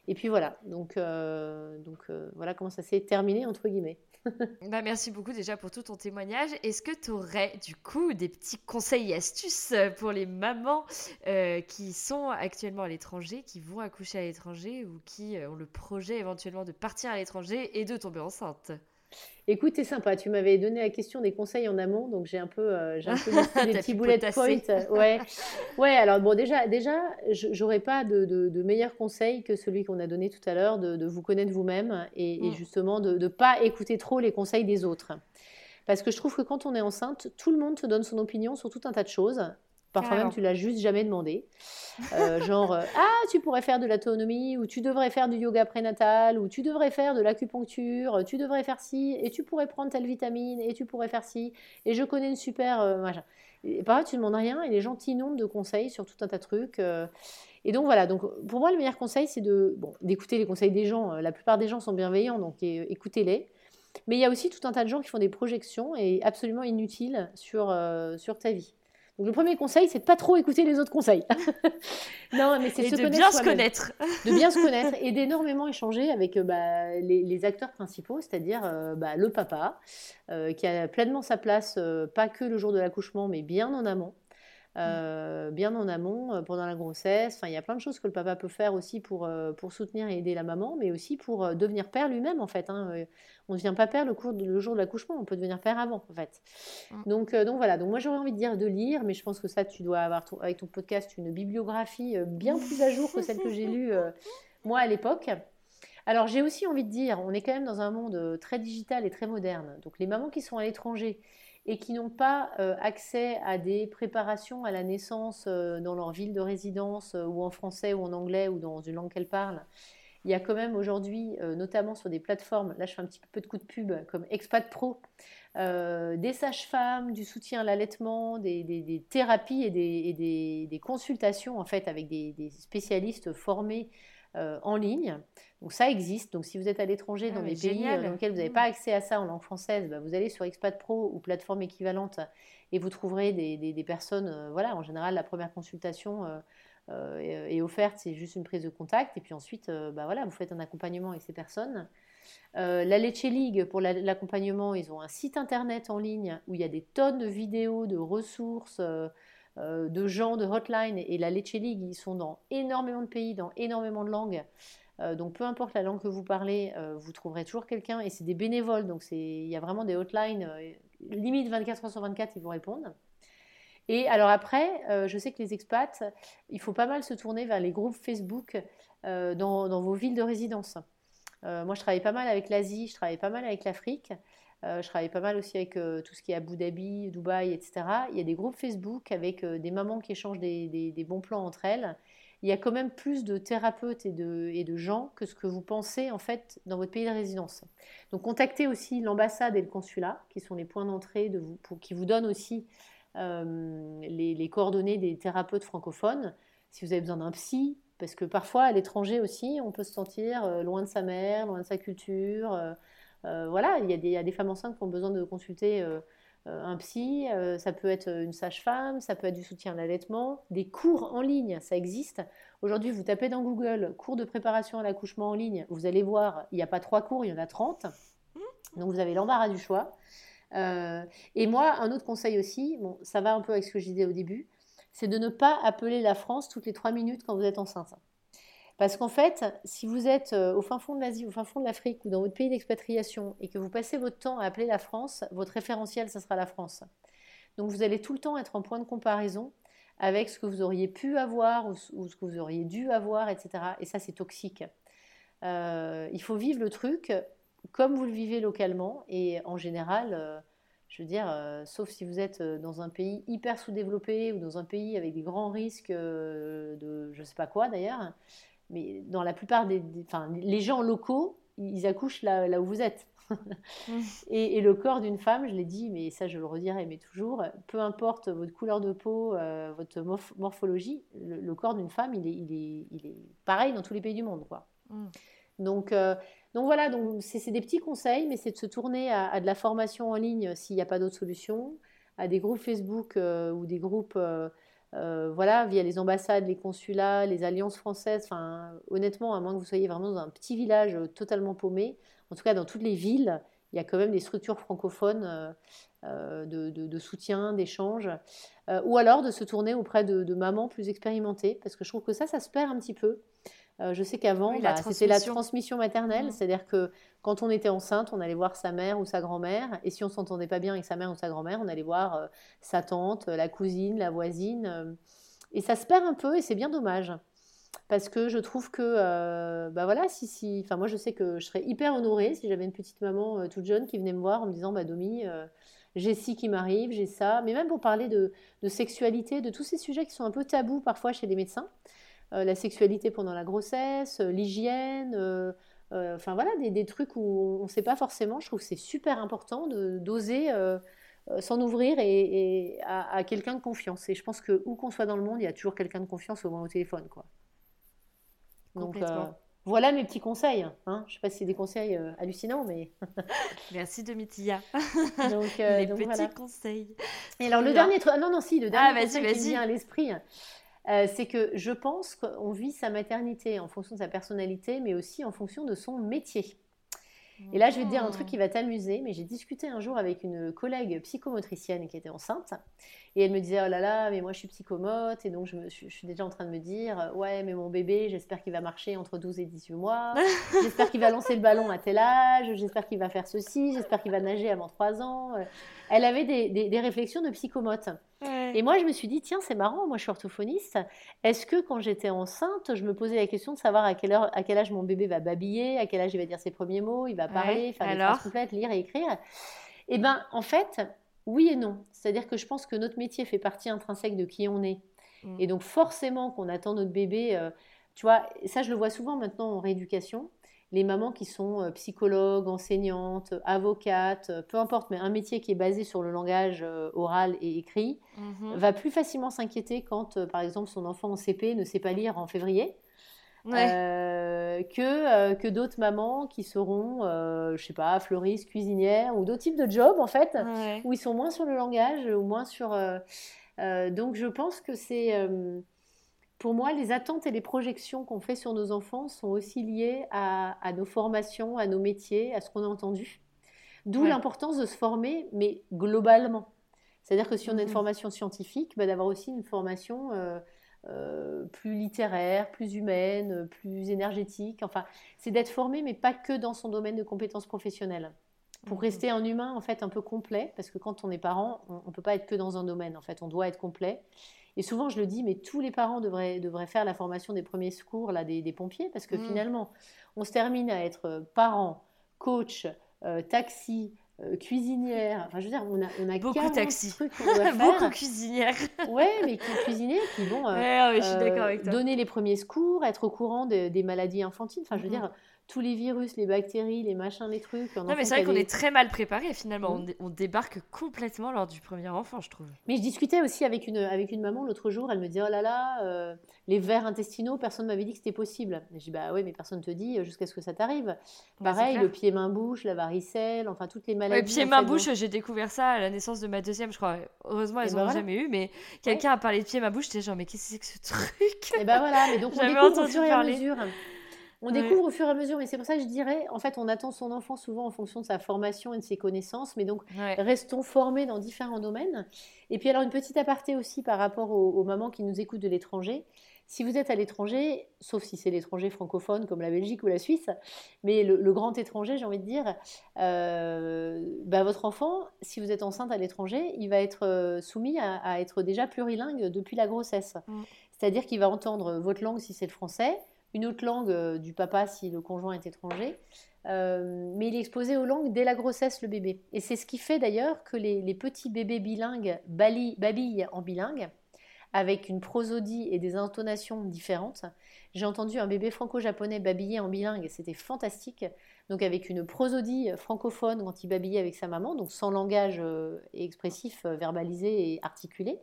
et puis voilà. Donc, donc voilà comment ça s'est terminé, entre guillemets. bah, merci beaucoup déjà pour tout ton témoignage. Est-ce que tu aurais du coup des petits conseils et astuces pour les mamans euh, qui sont actuellement à l'étranger, qui vont accoucher à l'étranger ou qui euh, ont le projet éventuellement de partir à l'étranger et de tomber enceinte? Écoute, c'est sympa. Tu m'avais donné la question des conseils en amont, donc j'ai un peu, euh, j'ai un peu des petits bullet points. Ouais, ouais. Alors bon, déjà, déjà, j'aurais pas de, de, meilleur conseil que celui qu'on a donné tout à l'heure, de, vous connaître vous-même et, mm. justement de ne pas écouter trop les conseils des autres. Parce que je trouve que quand on est enceinte, tout le monde te donne son opinion sur tout un tas de choses. Parfois même, tu l'as juste jamais demandé. Euh, genre, euh, ah, tu pourrais faire de l'autonomie, ou tu devrais faire du yoga prénatal, ou tu devrais faire de l'acupuncture, tu devrais faire ci, et tu pourrais prendre telle vitamine, et tu pourrais faire ci, et je connais une super euh, machin. Et parfois, tu ne demandes rien, et les gens t'inondent de conseils sur tout un tas de trucs. et donc voilà, donc pour moi, le meilleur conseil, c'est de, bon, d'écouter les conseils des gens. La plupart des gens sont bienveillants, donc écoutez-les. Mais il y a aussi tout un tas de gens qui font des projections et absolument inutiles sur, sur ta vie. Donc le premier conseil, c'est de pas trop écouter les autres conseils. non, mais c'est de, bien se connaître. de bien se connaître et d'énormément échanger avec euh, bah, les, acteurs principaux, c'est-à-dire euh, bah, le papa, euh, qui a pleinement sa place, pas que le jour de l'accouchement, mais bien en amont. Euh, bien en amont, euh, pendant la grossesse. Enfin, il y a plein de choses que le papa peut faire aussi pour, euh, pour soutenir et aider la maman, mais aussi pour devenir père lui-même, en fait. Hein. On ne devient pas père le, cours le jour de l'accouchement, on peut devenir père avant, en fait. Mmh. Donc, donc voilà, donc moi j'aurais envie de dire de lire, mais je pense que ça, tu dois avoir, avec ton podcast, une bibliographie bien plus à jour que celle que j'ai lue moi à l'époque. Alors j'ai aussi envie de dire, on est quand même dans un monde très digital et très moderne. Donc les mamans qui sont à l'étranger et qui n'ont pas euh, accès à des préparations à la naissance euh, dans leur ville de résidence euh, ou en français ou en anglais ou dans une langue qu'elles parlent. Il y a quand même aujourd'hui, notamment sur des plateformes, là je fais un petit peu de coup de pub, comme Expat Pro, des sages-femmes, du soutien à l'allaitement, des, thérapies et, des, des, consultations en fait avec des, spécialistes formés en ligne. Donc ça existe. Donc si vous êtes à l'étranger ah, dans des pays euh, dans lesquels vous n'avez mmh. pas accès à ça en langue française, bah, vous allez sur Expat Pro ou plateforme équivalente et vous trouverez des, personnes. Euh, voilà, en général, la première consultation euh, est, offerte, c'est juste une prise de contact et puis ensuite, bah, voilà, vous faites un accompagnement avec ces personnes. la Lecce League, pour l'accompagnement, ils ont un site internet en ligne où il y a des tonnes de vidéos, de ressources, de gens, de hotline. Et la Lecce League, ils sont dans énormément de pays, dans énormément de langues. Euh, donc peu importe la langue que vous parlez, euh, vous trouverez toujours quelqu'un et c'est des bénévoles, donc il y a vraiment des hotlines, euh, limite 24 heures sur 24, ils vous répondent. Et alors après, je sais que les expats, il faut pas mal se tourner vers les groupes Facebook dans, vos villes de résidence. moi, je travaille pas mal avec l'Asie, je travaille pas mal avec l'Afrique. je travaille pas mal aussi avec tout ce qui est Abu Dhabi, Dubaï, etc. Il y a des groupes Facebook avec des mamans qui échangent des, bons plans entre elles il y a quand même plus de thérapeutes et de, gens que ce que vous pensez en fait dans votre pays de résidence. Donc contactez aussi l'ambassade et le consulat, qui sont les points d'entrée pour, qui vous donnent aussi euh, les, coordonnées des thérapeutes francophones. Si vous avez besoin d'un psy, parce que parfois à l'étranger aussi, on peut se sentir euh, loin de sa mère, loin de sa culture. Euh, voilà, il y, a des, femmes enceintes qui ont besoin de consulter un psy, euh, ça peut être une sage-femme, ça peut être du soutien à l'allaitement, des cours en ligne, ça existe. Aujourd'hui, vous tapez dans Google cours de préparation à l'accouchement en ligne, vous allez voir, il n'y a pas trois cours, il y en a 30. Donc vous avez l'embarras du choix. Euh, et moi, un autre conseil aussi, bon, ça va un peu avec ce que je disais au début, c'est de ne pas appeler la France toutes les trois minutes quand vous êtes enceinte. Parce qu'en fait, si vous êtes euh, au fin fond de l'Asie, au fin fond de l'Afrique ou dans votre pays d'expatriation et que vous passez votre temps à appeler la France, votre référentiel, ce sera la France. Donc vous allez tout le temps être en point de comparaison avec ce que vous auriez pu avoir ou, ce que vous auriez dû avoir, etc. Et ça, c'est toxique. Euh, il faut vivre le truc comme vous le vivez localement et en général, euh, je veux dire, sauf si vous êtes dans un pays hyper sous-développé ou dans un pays avec des grands risques de je ne sais pas quoi d'ailleurs, mais dans la plupart des, enfin, les gens locaux, ils accouchent là, là où vous êtes. Et, le corps d'une femme, je l'ai dit, mais ça je le redirai, mais toujours, peu importe votre couleur de peau, euh, votre morphologie, le, corps d'une femme, il est, il, est, il est, pareil dans tous les pays du monde. Quoi. Mm. Donc, euh, donc voilà, donc c'est des petits conseils, mais c'est de se tourner à, de la formation en ligne s'il n'y a pas d'autre solution, à des groupes Facebook euh, ou des groupes euh, voilà, via les ambassades, les consulats, les alliances françaises. Enfin, honnêtement, à moins que vous soyez vraiment dans un petit village euh, totalement paumé, en tout cas dans toutes les villes, il y a quand même des structures francophones euh, de, soutien, d'échange, ou alors de se tourner auprès de, mamans plus expérimentées, parce que je trouve que ça, ça se perd un petit peu. Euh, je sais qu'avant, bah, c'était la transmission. maternelle, mmh. c'est-à-dire que quand on était enceinte, on allait voir sa mère ou sa grand-mère, et si on s'entendait pas bien avec sa mère ou sa grand-mère, on allait voir euh, sa tante, la cousine, la voisine, euh, et ça se perd un peu, et c'est bien dommage. parce que je trouve que, euh, bah voilà, si, si, enfin moi je sais que je serais hyper honorée si j'avais une petite maman euh, toute jeune qui venait me voir en me disant, bah Domi, euh, j'ai ci qui m'arrive, j'ai ça, mais même pour parler de, de, sexualité, de tous ces sujets qui sont un peu tabous parfois chez les médecins, la sexualité pendant la grossesse, l'hygiène, enfin voilà, des, des, trucs où on ne sait pas forcément, je trouve que c'est super important d'oser s'en ouvrir et, et à, à quelqu'un de confiance. Et je pense que où qu'on soit dans le monde, il y a toujours quelqu'un de confiance au moins au téléphone, quoi. Donc euh, voilà mes petits conseils. Hein. Je ne sais pas si c'est des conseils euh, hallucinants, mais. Merci Domitia. donc, euh, Les petits conseils. Et alors le dernier truc, ah, non non si le dernier ah, conseil qui me vient à l'esprit, c'est que je pense qu'on vit sa maternité en fonction de sa personnalité, mais aussi en fonction de son métier. Et là, je vais te dire un truc qui va t'amuser, mais j'ai discuté un jour avec une collègue psychomotricienne qui était enceinte. Et elle me disait, oh là là, mais moi je suis psychomote, et donc je, je, suis déjà en train de me dire, ouais, mais mon bébé, j'espère qu'il va marcher entre 12 et 18 mois, j'espère qu'il va lancer le ballon à tel âge, j'espère qu'il va faire ceci, j'espère qu'il va nager avant 3 ans. Elle avait des, des, réflexions de psychomote. Et moi, je me suis dit, tiens, c'est marrant, moi je suis orthophoniste. Est-ce que quand j'étais enceinte, je me posais la question de savoir à quelle, heure, à quel âge mon bébé va babiller, à quel âge il va dire ses premiers mots, il va parler, faire des phrases complètes, lire et écrire? Eh bien, en fait, oui et non. C'est-à-dire que je pense que notre métier fait partie intrinsèque de qui on est. Mm. Et donc forcément qu'on attend notre bébé, euh, tu vois, ça je le vois souvent maintenant en rééducation, les mamans qui sont euh, psychologues, enseignantes, avocates, euh, peu importe, mais un métier qui est basé sur le langage oral et écrit, mm-hmm. va plus facilement s'inquiéter quand, par exemple, son enfant en CP ne sait pas lire en février. Euh, que, euh, que d'autres mamans qui seront, euh, je sais pas, fleuristes, cuisinières ou d'autres types de jobs en fait, où ils sont moins sur le langage ou moins sur. donc je pense que c'est. Pour moi, les attentes et les projections qu'on fait sur nos enfants sont aussi liées à, à, nos formations, à nos métiers, à ce qu'on a entendu. D'où l'importance de se former, mais globalement. C'est-à-dire que si on a une mmh formation scientifique, bah, d'avoir aussi une formation euh, plus littéraire, plus humaine, plus énergétique. Enfin, c'est d'être formé, mais pas que dans son domaine de compétences professionnelles. Pour mhm. rester un humain, en fait, un peu complet, parce que quand on est parent, on ne peut pas être que dans un domaine, en fait, on doit être complet. Et souvent, je le dis, mais tous les parents devraient, devraient faire la formation des premiers secours là, des, pompiers, parce que mhm. finalement, on se termine à être parent, coach, euh, taxi, euh, cuisinière. Enfin, je veux dire, on a, on a beaucoup taxi. beaucoup cuisinière. ouais, mais qui cuisiner, qui vont euh, euh, donner les premiers secours, être au courant des maladies infantines. Enfin, je veux dire, tous les virus, les bactéries, les machins, les trucs. Non, mais c'est vrai qu'on est très mal préparé finalement. Mmh. On, débarque complètement lors du premier enfant, je trouve. Mais je discutais aussi avec une, avec une maman l'autre jour. Elle me dit Oh là là, euh, les vers intestinaux, personne ne m'avait dit que c'était possible. je dis Bah oui, mais personne ne te dit euh, jusqu'à ce que ça t'arrive. Pareil, le pied-main-bouche, la varicelle, enfin toutes les maladies. Le pied-main-bouche, j'ai découvert ça à la naissance de ma deuxième, je crois. Heureusement, elles n'ont bah jamais eu, mais quelqu'un a parlé de pied-main-bouche. J'étais genre Mais qu'est-ce que c'est que ce truc? Et ben voilà, mais donc on découvre au fur et à mesure. On découvre au fur et à mesure, mais c'est pour ça que je dirais, en fait, on attend son enfant souvent en fonction de sa formation et de ses connaissances, mais donc restons formés dans différents domaines. Et puis alors une petite aparté aussi par rapport aux, mamans qui nous écoutent de l'étranger. Si vous êtes à l'étranger, sauf si c'est l'étranger francophone comme la Belgique ou la Suisse, mais le, grand étranger, j'ai envie de dire, euh, bah, votre enfant, si vous êtes enceinte à l'étranger, il va être euh, soumis à, être déjà plurilingue depuis la grossesse. Mm. C'est-à-dire qu'il va entendre votre langue si c'est le français, une autre langue euh, du papa si le conjoint est étranger. Euh, mais il est exposé aux langues dès la grossesse, le bébé. Et c'est ce qui fait d'ailleurs que les, petits bébés bilingues babillent en bilingue, avec une prosodie et des intonations différentes. J'ai entendu un bébé franco-japonais babiller en bilingue, c'était fantastique. Donc avec une prosodie francophone quand il babillait avec sa maman, donc sans langage euh, expressif, verbalisé et articulé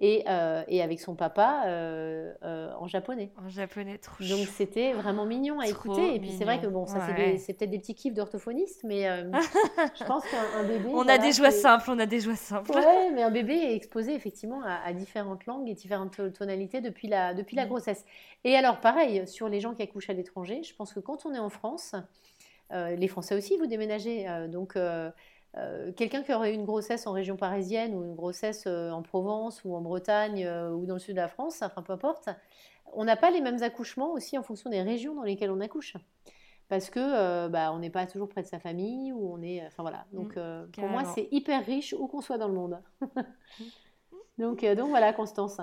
et, euh, et avec son papa euh, euh, en japonais. En japonais, trop Donc c'était vraiment mignon à écouter. Et puis c'est vrai que bon, ça c'est peut-être des petits kiffs d'orthophonistes, mais je pense qu'un bébé. On a des joies simples, on a des joies simples. Ouais, mais un bébé est exposé effectivement à, différentes langues et différentes tonalités depuis la, depuis la mm. grossesse. Et alors pareil, sur les gens qui accouchent à l'étranger, je pense que quand on est en France, les Français aussi, vous déménagez. donc euh, quelqu'un qui aurait eu une grossesse en région parisienne ou une grossesse euh, en Provence ou en Bretagne euh, ou dans le sud de la France, enfin peu importe, on n'a pas les mêmes accouchements aussi en fonction des régions dans lesquelles on accouche. Parce que bah, on n'est pas toujours près de sa famille ou on est. Enfin voilà. Donc mmh, pour moi, c'est hyper riche où qu'on soit dans le monde. donc, donc voilà, Constance.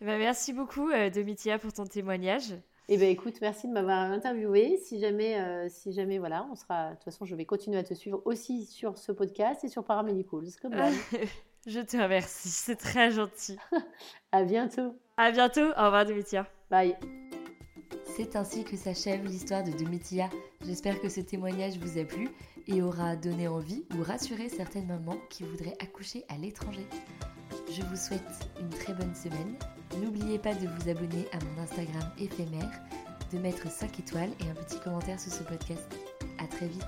Bah, merci beaucoup, euh, Domitia, pour ton témoignage. Eh ben écoute, merci de m'avoir interviewé. Si jamais, euh, si jamais, voilà, on sera. De toute façon, je vais continuer à te suivre aussi sur ce podcast et sur Paramedicals. Comme je te remercie, c'est très gentil. à bientôt. À bientôt. Au revoir, Domitia. Bye. C'est ainsi que s'achève l'histoire de Domitia. J'espère que ce témoignage vous a plu et aura donné envie ou rassuré certaines mamans qui voudraient accoucher à l'étranger. Je vous souhaite une très bonne semaine. N'oubliez pas de vous abonner à mon Instagram éphémère, de mettre 5 étoiles et un petit commentaire sur ce podcast. A très vite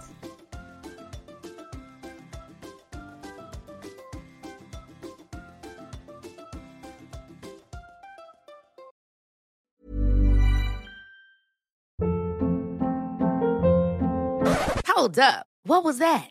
Hold up. What was that?